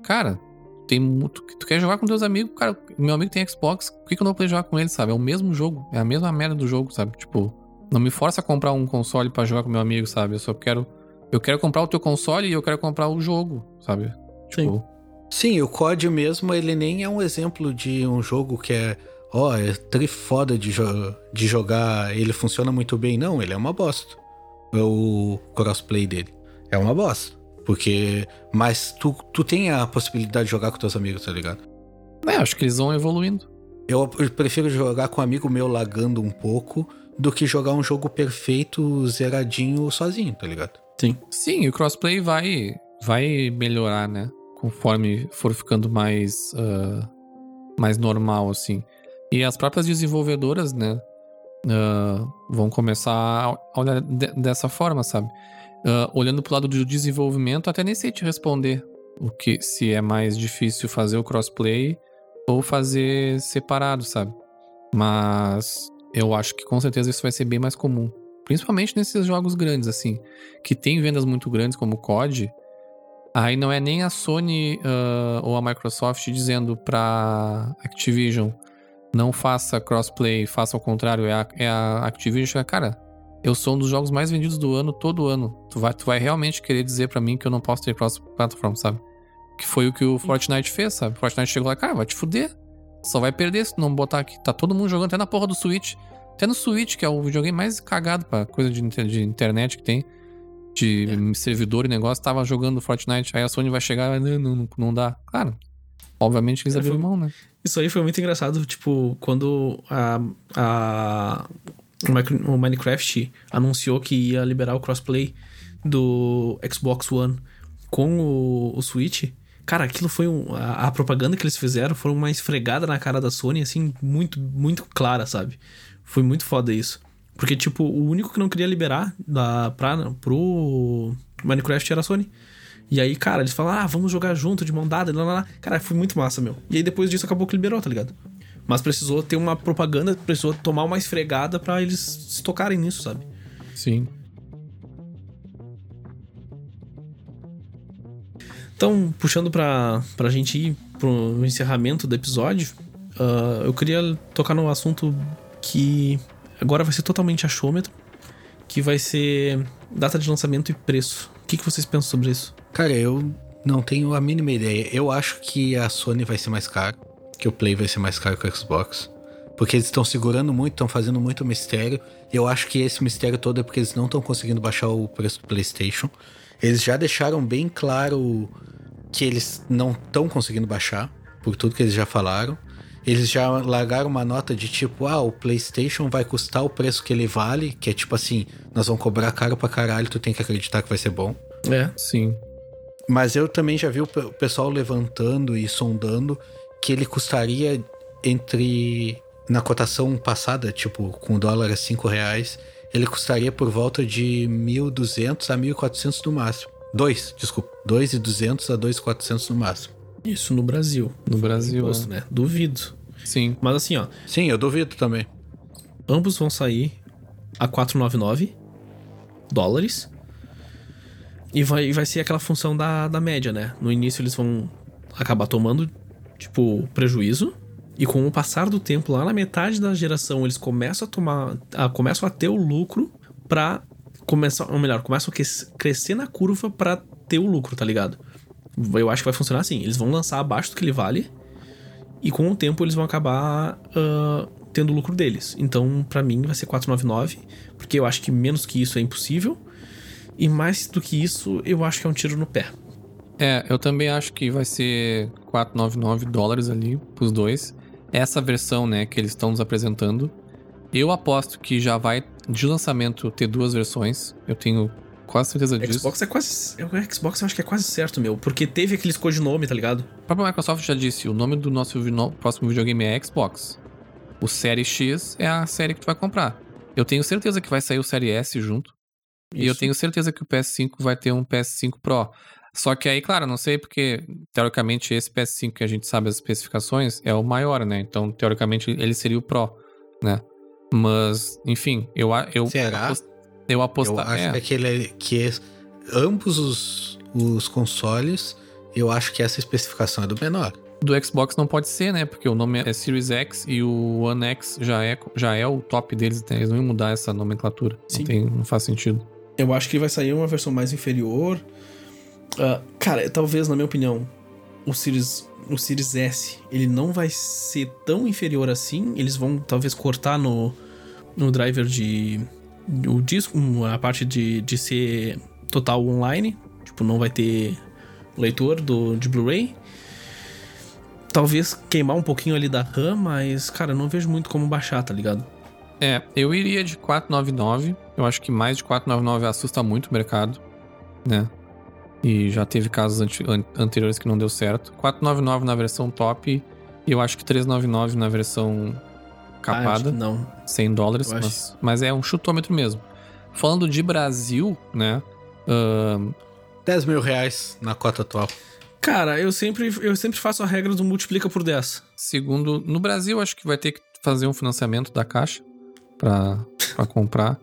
Cara, tem muito. Tu quer jogar com teus amigos, cara. Meu amigo tem Xbox, por que, que eu não vou jogar com ele, sabe? É o mesmo jogo, é a mesma merda do jogo, sabe? Tipo, não me força a comprar um console para jogar com meu amigo, sabe? Eu só quero. Eu quero comprar o teu console e eu quero comprar o jogo, sabe? Tipo. Sim. Sim, o COD mesmo, ele nem é um exemplo de um jogo que é. Ó, oh, é tri foda de, jo de jogar, ele funciona muito bem. Não, ele é uma bosta. É o crossplay dele é uma bosta. Porque. Mas tu, tu tem a possibilidade de jogar com teus amigos, tá ligado? É, acho que eles vão evoluindo. Eu prefiro jogar com um amigo meu lagando um pouco do que jogar um jogo perfeito, zeradinho, sozinho, tá ligado? Sim. Sim, o crossplay vai, vai melhorar, né? Conforme for ficando mais, uh, mais normal, assim. E as próprias desenvolvedoras, né? Uh, vão começar a olhar de, dessa forma, sabe? Uh, olhando pro lado do desenvolvimento, até nem sei te responder o que se é mais difícil fazer o crossplay ou fazer separado, sabe? Mas eu acho que com certeza isso vai ser bem mais comum. Principalmente nesses jogos grandes, assim, que tem vendas muito grandes, como o COD. Aí não é nem a Sony uh, ou a Microsoft dizendo pra Activision não faça crossplay, faça ao contrário. É a, é a Activision, cara, eu sou um dos jogos mais vendidos do ano, todo ano. Tu vai, tu vai realmente querer dizer para mim que eu não posso ter cross-platform, sabe? Que foi o que o Fortnite fez, sabe? O Fortnite chegou lá, cara, vai te fuder. Só vai perder se não botar aqui. Tá todo mundo jogando até na porra do Switch. Até no Switch, que é o videogame mais cagado pra coisa de, de internet que tem. De é. servidor e negócio, tava jogando Fortnite. Aí a Sony vai chegar, não, não, não dá. Claro, obviamente eles é, abriram mão, né? Isso aí foi muito engraçado, tipo, quando a, a o Minecraft anunciou que ia liberar o crossplay do Xbox One com o, o Switch. Cara, aquilo foi um, a, a, propaganda que eles fizeram foi uma esfregada na cara da Sony, assim, muito, muito clara, sabe? Foi muito foda isso. Porque, tipo, o único que não queria liberar da, pra, pro Minecraft era a Sony. E aí, cara, eles falaram, ah, vamos jogar junto, de mão dada, lá, lá, lá. Cara, foi muito massa, meu. E aí depois disso acabou que liberou, tá ligado? Mas precisou ter uma propaganda, precisou tomar uma esfregada para eles se tocarem nisso, sabe? Sim. Então, puxando pra, pra gente ir pro encerramento do episódio, uh, eu queria tocar num assunto que agora vai ser totalmente achômetro, que vai ser data de lançamento e preço. O que, que vocês pensam sobre isso? Cara, eu não tenho a mínima ideia. Eu acho que a Sony vai ser mais cara que o Play vai ser mais caro que o Xbox. Porque eles estão segurando muito, estão fazendo muito mistério. Eu acho que esse mistério todo é porque eles não estão conseguindo baixar o preço do PlayStation. Eles já deixaram bem claro que eles não estão conseguindo baixar, por tudo que eles já falaram. Eles já largaram uma nota de tipo, ah, o PlayStation vai custar o preço que ele vale, que é tipo assim, nós vamos cobrar caro pra caralho, tu tem que acreditar que vai ser bom. É, sim. Mas eu também já vi o pessoal levantando e sondando que ele custaria entre. Na cotação passada, tipo, com o dólar a 5 reais, ele custaria por volta de 1.200 a 1.400 no máximo. 2, desculpa. 2.200 a 2.400 no máximo. Isso no Brasil. No Brasil, Imposto, é. né? Duvido. Sim. Mas assim, ó, Sim, eu duvido também. ambos vão sair a 499 dólares. E vai, vai ser aquela função da, da média, né? No início eles vão acabar tomando, tipo, prejuízo. E com o passar do tempo, lá na metade da geração, eles começam a tomar. A, começam a ter o lucro pra começar. Ou melhor, começam a cres- crescer na curva pra ter o lucro, tá ligado? Eu acho que vai funcionar assim. Eles vão lançar abaixo do que ele vale. E com o tempo eles vão acabar ah, tendo o lucro deles. Então, pra mim, vai ser 499, porque eu acho que menos que isso é impossível. E mais do que isso, eu acho que é um tiro no pé. É, eu também acho que vai ser 499 dólares ali pros dois. Essa versão, né, que eles estão nos apresentando. Eu aposto que já vai de lançamento ter duas versões. Eu tenho quase certeza disso. Xbox é quase. O Xbox eu acho que é quase certo, meu. Porque teve aqueles codinome, tá ligado? A própria Microsoft já disse, o nome do nosso próximo videogame é Xbox. O Série X é a série que tu vai comprar. Eu tenho certeza que vai sair o Série S junto. E eu Isso. tenho certeza que o PS5 vai ter um PS5 Pro. Só que aí, claro, não sei porque, teoricamente, esse PS5 que a gente sabe as especificações é o maior, né? Então, teoricamente, ele seria o Pro, né? Mas, enfim, eu, a- eu, Será? apos- eu aposto. Eu acho é, que aquele que é- ambos os, os consoles, eu acho que essa especificação é do menor. do Xbox não pode ser, né? Porque o nome é Series X e o One X já é, já é o top deles, né? Eles não iam mudar essa nomenclatura. Sim. Não, tem, não faz sentido. Eu acho que vai sair uma versão mais inferior. Ah, cara, talvez, na minha opinião, o Series, o Series S ele não vai ser tão inferior assim. Eles vão talvez cortar no, no driver de. O disco, a parte de, de ser total online. Tipo, não vai ter leitor do, de Blu-ray. Talvez queimar um pouquinho ali da RAM, mas, cara, não vejo muito como baixar, tá ligado? É, eu iria de 499. Eu acho que mais de 499 assusta muito o mercado, né? E já teve casos anti- an- anteriores que não deu certo. 499 na versão top e eu acho que 399 na versão capada. que não. 100 dólares, mas, mas é um chutômetro mesmo. Falando de Brasil, né? ahn, 10 mil reais na cota atual. Cara, eu sempre, eu sempre faço a regra do multiplica por 10. segundo, no Brasil, acho que vai ter que fazer um financiamento da caixa pra, pra comprar.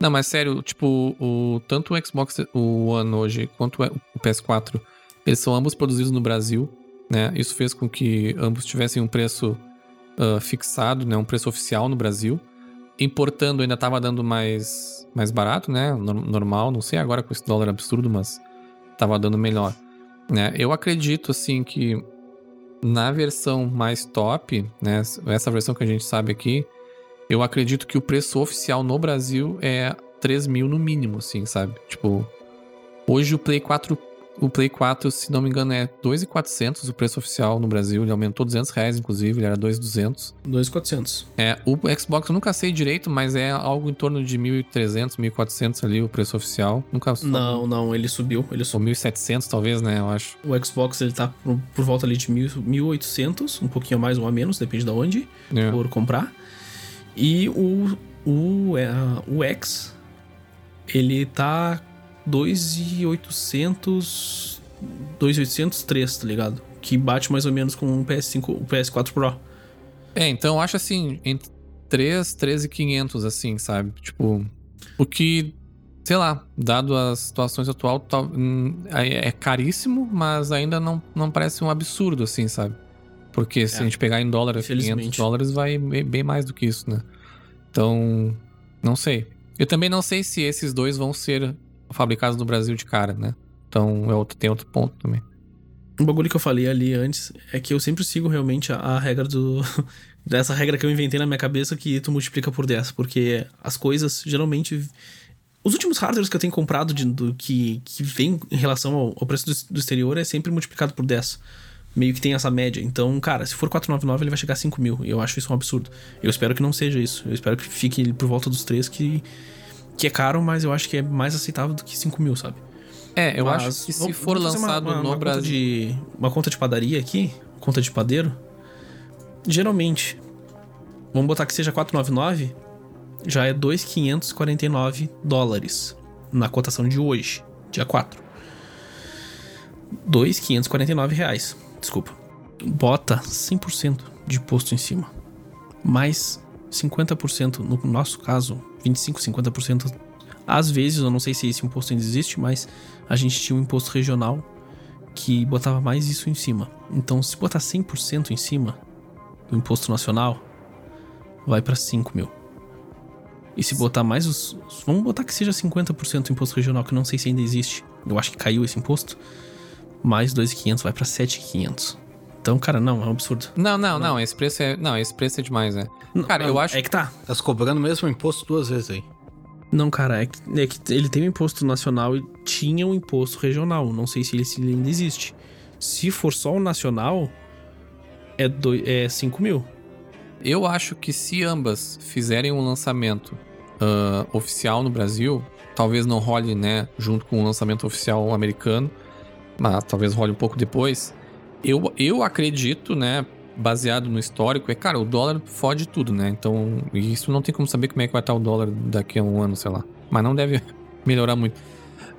Não, mas sério, tipo, o, tanto o Xbox o One hoje quanto o PS4, eles são ambos produzidos no Brasil, né? Isso fez com que ambos tivessem um preço ah, fixado, né? Um preço oficial no Brasil. Importando ainda tava dando mais, mais barato, né? nor- Normal, não sei agora com esse dólar absurdo, mas tava dando melhor. Né? Eu acredito, assim, que na versão mais top, né? Essa versão que a gente sabe aqui, eu acredito que o preço oficial no Brasil é 3 mil no mínimo, assim, sabe? Tipo, hoje o Play 4, o Play 4, se não me engano, é 2,400 o preço oficial no Brasil. Ele aumentou 200 reais, inclusive, ele era 2,200. 2,400. É, o Xbox eu nunca sei direito, mas é algo em torno de 1.300, 1.400 ali o preço oficial. Nunca. Não, não, ele subiu. Ele subiu. 1.700 talvez, né, eu acho. O Xbox ele tá por, por volta ali de 1.000 1.800, um pouquinho a mais ou a menos, depende de onde, É. por comprar. E o, o, é, o X, ele tá 2.800, 2.803, tá ligado? Que bate mais ou menos com o PS5, o PS4 Pro. É, então eu acho assim, entre 3, 13,500, assim, sabe? Tipo, o que, sei lá, dado as situações atual, hum, é é caríssimo, mas ainda não, não parece um absurdo, assim, sabe? Porque se É. a gente pegar em dólar, 500 Infelizmente. dólares vai bem mais do que isso, né? Então, não sei. Eu também não sei se esses dois vão ser fabricados no Brasil de cara, né? Então, é outro, tem outro ponto também. Um bagulho que eu falei ali antes é que eu sempre sigo realmente a, a regra do. [laughs] dessa regra que eu inventei na minha cabeça que tu multiplica por 10. Porque as coisas geralmente. Os últimos hardwares que eu tenho comprado de, do, que, que vem em relação ao, ao preço do, do exterior é sempre multiplicado por 10. meio que tem essa média. Então, cara, se for 499, ele vai chegar a 5 mil. Eu acho isso um absurdo. Eu espero que não seja isso. Eu espero que fique por volta dos 3, que, que é caro, mas eu acho que é mais aceitável do que 5 mil, sabe? É, eu mas, acho que se for lançado uma, uma, no uma Brasil. De, uma conta de padaria aqui, conta de padeiro. Geralmente, vamos botar que seja 499, já é 2,549 dólares na cotação de hoje, dia 4. 2,549 reais. Desculpa. Bota 100% de imposto em cima. Mais 50%, no nosso caso, 25, 50%. Às vezes, eu não sei se esse imposto ainda existe, mas a gente tinha um imposto regional que botava mais isso em cima. Então, se botar 100% em cima do imposto nacional, vai para 5 mil. E se botar mais os. Vamos botar que seja 50% imposto regional, que não sei se ainda existe. Eu acho que caiu esse imposto mais 2.500 vai para 7.500. Então, cara, não, é um absurdo. Não, não, não, esse preço é, não, esse preço é demais, né? Cara, não, eu acho É que tá. Tá se cobrando mesmo o imposto duas vezes aí. Não, cara, é que, é que ele tem um imposto nacional e tinha um imposto regional. Não sei se ele, se ele ainda existe. Se for só o nacional, é, do, é 5 mil. Eu acho que se ambas fizerem um lançamento uh, oficial no Brasil, talvez não role, né, junto com o lançamento oficial americano, mas talvez role um pouco depois. Eu, eu acredito, né, baseado no histórico, é, cara, o dólar fode tudo, né? Então, isso não tem como saber como é que vai estar o dólar daqui a um ano, sei lá. Mas não deve [laughs] melhorar muito.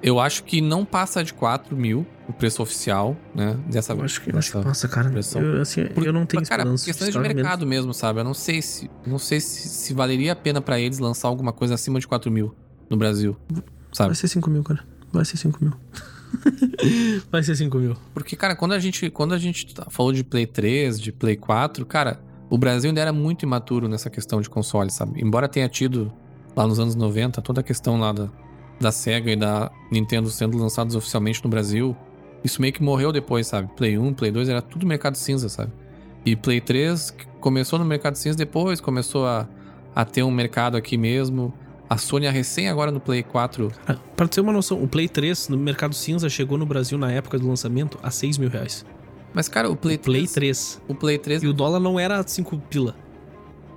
Eu acho que não passa de 4 mil o preço oficial, né? Dessa Eu acho que, acho que passa, cara. Eu, assim, por, eu não tenho cara, esperança. Questões de mercado mesmo, sabe? Eu não sei se, não sei se, se valeria a pena para eles lançar alguma coisa acima de 4 mil no Brasil, sabe? Vai ser 5 mil, cara. Vai ser 5 mil. [laughs] Vai ser 5 mil. Porque, cara, quando a gente, quando a gente tá, falou de Play 3, de Play 4, cara, o Brasil ainda era muito imaturo nessa questão de console, sabe? Embora tenha tido lá nos anos 90 toda a questão lá da, da Sega e da Nintendo sendo lançados oficialmente no Brasil, isso meio que morreu depois, sabe? Play 1, Play 2 era tudo mercado cinza, sabe? E Play 3 começou no mercado cinza depois, começou a, a ter um mercado aqui mesmo. A Sony é recém agora no Play 4. Ah, pra ter uma noção, o Play 3 no mercado cinza chegou no Brasil na época do lançamento a 6 mil reais. Mas, cara, o Play, o Play 3, 3. O Play 3. E o dólar não era 5 pila.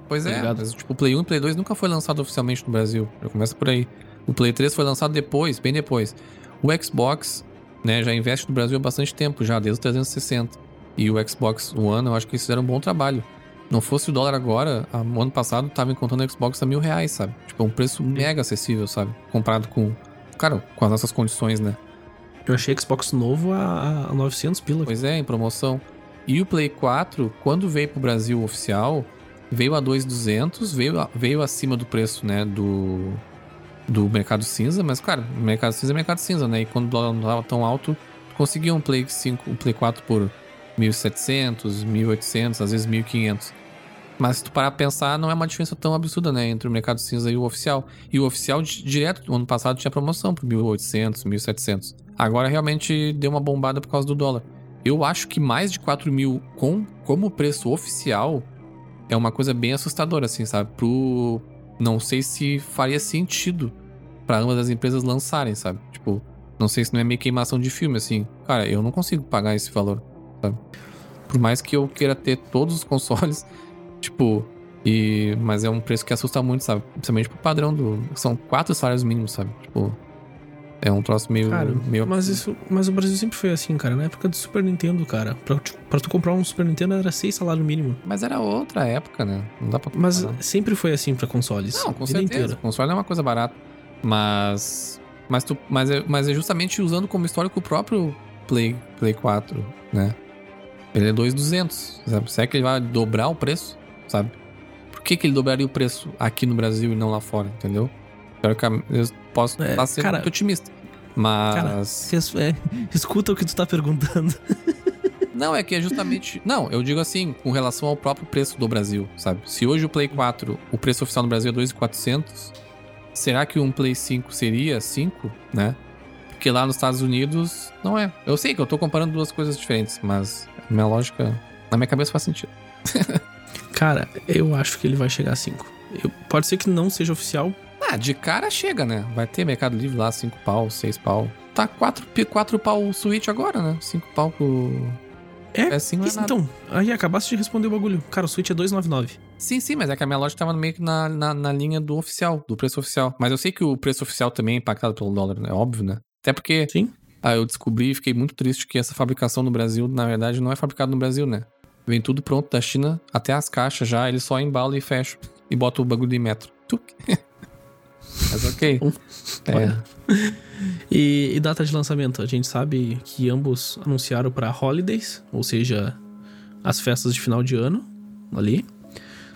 Pois tá é, ligado? mas tipo, o Play 1 e o Play 2 nunca foi lançado oficialmente no Brasil. Já começa por aí. O Play 3 foi lançado depois, bem depois. O Xbox, né, já investe no Brasil há bastante tempo, já, desde o 360. E o Xbox One, eu acho que eles fizeram um bom trabalho. Não fosse o dólar agora, no ano passado tava encontrando o Xbox a mil reais, sabe? Tipo, é um preço mega acessível, sabe? Comparado com, cara, com as nossas condições, né? Eu achei Xbox novo a, a 900 pila. Pois é, em promoção. E o Play 4, quando veio pro Brasil oficial, veio a 2,200, veio, veio acima do preço, né, do, do mercado cinza, mas, cara, mercado cinza é mercado cinza, né? E quando o dólar não tava tão alto, conseguia um Play 5, um Play 4 por 1.700, 1.800, às vezes 1.500. Mas se tu parar pra pensar, não é uma diferença tão absurda, né? Entre o mercado cinza e o oficial. E o oficial, direto, no ano passado, tinha promoção por 1.800, 1.700. Agora realmente deu uma bombada por causa do dólar. Eu acho que mais de 4 mil com, como preço oficial é uma coisa bem assustadora, assim, sabe? Pro. Não sei se faria sentido para ambas as empresas lançarem, sabe? Tipo, não sei se não é meio queimação de filme, assim. Cara, eu não consigo pagar esse valor sabe? Por mais que eu queira ter todos os [laughs] consoles, tipo, e mas é um preço que assusta muito, sabe? Principalmente pro padrão do são quatro salários mínimos, sabe? Tipo, é um troço meio cara, meio Mas isso, mas o Brasil sempre foi assim, cara, na época do Super Nintendo, cara, pra, pra tu comprar um Super Nintendo era seis salários mínimo. Mas era outra época, né? Não dá para Mas sempre foi assim para consoles. Não, com certeza. Inteira. Console é uma coisa barata, mas mas tu mas é, mas é justamente usando como histórico o próprio Play Play 4, né? Ele é 2,200, sabe? Será que ele vai dobrar o preço, sabe? Por que, que ele dobraria o preço aqui no Brasil e não lá fora, entendeu? Eu posso é, estar sendo cara, muito otimista. Mas. Cara, é, [laughs] escuta o que tu tá perguntando. [laughs] Não, é que é justamente. Não, eu digo assim, com relação ao próprio preço do Brasil, sabe? Se hoje o Play 4, o preço oficial no Brasil é 2,400, será que um Play 5 seria 5, né? Porque lá nos Estados Unidos não é. Eu sei que eu tô comparando duas coisas diferentes, mas minha lógica, na minha cabeça faz sentido. [laughs] Cara, eu acho que ele vai chegar a 5. Pode ser que não seja oficial. Ah, de cara chega, né? Vai ter Mercado Livre lá, 5 pau, 6 pau. Tá 4 quatro, quatro pau o Switch agora, né? 5 pau pro, É, PS5 não é isso, nada. então, aí acabaste de responder o bagulho. Cara, o Switch é 299. Sim, sim, mas é que a minha loja tava meio que na, na, na linha do oficial, do preço oficial. Mas eu sei que o preço oficial também é impactado pelo dólar, né? É óbvio, né? Até porque Sim. Ah, eu descobri e fiquei muito triste que essa fabricação no Brasil, na verdade, não é fabricado no Brasil, né? Vem tudo pronto da China, até as caixas já, eles só embalam e fecham. E botam o bagulho de metro. [laughs] Mas ok. [laughs] É, E, e data de lançamento? A gente sabe que ambos anunciaram pra Holidays, ou seja, as festas de final de ano ali.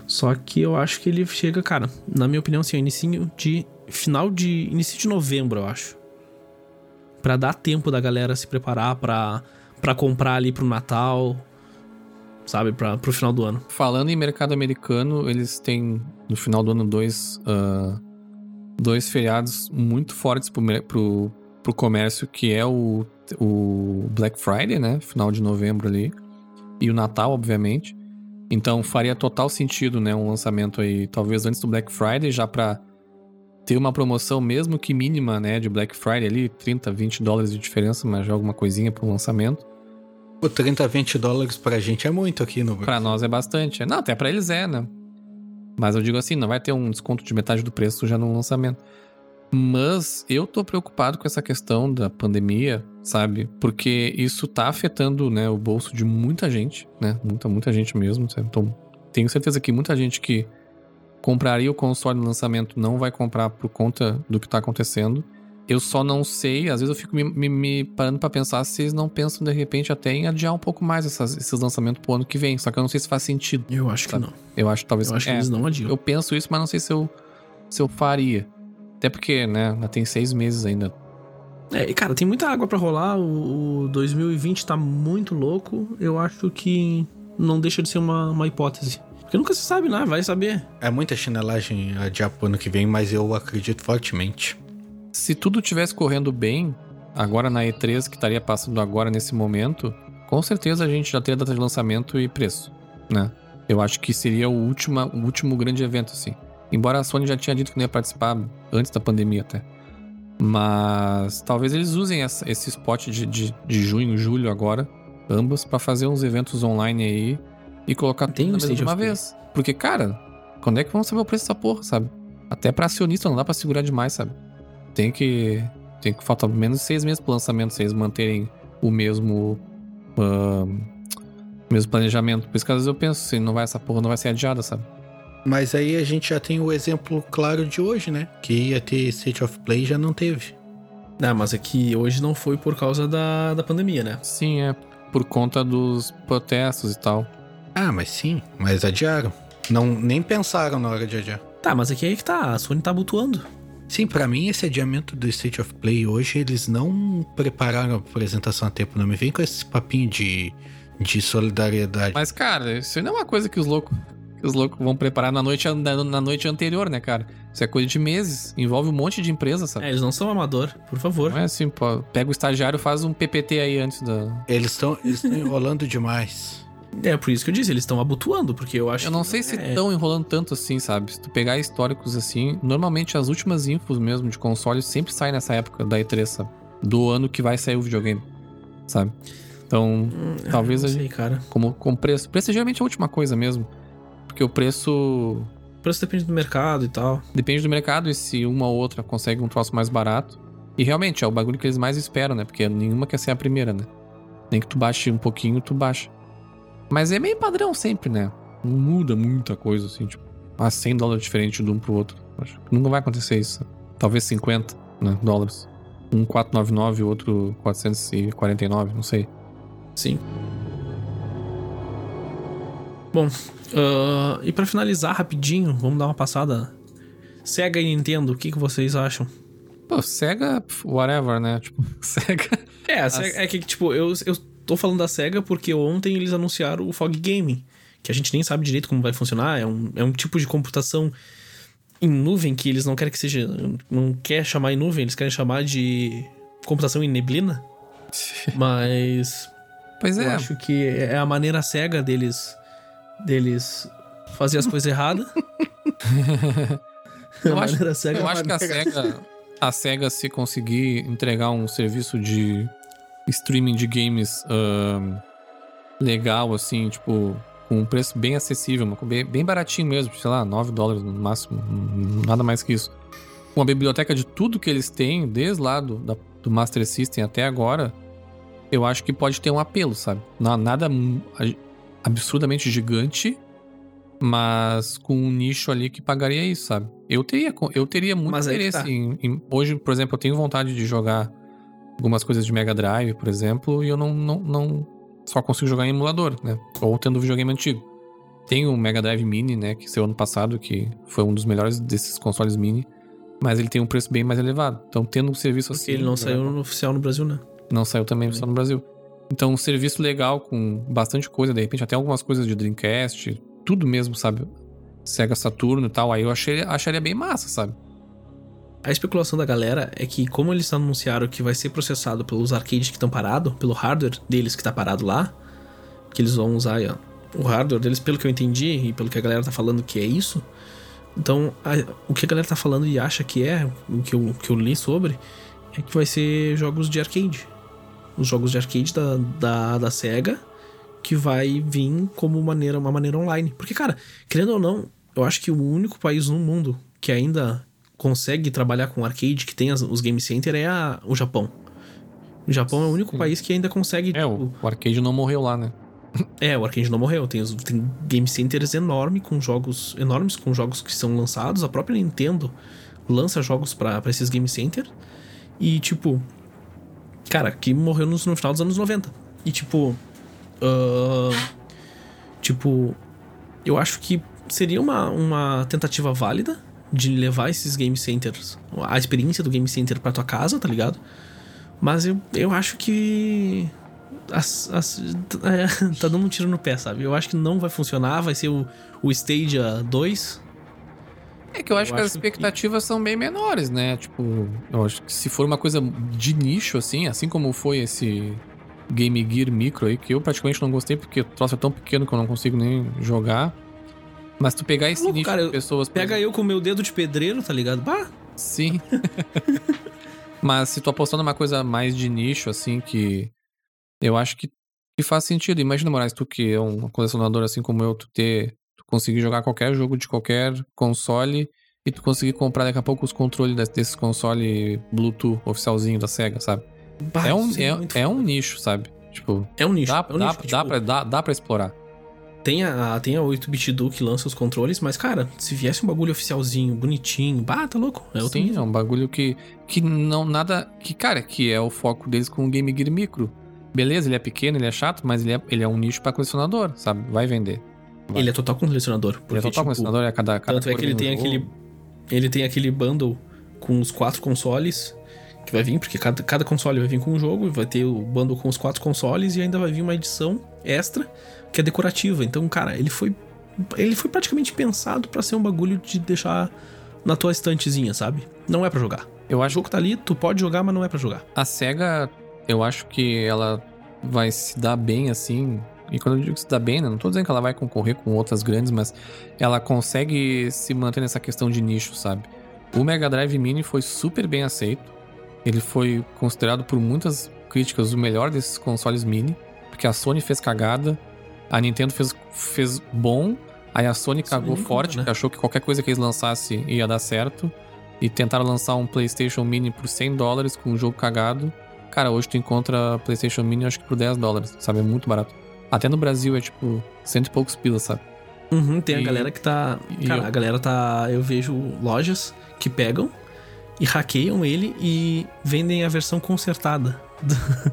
Só que eu acho que ele chega, cara, na minha opinião, assim, início de. Final de. início de novembro, eu acho. Pra dar tempo da galera se preparar pra, pra comprar ali pro Natal. Sabe, pra, pro final do ano. Falando em mercado americano, eles têm no final do ano dois, ah, dois feriados muito fortes pro, pro, pro comércio, que é o, o Black Friday, né? Final de novembro ali. E o Natal, obviamente. Então faria total sentido, né? Um lançamento aí, talvez antes do Black Friday, já pra ter uma promoção, mesmo que mínima, né? De Black Friday ali, 30, 20 dólares de diferença, mas já alguma coisinha pro lançamento. O 30, 20 dólares pra gente é muito aqui no Brasil. Pra nós é bastante. Não, até pra eles é, né? Mas eu digo assim, não vai ter um desconto de metade do preço já no lançamento. Mas eu tô preocupado com essa questão da pandemia, sabe? Porque isso tá afetando, né, o bolso de muita gente, né? Muita, muita gente mesmo, sabe? Então, tenho certeza que muita gente que compraria o console no lançamento não vai comprar por conta do que tá acontecendo. Eu só não sei, às vezes eu fico me, me- me parando pra pensar se eles não pensam de repente até em adiar um pouco mais essas- esses lançamentos pro ano que vem. Só que eu não sei se faz sentido. Eu acho que Sabe? não. Eu acho que talvez Eu acho que é, eles não adiam. eu penso isso, mas não sei se eu, se eu faria. Até porque, né, ainda tem seis meses ainda. É, e, cara, tem muita água pra rolar. O, o 2020 tá muito louco. Eu acho que não deixa de ser uma, uma hipótese. Porque nunca se sabe, né? Vai saber. É muita chinelagem adiar pro ano que vem, mas eu acredito fortemente. Se tudo tivesse correndo bem, agora na E3, que estaria passando agora nesse momento, com certeza a gente já teria data de lançamento e preço, né? Eu acho que seria o, última, o último grande evento, assim. Embora a Sony já tinha dito que não ia participar antes da pandemia até. Mas talvez eles usem essa- esse spot de, de, de junho, julho agora, ambos, pra fazer uns eventos online aí e colocar Tem tudo um na mesma of Play. vez. Porque, cara, quando é que vão saber o preço dessa porra, sabe? Até pra acionista não dá pra segurar demais, sabe? Tem que. Tem que faltar menos de seis meses pro lançamento, se eles manterem o mesmo. ahn, mesmo planejamento. Por isso que às vezes eu penso, se não vai essa porra, não vai ser adiada, sabe? Mas aí a gente já tem o exemplo claro de hoje, né? Que ia ter State of Play e já não teve. Não, mas é que hoje não foi por causa da, da pandemia, né? Sim, é por conta dos protestos e tal. Ah, mas sim, mas adiaram. Não, nem pensaram na hora de adiar. Tá, mas aqui é que tá. A Sony tá abotoando. Sim, pra mim esse adiamento do State of Play hoje, eles não prepararam a apresentação a tempo. Não me vem com esse papinho de, de solidariedade. Mas, cara, isso não é uma coisa que os loucos. Que os loucos vão preparar na noite, na, na noite anterior, né, cara? Isso é coisa de meses. Envolve um monte de empresa, sabe? É, eles não são amador, por favor. Não é assim, pô. Pega o estagiário faz um PPT aí antes da. Eles estão enrolando demais. É por isso que eu disse, eles estão abotoando, porque eu acho Eu não sei se é... estão enrolando tanto assim, sabe? Se tu pegar históricos assim, normalmente as últimas infos mesmo de console sempre saem nessa época da E3, sabe? Do ano que vai sair o videogame, sabe? Então, Hum, talvez não a sei, gente- cara. como com preço. Preço é geralmente a última coisa mesmo. Porque o preço O preço depende do mercado e tal. depende do mercado e se uma ou outra consegue um troço mais barato. E realmente é o bagulho que eles mais esperam, né? Porque nenhuma quer ser a primeira, né? Nem que tu baixe um pouquinho, tu baixa. Mas é meio padrão sempre, né? Não muda muita coisa, assim, tipo, ah, 100 dólares diferente de um pro outro. Acho que nunca vai acontecer isso. Talvez 50 né, dólares. Um 499 e o outro 449, não sei. Sim. Bom, ah, e pra finalizar rapidinho, vamos dar uma passada. Sega e Nintendo, o que, que vocês acham? Pô, Sega, whatever, né? Tipo, [laughs] Sega. É, a Sega- é que, tipo, eu, eu tô falando da SEGA porque ontem eles anunciaram o Fog Gaming, que a gente nem sabe direito como vai funcionar. É um, é um tipo de computação em nuvem que eles não querem que seja. Não quer chamar em nuvem, eles querem chamar de computação em neblina. [laughs] Mas Pois eu é. acho que é a maneira cega deles deles fazer as coisas erradas. [laughs] Eu acho- cega. Eu acho que a SEGA, a SEGA, se conseguir entregar um serviço de streaming de games legal, assim, tipo, com um preço bem acessível, bem, bem baratinho mesmo, sei lá, 9 dólares no máximo, nada mais que isso. Uma biblioteca de tudo que eles têm, desde lá do, da, do Master System até agora, eu acho que pode ter um apelo, sabe? Nada absurdamente gigante, mas com um nicho ali que pagaria isso, sabe? Eu teria, eu teria muito interesse tá. em, em, Hoje, por exemplo, eu tenho vontade de jogar algumas coisas de Mega Drive, por exemplo, e eu não, não, não só consigo jogar em emulador, né? Ou tendo um videogame antigo. Tem o Mega Drive Mini, né? Que saiu ano passado, que foi um dos melhores desses consoles mini. Mas ele tem um preço bem mais elevado. Então, tendo um serviço Porque assim. Ele não saiu no oficial no Brasil, né? Não saiu também oficial no Brasil. Então, um serviço legal com bastante coisa, de repente até algumas coisas de Dreamcast, tudo mesmo, sabe? Sega Saturno e tal. Aí eu achei, acharia bem massa, sabe? A especulação da galera é que, como eles anunciaram que vai ser processado pelos arcades que estão parados, pelo hardware deles que tá parado lá, que eles vão usar ó, o hardware deles, pelo que eu entendi e pelo que a galera tá falando que é isso. Então, a, o que a galera tá falando e acha que é, o que eu, que eu li sobre, é que vai ser jogos de arcade. Os jogos de arcade da, da, da SEGA, que vai vir como maneira, uma maneira online. Porque, cara, querendo ou não, eu acho que o único país no mundo que ainda consegue trabalhar com arcade, que tem as, os game center, é a, o Japão. O Japão é o único Sim. país que ainda consegue. É, tipo, o arcade não morreu lá, né? É, o arcade não morreu. Tem, tem game centers enormes com jogos enormes com jogos que são lançados. A própria Nintendo lança jogos para esses game centers. E tipo, cara, que morreu no, no final dos anos 90. E tipo, uh, tipo, eu acho que seria uma, uma tentativa válida de levar esses game centers, a experiência do game center para tua casa, tá ligado? Mas eu, eu acho que as, as, [laughs] é, tá dando um tiro no pé, sabe? Eu acho que não vai funcionar, vai ser o, o Stadia 2. É que eu acho eu que acho as expectativas que... são bem menores, né? Tipo, eu acho que se for uma coisa de nicho, assim, assim como foi esse Game Gear Micro aí, que eu praticamente não gostei porque o troço é tão pequeno que eu não consigo nem jogar. Mas tu pegar esse nicho cara, de pessoas... Pega exemplo, eu com o meu dedo de pedreiro, tá ligado? Bah! Sim. [laughs] Mas se tu apostar numa coisa mais de nicho, assim, que eu acho que, que faz sentido. Imagina, Moraes, tu que é um colecionador assim como eu, tu ter. Tu conseguir jogar qualquer jogo de qualquer console e tu conseguir comprar daqui a pouco os controles desses console Bluetooth oficialzinho da SEGA, sabe? Bah, é um, é, é, um nicho, sabe? Tipo. É um nicho. Dá, é um dá, nicho, dá, tipo... pra, dá, dá pra explorar. Tem a, tem a 8-bit do que lança os controles, mas, cara, se viesse um bagulho oficialzinho, bonitinho, bah, tá louco. É outro Sim, nível. é um bagulho que, que não nada. Que, cara, que é o foco deles com o Game Gear Micro. Beleza, ele é pequeno, ele é chato, mas ele é, ele é um nicho pra colecionador, sabe? Vai vender. Vai. Ele é total colecionador. Porque, ele é total tipo, colecionador, é cada, cada Tanto é que ele tem aquele. Ele tem aquele bundle com os quatro consoles que vai vir, porque cada, cada console vai vir com um jogo, vai ter o bundle com os quatro consoles e ainda vai vir uma edição extra que é decorativa. Então, cara, ele foi ele foi praticamente pensado para ser um bagulho de deixar na tua estantezinha, sabe? Não é para jogar. Eu acho o jogo tá ali, tu pode jogar, mas não é para jogar. A Sega, eu acho que ela vai se dar bem assim. E quando eu digo se dá bem, né? Não tô dizendo que ela vai concorrer com outras grandes, mas ela consegue se manter nessa questão de nicho, sabe? O Mega Drive Mini foi super bem aceito. Ele foi considerado por muitas críticas o melhor desses consoles mini, porque a Sony fez cagada, a Nintendo fez, fez bom, aí a Sony cagou Sim, forte, né? achou que qualquer coisa que eles lançassem ia dar certo. E tentaram lançar um PlayStation Mini por 100 dólares com um jogo cagado. Cara, hoje tu encontra PlayStation Mini acho que por 10 dólares, sabe? É muito barato. Até no Brasil é tipo cento e poucos pilas, sabe? Uhum, tem e, a galera que tá. Cara, eu... a galera tá. Eu vejo lojas que pegam e hackeiam ele e vendem a versão consertada.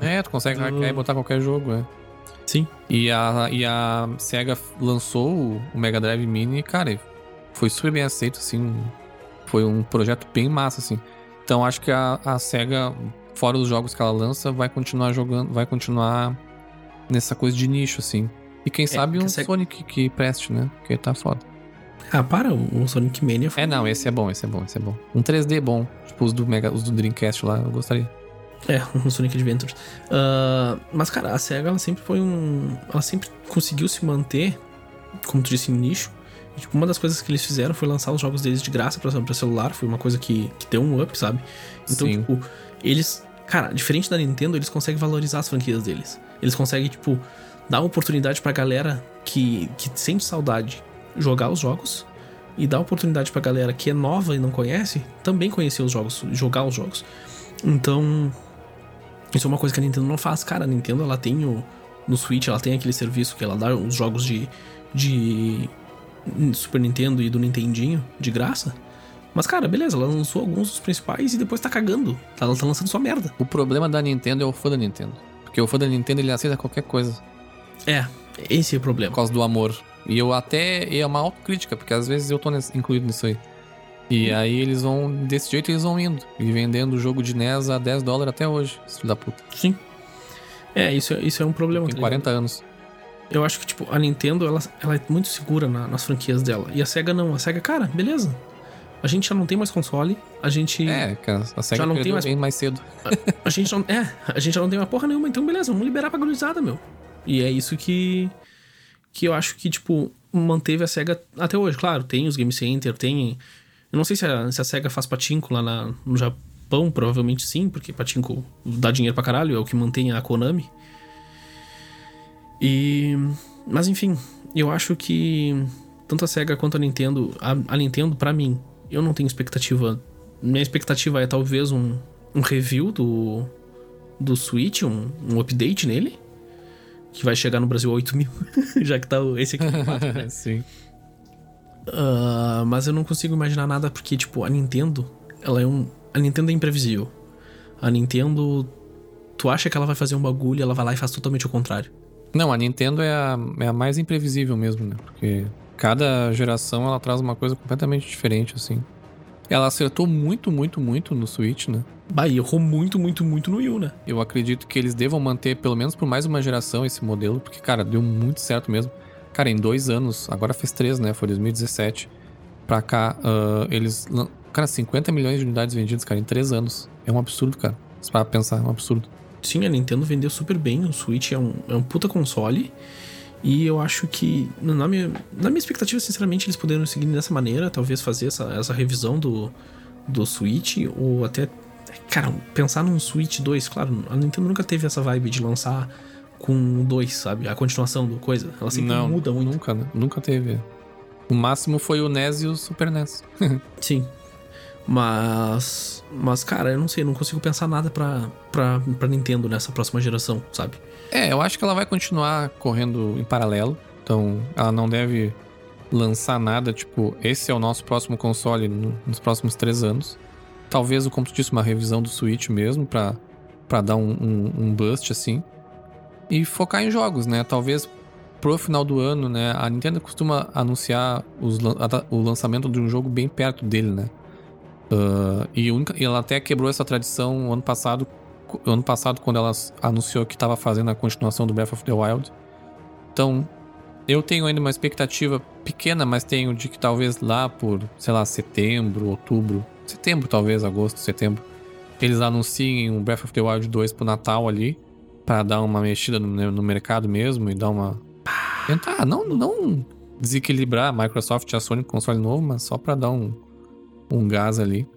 É, tu consegue [laughs] do... hackear e botar qualquer jogo, é. Sim. E a, e a SEGA lançou o, Mega Drive Mini, cara, foi super bem aceito, assim. Foi um projeto bem massa, assim. Então acho que a, a SEGA, fora os jogos que ela lança, vai continuar jogando, vai continuar nessa coisa de nicho, assim. E quem é, sabe um SEGA... Sonic que preste, né? Porque tá foda. Ah, para, o Sonic Mania foi... É, não, esse é bom, esse é bom, esse é bom. Um 3D bom, tipo os do, Mega, os do Dreamcast lá, eu gostaria. É, [laughs] um Sonic Adventures. Uh, mas, cara, a SEGA, ela sempre foi um... Ela sempre conseguiu se manter, como tu disse, em nicho. E, tipo, uma das coisas que eles fizeram foi lançar os jogos deles de graça pra, pra celular. Foi uma coisa que, que deu um up, sabe? Então, Sim. tipo, eles... Cara, diferente da Nintendo, eles conseguem valorizar as franquias deles. Eles conseguem, tipo dá oportunidade pra galera que, que sente saudade jogar os jogos e dá oportunidade pra galera que é nova e não conhece também conhecer os jogos, jogar os jogos. Então, isso é uma coisa que a Nintendo não faz. Cara, a Nintendo ela tem o. No Switch ela tem aquele serviço que ela dá os jogos de. de Super Nintendo e do Nintendinho de graça. Mas, cara, beleza, ela lançou alguns dos principais e depois tá cagando. Ela tá lançando só merda. O problema da Nintendo é o fã da Nintendo. Porque o fã da Nintendo ele aceita qualquer coisa. É, esse é o problema. Por causa do amor. E eu até. é uma autocrítica, porque às vezes eu tô incluído nisso aí. E aí eles vão. Desse jeito eles vão indo. E vendendo o jogo de NES a 10 dólares até hoje, filho da puta. Sim. É, isso, isso é um problema. Tem 40 anos. Eu acho que, tipo, a Nintendo, ela, ela é muito segura na, nas franquias dela. E a SEGA não. A SEGA, cara, beleza. A gente já não tem mais console. A gente. É, cara, a SEGA já não tem mais... mais cedo. A, a, gente não. É, a gente já não tem uma porra nenhuma. Então, beleza, vamos liberar pra gurizada, meu. E é isso que. Que eu acho que, tipo, manteve a SEGA até hoje. Claro, tem os Game Center, tem. Eu não sei se a, se a SEGA faz patinco lá na, no Japão, provavelmente sim, porque patinco dá dinheiro pra caralho, é o que mantém a Konami. E. Mas enfim, eu acho que tanto a SEGA quanto a Nintendo. A, a Nintendo, para mim, eu não tenho expectativa. Minha expectativa é talvez um, um review do, do Switch, um, um update nele. Que vai chegar no Brasil a 8 mil. [laughs] já que tá esse aqui 4, né? [laughs] Sim. Uh, mas eu não consigo imaginar nada porque, tipo, a Nintendo, ela é um. A Nintendo é imprevisível. A Nintendo. Tu acha que ela vai fazer um bagulho, ela vai lá e faz totalmente o contrário. Não, a Nintendo é a, é a mais imprevisível mesmo, né? Porque cada geração ela traz uma coisa completamente diferente, assim. Ela acertou muito, muito, muito no Switch, né? Bah, e errou muito, muito, muito no Wii, né? Eu acredito que eles devam manter pelo menos por mais uma geração esse modelo, porque, cara, deu muito certo mesmo. Cara, em dois anos, agora fez três, né? Foi 2017. Pra cá, uh, eles. Cara, 50 milhões de unidades vendidas, cara, em três anos. É um absurdo, cara. Se para pensar, é um absurdo. Sim, a Nintendo vendeu super bem. O Switch é um, é um puta console. E eu acho que, na minha, na minha expectativa, sinceramente, eles poderiam seguir dessa maneira. Talvez fazer essa, essa revisão do, do Switch. Ou até. Cara, pensar num Switch 2. Claro, a Nintendo nunca teve essa vibe de lançar com o 2, sabe? A continuação do coisa. Ela sempre Não, muda muito. Nunca, né? nunca teve. O máximo foi o NES e o Super NES. [laughs] Sim. Mas. Mas, cara, eu não sei, eu não consigo pensar nada pra, pra, pra Nintendo nessa próxima geração, sabe? É, eu acho que ela vai continuar correndo em paralelo. Então, ela não deve lançar nada, tipo, esse é o nosso próximo console no, nos próximos três anos. Talvez, como tu disse, uma revisão do Switch mesmo, pra, pra dar um, um, um bust assim. E focar em jogos, né? Talvez pro final do ano, né? A Nintendo costuma anunciar os, o lançamento de um jogo bem perto dele, né? Uh, e, única, ela até quebrou essa tradição ano passado, ano passado quando ela anunciou que estava fazendo a continuação do Breath of the Wild. Então, eu tenho ainda uma expectativa pequena, mas tenho de que talvez lá por, sei lá, setembro, outubro, setembro talvez, agosto, setembro, eles anunciem o Breath of the Wild 2 pro Natal ali, para dar uma mexida no, no, mercado mesmo e dar uma tentar não não desequilibrar a Microsoft e a Sony com console novo, mas só para dar um um gás ali.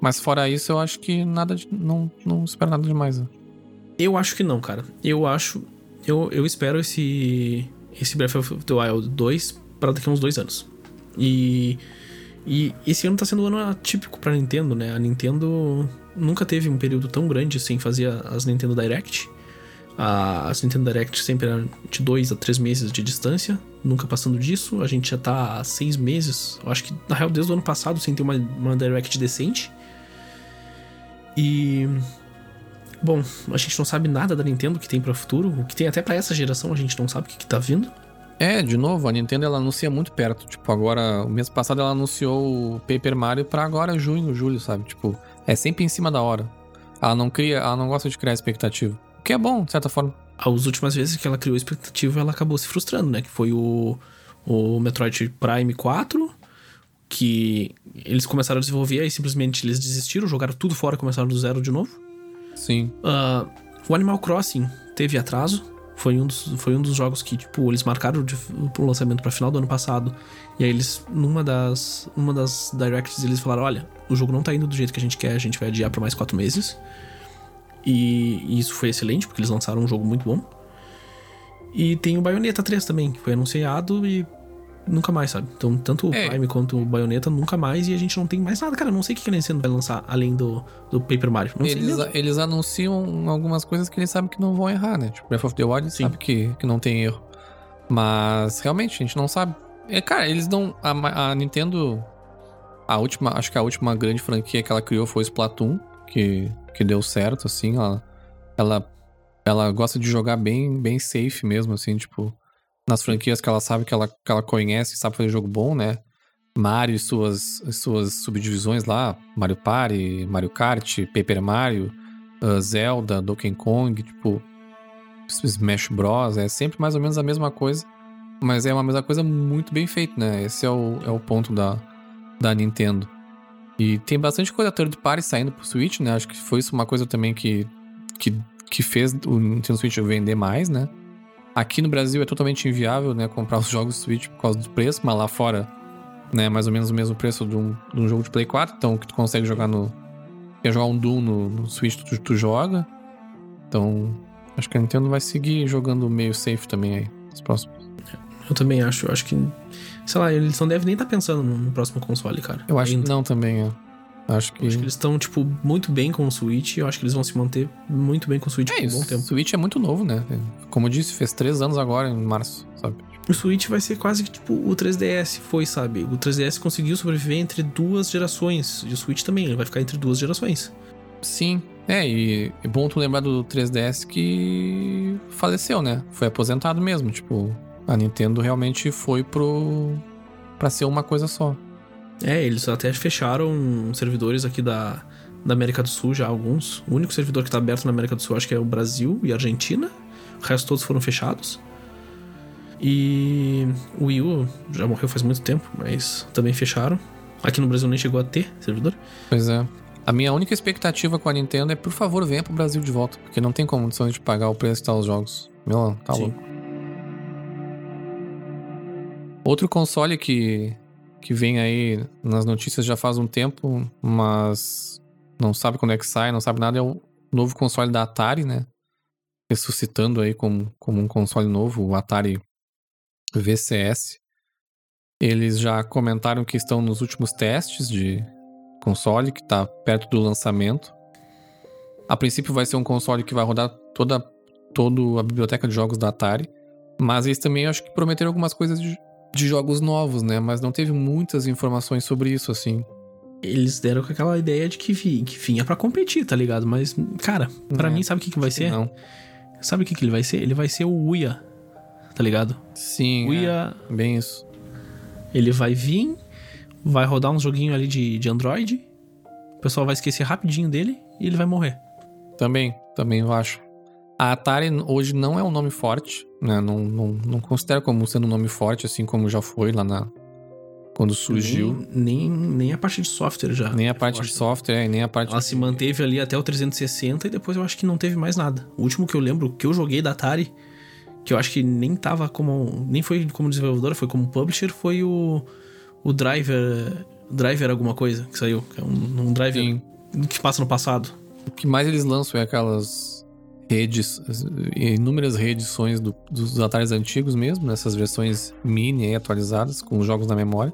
Mas fora isso, eu acho que nada de, não, não espero nada demais. Né? Eu acho que não, cara. Eu acho. Eu, eu espero esse. Esse Breath of the Wild 2 para daqui a uns dois anos. E. E esse ano tá sendo um ano atípico pra Nintendo, né? A Nintendo nunca teve um período tão grande sem fazer as Nintendo Direct. As Nintendo Direct sempre eram de dois a três meses de distância, nunca passando disso. A gente já tá há seis meses, eu acho que na real desde o ano passado, sem ter uma, uma Direct decente. E. Bom, a gente não sabe nada da Nintendo que tem para o futuro, o que tem até para essa geração a gente não sabe o que, que tá vindo. É, de novo, a Nintendo ela anuncia muito perto. Tipo, agora, o mês passado ela anunciou o Paper Mario para agora junho, julho, sabe? Tipo, é sempre em cima da hora. Ela não cria, ela não gosta de criar expectativa. O que é bom, de certa forma. As últimas vezes que ela criou expectativa, ela acabou se frustrando, né? Que foi o, o Metroid Prime 4, que eles começaram a desenvolver e simplesmente eles desistiram, jogaram tudo fora e começaram do zero de novo. Sim. Uh, o Animal Crossing teve atraso. Foi um, dos, foi um dos jogos que, tipo, eles marcaram de, pro lançamento para final do ano passado. E aí eles, numa das, numa das directs, eles falaram: olha, o jogo não tá indo do jeito que a gente quer, a gente vai adiar por mais quatro meses. E, e isso foi excelente, porque eles lançaram um jogo muito bom. E tem o Bayonetta 3 também, que foi anunciado e nunca mais, sabe? Então, tanto o É. Prime quanto o Bayonetta nunca mais e a gente não tem mais nada. Cara, não sei o que a Nintendo vai lançar além do, do Paper Mario. Não Eles, eles anunciam algumas coisas que eles sabem que não vão errar, né? Tipo, Breath of the Wild Sim. sabe que, que não tem erro. Mas realmente, a gente não sabe. É, cara, eles não. A, a Nintendo. A última. Acho que a última grande franquia que ela criou foi o Splatoon, que, que deu certo, assim. Ela, ela, ela gosta de jogar bem, bem safe mesmo, assim, tipo. Nas franquias que ela sabe que ela, que ela conhece, sabe fazer jogo bom, né? Mario e suas, as suas subdivisões lá, Mario Party, Mario Kart, Paper Mario, uh, Zelda, Donkey Kong, tipo, Smash Bros. É sempre mais ou menos a mesma coisa, mas é uma mesma coisa muito bem feita, né? Esse é o, é o ponto da, da Nintendo. E tem bastante coisa third party saindo pro Switch, né? Acho que foi isso uma coisa também que, que, que fez o Nintendo Switch vender mais, né? Aqui no Brasil é totalmente inviável, né? Comprar os jogos Switch por causa do preço, mas lá fora, né? Mais ou menos o mesmo preço de um, de um jogo de Play 4. Então, que tu consegue jogar no. Quer jogar um Doom no, no Switch, tu, tu joga. Então, acho que a Nintendo vai seguir jogando meio safe também aí, nos próximos. Eu também acho. Eu acho que. Sei lá, eles não devem nem estar pensando no, próximo console, cara. Eu acho Ainda. que não também, é. Acho que. Acho que eles estão, tipo, muito bem com o Switch. Eu acho que eles vão se manter muito bem com o Switch É por um bom tempo. O Switch é muito novo, né? Como eu disse, fez três anos agora, em março, sabe? O Switch vai ser quase que tipo o 3DS foi, sabe? O 3DS conseguiu sobreviver entre duas gerações. E o Switch também, ele vai ficar entre duas gerações. Sim. É, e é bom tu lembrar do 3DS que faleceu, né? Foi aposentado mesmo. Tipo, a Nintendo realmente foi pro. pra ser uma coisa só. É, eles até fecharam servidores aqui da, da América do Sul já, alguns. O único servidor que tá aberto na América do Sul acho que é o Brasil e a Argentina. O resto todos foram fechados. E o Wii U já morreu faz muito tempo, mas também fecharam. Aqui no Brasil nem chegou a ter servidor. Pois é. A minha única expectativa com a Nintendo é, por favor, venha pro Brasil de volta. Porque não tem condição de pagar o preço que tá os jogos. Meu, tá Sim. louco. Outro console que, que vem aí nas notícias já faz um tempo, mas não sabe quando é que sai, não sabe nada, é o novo console da Atari, né? Ressuscitando aí como, como um console novo, o Atari VCS. Eles já comentaram que estão nos últimos testes de console, que tá perto do lançamento. A princípio vai ser um console que vai rodar toda, toda a biblioteca de jogos da Atari. Mas eles também acho que prometeram algumas coisas de, de jogos novos, né? Mas não teve muitas informações sobre isso, assim. Eles deram com aquela ideia de que, vi- que vinha pra competir, tá ligado? Mas, cara, pra É, mim, sabe o que, que vai ser? Não. Sabe o que, que ele vai ser? Ele vai ser o Uia, tá ligado? Sim, O é, Uia, bem isso. ele vai vir, vai rodar uns joguinhos ali de, de Android, o pessoal vai esquecer rapidinho dele e ele vai morrer. Também, também eu acho. A Atari hoje não é um nome forte, né? Não, não, não considero como sendo um nome forte, assim como já foi lá na. Quando surgiu. Nem, nem, nem a parte de software já. Nem a é parte de forte. software, nem a parte. Ela se manteve ali até o 360 e depois eu acho que não teve mais nada. O último que eu lembro que eu joguei da Atari, que eu acho que nem tava como. nem foi como desenvolvedora, foi como publisher, foi o. O Driver. Driver alguma coisa que saiu. Que é um, um driver Sim. que passa no passado. O que mais eles lançam é aquelas redes, as- inúmeras reedições do- dos Ataris antigos mesmo, nessas versões mini aí atualizadas, com os jogos na memória.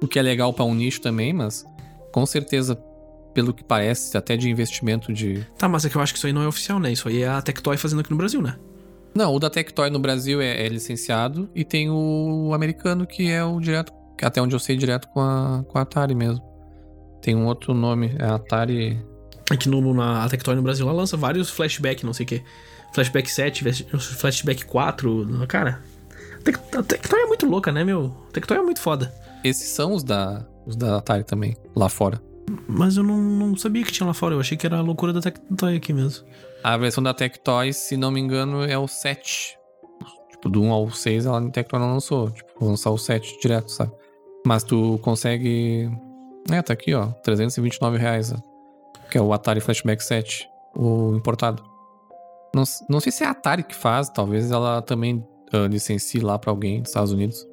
O que é legal para um nicho também, mas com certeza, pelo que parece, até de investimento de. Tá, mas é que eu acho que isso aí não é oficial, né? Isso aí é a Tectoy fazendo aqui no Brasil, né? Não, o da Tectoy no Brasil é, é licenciado e tem o americano que é o direto, que até onde eu sei, direto com a, com a Atari mesmo. Tem um outro nome, é Atari. Aqui no, na Tectoy no Brasil, ela lança vários flashback, não sei o quê. Flashback 7, flashback 4. Cara, a Tec- a Tectoy é muito louca, né, meu? A Tectoy é muito foda. Esses são os da, os da Atari também, lá fora. Mas eu não, não sabia que tinha lá fora. Eu achei que era a loucura da Tectoy aqui mesmo. A versão da Tectoy, se não me engano, é o 7. Tipo, do 1 ao 6, ela, a Tectoy não lançou. Tipo, lançar o 7 direto, sabe? Mas tu consegue... É, tá aqui, ó. 329 reais. ó. Que é o Atari Flashback 7. O importado. Não, não sei se é a Atari que faz. Talvez ela também ah, licencie lá pra alguém dos Estados Unidos.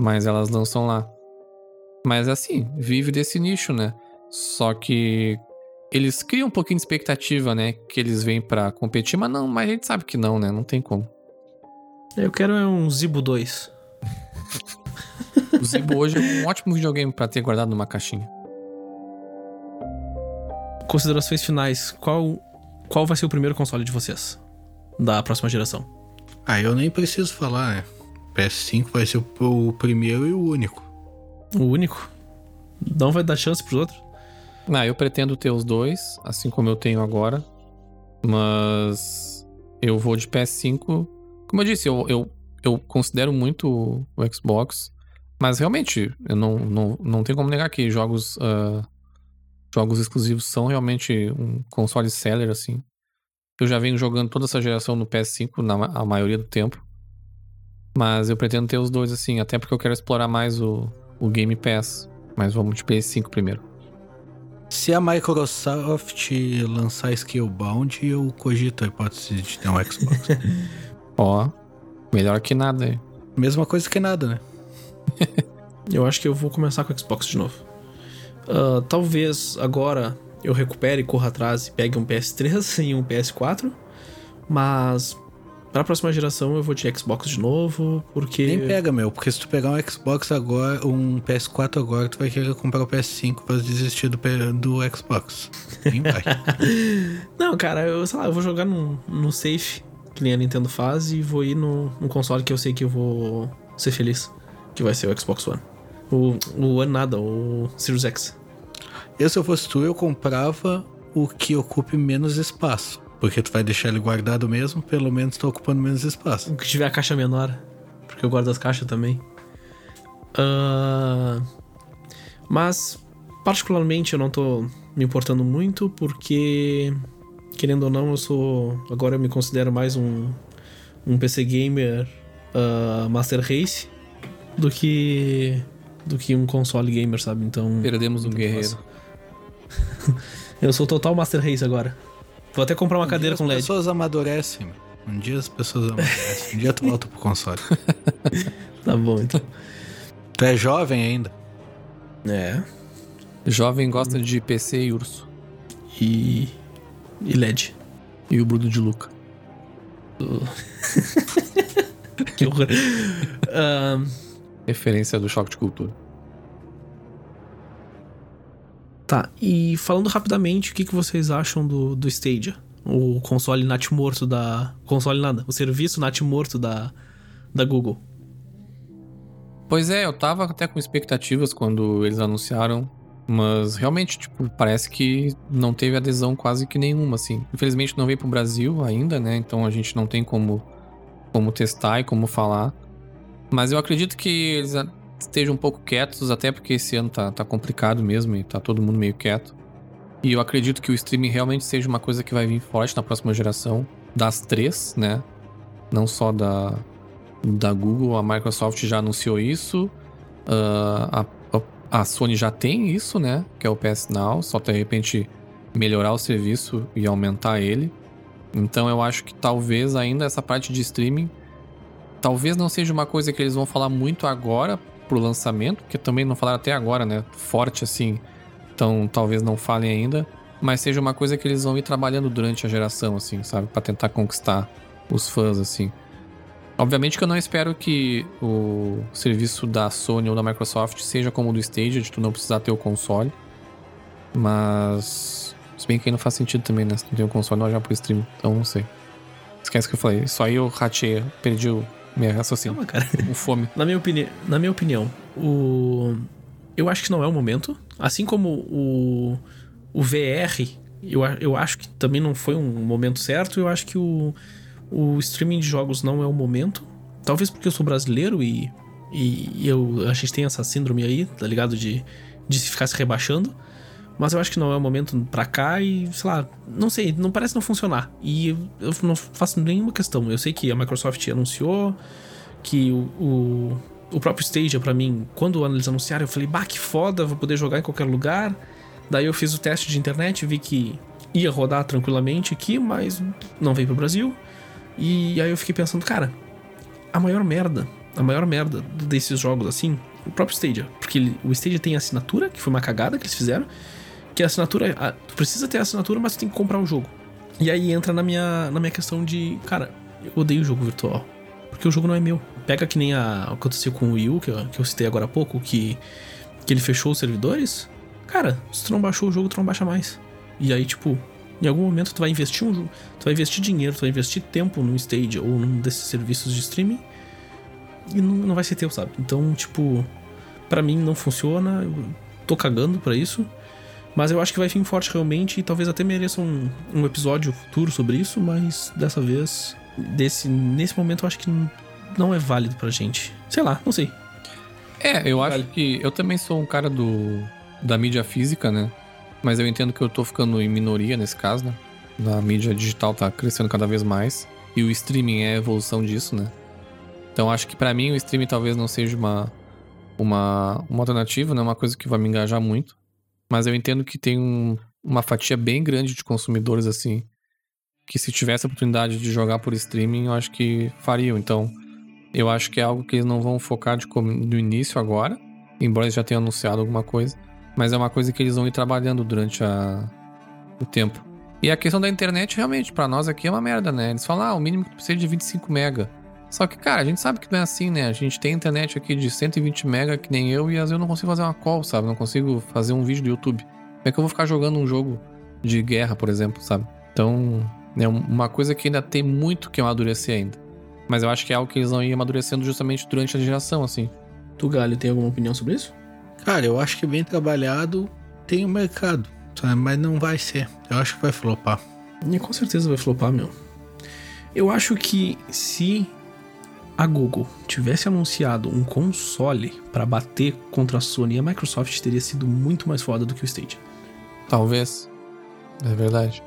Mas elas lançam lá. Mas assim, vive desse nicho, né? Só que eles criam um pouquinho de expectativa, né? Que eles vêm pra competir, mas não, mas a gente sabe que não, né? Não tem como. Eu quero um Zibo 2. o Zibo hoje é um ótimo videogame para ter guardado numa caixinha. Considerações finais. Qual, qual vai ser o primeiro console de vocês? Da próxima geração? Ah, eu nem preciso falar, né? PS5 vai ser o, o primeiro e o único. O único? Não vai dar chance pros outros? Não, eu pretendo ter os dois, assim como eu tenho agora. Mas eu vou de PS5. Como eu disse, eu, eu, eu considero muito o Xbox. Mas realmente, eu não, não, não tenho como negar que jogos, uh, jogos exclusivos são realmente um console seller, assim. Eu já venho jogando toda essa geração no PS5 na a maioria do tempo. Mas eu pretendo ter os dois, assim, até porque eu quero explorar mais o, o Game Pass. Mas vamos de PS5 primeiro. Se a Microsoft lançar Skillbound, eu cogito a hipótese de ter um Xbox. [laughs] Ó, melhor que nada. Hein? Mesma coisa que nada, né? [laughs] eu acho que eu vou começar com o Xbox de novo. Uh, talvez agora eu recupere, corra atrás e pegue um PS3 e um PS4. Mas para a próxima geração eu vou de Xbox de novo, porque. Nem pega, meu, porque se tu pegar um Xbox agora, um PS4 agora, tu vai querer comprar o PS5 pra desistir do, do Xbox. Nem vai. [laughs] Não, cara, eu sei lá, eu vou jogar no, no safe, que nem a Nintendo faz, e vou ir no, no console que eu sei que eu vou ser feliz, que vai ser o Xbox One. O, o One nada, o Series X. Eu, se eu fosse tu, eu comprava o que ocupe menos espaço. Porque tu vai deixar ele guardado mesmo, pelo menos tá ocupando menos espaço. O que tiver a caixa menor. Porque eu guardo as caixas também. Uh... Mas, particularmente, eu não tô me importando muito, porque, querendo ou não, eu sou. Agora eu me considero mais um, um PC gamer uh, Master Race do que. do que um console gamer, sabe? Então. Perdemos um guerreiro. [laughs] eu sou total Master Race agora. Vou até comprar uma um cadeira com LED. As pessoas amadurecem. Um dia as pessoas amadurecem. Um dia tu volta pro console. [laughs] tá bom, então. Tu é jovem ainda. É. Jovem gosta de PC e urso. E. E LED. E o Bruno de Luca. [laughs] que horror. um... Referência do choque de cultura. Tá, e falando rapidamente, o que, que vocês acham do, do Stadia? O console nat morto da. Console nada, o serviço nat morto da, da Google. Pois é, eu tava até com expectativas quando eles anunciaram, mas realmente, tipo, parece que não teve adesão quase que nenhuma, assim. Infelizmente não veio pro Brasil ainda, né? Então a gente não tem como, como testar e como falar. Mas eu acredito que eles estejam um pouco quietos, até porque esse ano tá, tá complicado mesmo e tá todo mundo meio quieto. E eu acredito que o streaming realmente seja uma coisa que vai vir forte na próxima geração, das três, né? Não só da, da Google, a Microsoft já anunciou isso, uh, a, a Sony já tem isso, né? Que é o PS Now, só de repente melhorar o serviço e aumentar ele. Então eu acho que talvez ainda essa parte de streaming talvez não seja uma coisa que eles vão falar muito agora, pro lançamento, que também não falaram até agora, né? Forte assim. Então talvez não falem ainda. Mas seja uma coisa que eles vão ir trabalhando durante a geração, assim, sabe? para tentar conquistar os fãs, assim. Obviamente que eu não espero que o serviço da Sony ou da Microsoft seja como o do Stadia, de tu não precisar ter o console. Mas. Se bem que aí não faz sentido também, né? Se não tem o console, não já pro stream. Então não sei. Esquece que eu falei. Só aí eu ratei, perdi o, minha raciocínio. Calma, cara. Com fome. [laughs] na, minha opini... na minha opinião, o... eu acho que não é o momento. Assim como o, o VR, eu, eu acho que também não foi um momento certo. Eu acho que o, o streaming de jogos não é o momento. Talvez porque eu sou brasileiro e, e eu, a gente tem essa síndrome aí, tá ligado? De, de ficar se rebaixando. Mas eu acho que não é o momento pra cá e, sei lá, não sei, não parece não funcionar. E eu, não faço nenhuma questão. Eu sei que a Microsoft anunciou que o, o, o próprio Stadia, para mim, quando eles anunciaram, eu falei, bah, que foda, vou poder jogar em qualquer lugar. Daí eu fiz o teste de internet, vi que ia rodar tranquilamente aqui, mas não veio pro Brasil. E aí eu fiquei pensando, cara, a maior merda, a maior merda desses jogos assim, o próprio Stadia, porque o Stadia tem assinatura, que foi uma cagada que eles fizeram que a assinatura. A, tu precisa ter a assinatura, mas tu tem que comprar o jogo. E aí entra na minha, na minha questão de. Cara, eu odeio jogo virtual. Porque o jogo não é meu. Pega que nem a, aconteceu com o Wii U, que eu, que eu citei agora há pouco, que, que ele fechou os servidores. Cara, se tu não baixou o jogo, tu não baixa mais. E aí, tipo, em algum momento tu vai investir um tu vai investir dinheiro, tu vai investir tempo no stage ou num desses serviços de streaming e não, não vai ser teu, sabe? Então, tipo, para mim não funciona, eu tô cagando para isso. Mas eu acho que vai vir forte realmente e talvez até mereça um, um episódio futuro sobre isso, mas dessa vez, desse, nesse momento eu acho que não é válido pra gente. Sei lá, não sei. É, eu acho que eu também sou um cara do da mídia física, né? Mas eu entendo que eu tô ficando em minoria nesse caso, né? A mídia digital tá crescendo cada vez mais e o streaming é a evolução disso, né? Então acho que para mim o streaming talvez não seja uma uma, uma alternativa, né? Uma coisa que vai me engajar muito. Mas eu entendo que tem um, uma fatia bem grande de consumidores, assim, que se tivesse a oportunidade de jogar por streaming, eu acho que fariam. Então, eu acho que é algo que eles não vão focar de, no início agora, embora eles já tenham anunciado alguma coisa. Mas é uma coisa que eles vão ir trabalhando durante a, o tempo. E a questão da internet, realmente, para nós aqui é uma merda, né? Eles falam, ah, o mínimo que tu precisa é de 25 mega. Só que, cara, a gente sabe que não é assim, né? A gente tem internet aqui de 120 mega, que nem eu, e às vezes eu não consigo fazer uma call, sabe? Não consigo fazer um vídeo do YouTube. Como é que eu vou ficar jogando um jogo de guerra, por exemplo, sabe? Então, é uma coisa que ainda tem muito que amadurecer ainda. Mas eu acho que é algo que eles vão ir amadurecendo justamente durante a geração, assim. Tu, Galho, tem alguma opinião sobre isso? Cara, eu acho que bem trabalhado tem o um mercado, sabe? Mas não vai ser. Eu acho que vai flopar. E com certeza vai flopar, meu. Eu acho que se a Google tivesse anunciado um console para bater contra a Sony e a Microsoft teria sido muito mais foda do que o Stadia. Talvez. É verdade.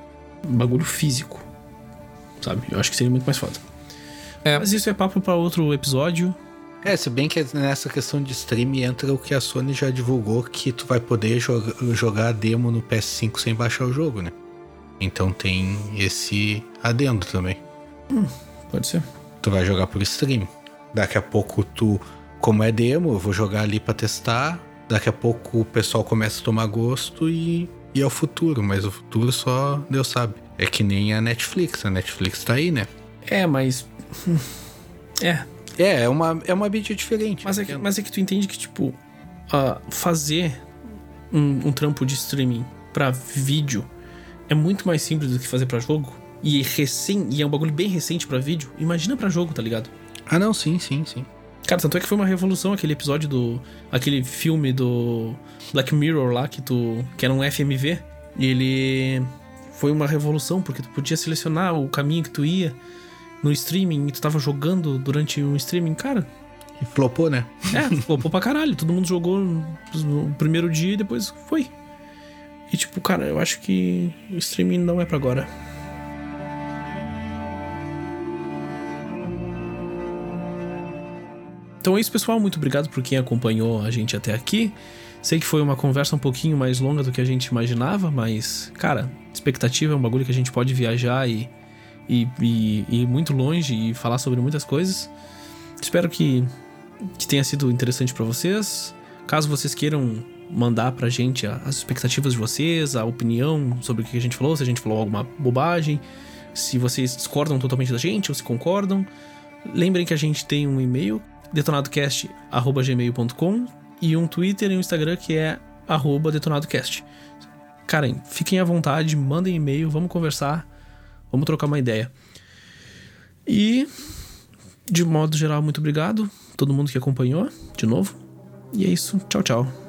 Um bagulho físico. Sabe? Eu acho que seria muito mais foda. É. Mas isso é papo para outro episódio. É, se bem que nessa questão de stream entra o que a Sony já divulgou que tu vai poder joga, jogar a demo no PS5 sem baixar o jogo, né? Então tem esse adendo também. Hum, pode ser tu vai jogar por stream. Daqui a pouco tu, como é demo, eu vou jogar ali para testar. Daqui a pouco o pessoal começa a tomar gosto e, e é o futuro, mas o futuro só Deus sabe. É que nem a Netflix, a Netflix tá aí, né? É, mas. [laughs] é. É, é uma, é uma mídia diferente. Mas é, que, mas é que tu entende que, tipo, uh, fazer um, um trampo de streaming para vídeo é muito mais simples do que fazer para jogo e recém, e é um bagulho bem recente para vídeo, imagina para jogo, tá ligado? Ah, não, sim, sim, sim. Cara, tanto é que foi uma revolução aquele episódio do. aquele filme do Black Mirror lá, que tu. que era um FMV. E ele. Foi uma revolução, porque tu podia selecionar o caminho que tu ia no streaming e tu tava jogando durante um streaming, cara. E flopou, né? É, [laughs] flopou pra caralho. Todo mundo jogou no primeiro dia e depois foi. E tipo, cara, eu acho que o streaming não é para agora. Então é isso, pessoal. Muito obrigado por quem acompanhou a gente até aqui. Sei que foi uma conversa um pouquinho mais longa do que a gente imaginava, mas, cara, expectativa é um bagulho que a gente pode viajar e, e, e, e ir muito longe e falar sobre muitas coisas. Espero que, que tenha sido interessante para vocês. Caso vocês queiram mandar pra gente as expectativas de vocês, a opinião sobre o que a gente falou, se a gente falou alguma bobagem, se vocês discordam totalmente da gente ou se concordam. Lembrem que a gente tem um e-mail detonadocast.gmail.com e um Twitter e um Instagram que é arroba detonadocast. Karen, fiquem à vontade, mandem e-mail, vamos conversar, vamos trocar uma ideia. E, de modo geral, muito obrigado todo mundo que acompanhou, de novo. E é isso, tchau, tchau.